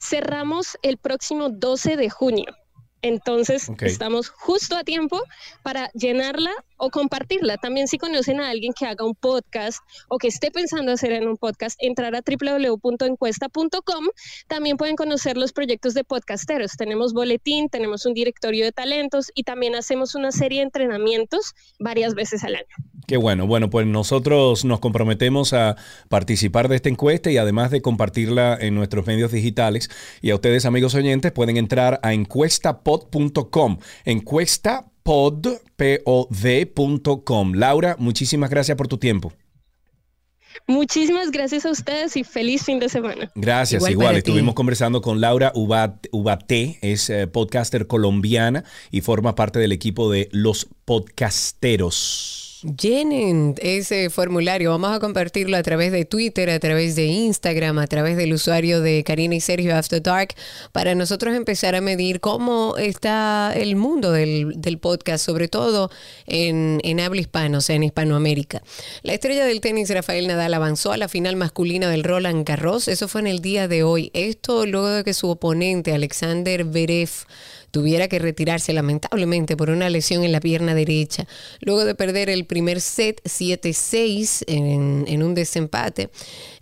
Cerramos el próximo 12 de junio. Entonces, estamos justo a tiempo para llenarla o compartirla. También si conocen a alguien que haga un podcast o que esté pensando hacer en un podcast, entrar a www.encuesta.com. También pueden conocer los proyectos de podcasteros. Tenemos boletín, tenemos un directorio de talentos y también hacemos una serie de entrenamientos varias veces al año. Qué bueno. Bueno, pues nosotros nos comprometemos a participar de esta encuesta y además de compartirla en nuestros medios digitales. Y a ustedes, amigos oyentes, pueden entrar a encuestapod.com. Encuestapod.com. Laura, muchísimas gracias por tu tiempo. Muchísimas gracias a ustedes y feliz fin de semana. Gracias, igual. Estuvimos conversando con Laura Ubat- Ubaté, es eh, podcaster colombiana y forma parte del equipo de Los Podcasteros. Llenen ese formulario. Vamos a compartirlo a través de Twitter, a través de Instagram, a través del usuario de Karina y Sergio After Dark, para nosotros empezar a medir cómo está el mundo del, del podcast, sobre todo en, en habla hispana, o sea, en Hispanoamérica. La estrella del tenis Rafael Nadal avanzó a la final masculina del Roland Garros. Eso fue en el día de hoy. Esto luego de que su oponente, Alexander Berev, tuviera que retirarse lamentablemente por una lesión en la pierna derecha, luego de perder el primer set 7-6 en, en un desempate.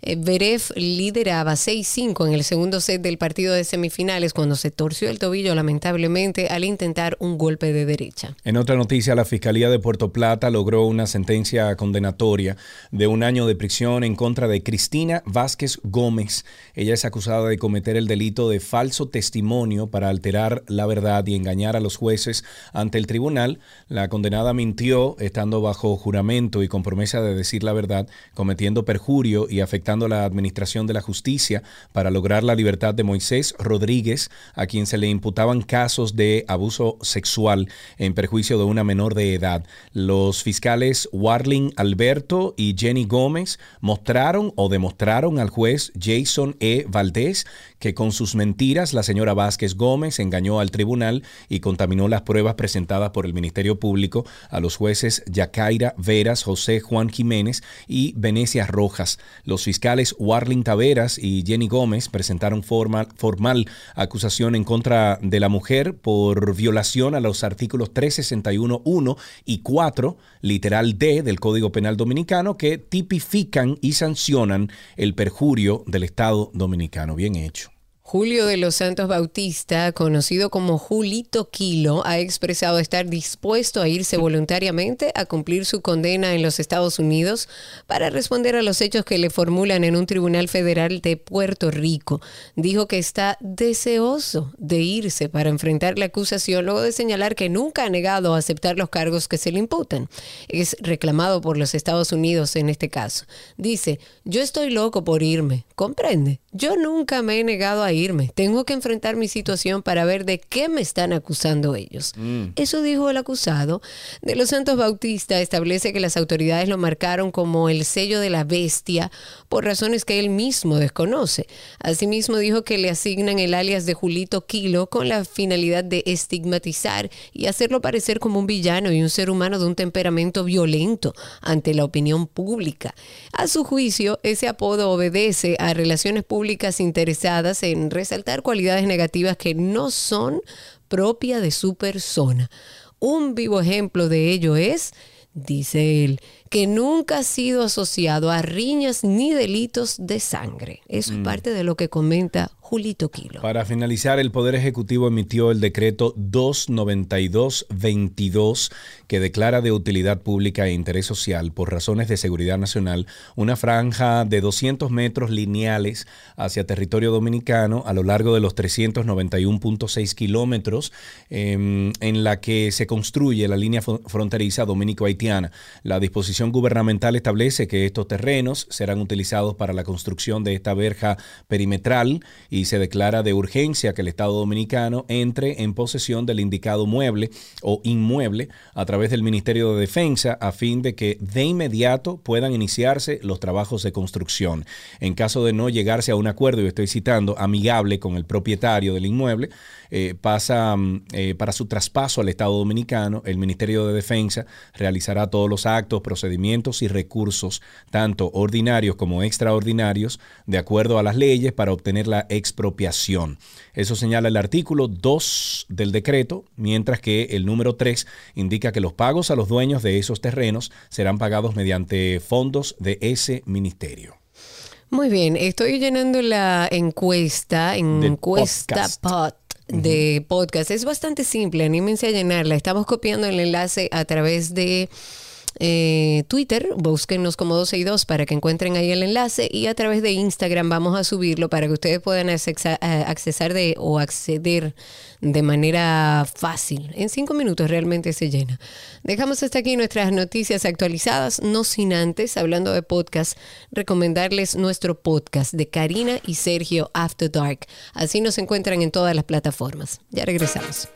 Eh, Berev lideraba 6-5 en el segundo set del partido de semifinales cuando se torció el tobillo lamentablemente al intentar un golpe de derecha. En otra noticia, la Fiscalía de Puerto Plata logró una sentencia condenatoria de un año de prisión en contra de Cristina Vázquez Gómez. Ella es acusada de cometer el delito de falso testimonio para alterar la verdad y engañar a los jueces ante el tribunal. La condenada mintió estando bajo juramento y con promesa de decir la verdad, cometiendo perjurio y afectando la administración de la justicia para lograr la libertad de Moisés Rodríguez, a quien se le imputaban casos de abuso sexual en perjuicio de una menor de edad. Los fiscales Warling Alberto y Jenny Gómez mostraron o demostraron al juez Jason E. Valdés que con sus mentiras la señora Vázquez Gómez engañó al tribunal y contaminó las pruebas presentadas por el Ministerio Público a los jueces Yacaira Veras, José Juan Jiménez y Venecia Rojas. Los fiscales Warling Taveras y Jenny Gómez presentaron formal, formal acusación en contra de la mujer por violación a los artículos 361.1 y 4, literal D del Código Penal Dominicano, que tipifican y sancionan el perjurio del Estado Dominicano. Bien hecho. Julio de los Santos Bautista, conocido como Julito Kilo, ha expresado estar dispuesto a irse voluntariamente a cumplir su condena en los Estados Unidos para responder a los hechos que le formulan en un tribunal federal de Puerto Rico. Dijo que está deseoso de irse para enfrentar la acusación luego de señalar que nunca ha negado a aceptar los cargos que se le imputan. Es reclamado por los Estados Unidos en este caso. Dice, yo estoy loco por irme, comprende. Yo nunca me he negado a irme. Tengo que enfrentar mi situación para ver de qué me están acusando ellos. Eso dijo el acusado. De los Santos Bautista establece que las autoridades lo marcaron como el sello de la bestia por razones que él mismo desconoce. Asimismo dijo que le asignan el alias de Julito Kilo con la finalidad de estigmatizar y hacerlo parecer como un villano y un ser humano de un temperamento violento ante la opinión pública. A su juicio, ese apodo obedece a relaciones públicas interesadas en resaltar cualidades negativas que no son propias de su persona. Un vivo ejemplo de ello es, dice él, que nunca ha sido asociado a riñas ni delitos de sangre. Eso es parte de lo que comenta Julito Kilo. Para finalizar, el Poder Ejecutivo emitió el decreto 292-22 que declara de utilidad pública e interés social por razones de seguridad nacional una franja de 200 metros lineales hacia territorio dominicano a lo largo de los 391.6 kilómetros em, en la que se construye la línea fronteriza dominico-haitiana. La disposición gubernamental establece que estos terrenos serán utilizados para la construcción de esta verja perimetral y se declara de urgencia que el Estado dominicano entre en posesión del indicado mueble o inmueble a través del Ministerio de Defensa a fin de que de inmediato puedan iniciarse los trabajos de construcción. En caso de no llegarse a un acuerdo, y estoy citando, amigable con el propietario del inmueble, eh, pasa mm, eh, para su traspaso al Estado Dominicano, el Ministerio de Defensa realizará todos los actos, procedimientos y recursos, tanto ordinarios como extraordinarios, de acuerdo a las leyes para obtener la expropiación. Eso señala el artículo 2 del decreto, mientras que el número 3 indica que los pagos a los dueños de esos terrenos serán pagados mediante fondos de ese ministerio. Muy bien, estoy llenando la encuesta, encuesta pot de podcast. Es bastante simple, anímense a llenarla. Estamos copiando el enlace a través de eh, Twitter, búsquenos como 12 y 2 para que encuentren ahí el enlace y a través de Instagram vamos a subirlo para que ustedes puedan accesar, de o acceder de manera fácil. En cinco minutos realmente se llena. Dejamos hasta aquí nuestras noticias actualizadas, no sin antes, hablando de podcast, recomendarles nuestro podcast de Karina y Sergio After Dark. Así nos encuentran en todas las plataformas. Ya regresamos.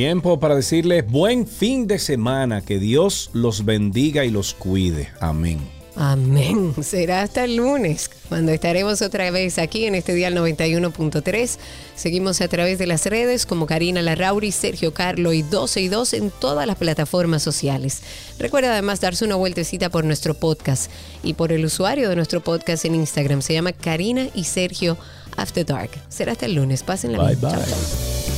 Tiempo para decirles buen fin de semana, que Dios los bendiga y los cuide. Amén. Amén. Será hasta el lunes, cuando estaremos otra vez aquí en este día 91.3. Seguimos a través de las redes como Karina Larrauri, Sergio Carlo y 12 y 2 en todas las plataformas sociales. Recuerda además darse una vueltecita por nuestro podcast y por el usuario de nuestro podcast en Instagram. Se llama Karina y Sergio After Dark. Será hasta el lunes. Pásenla Bye bien. bye. Chao.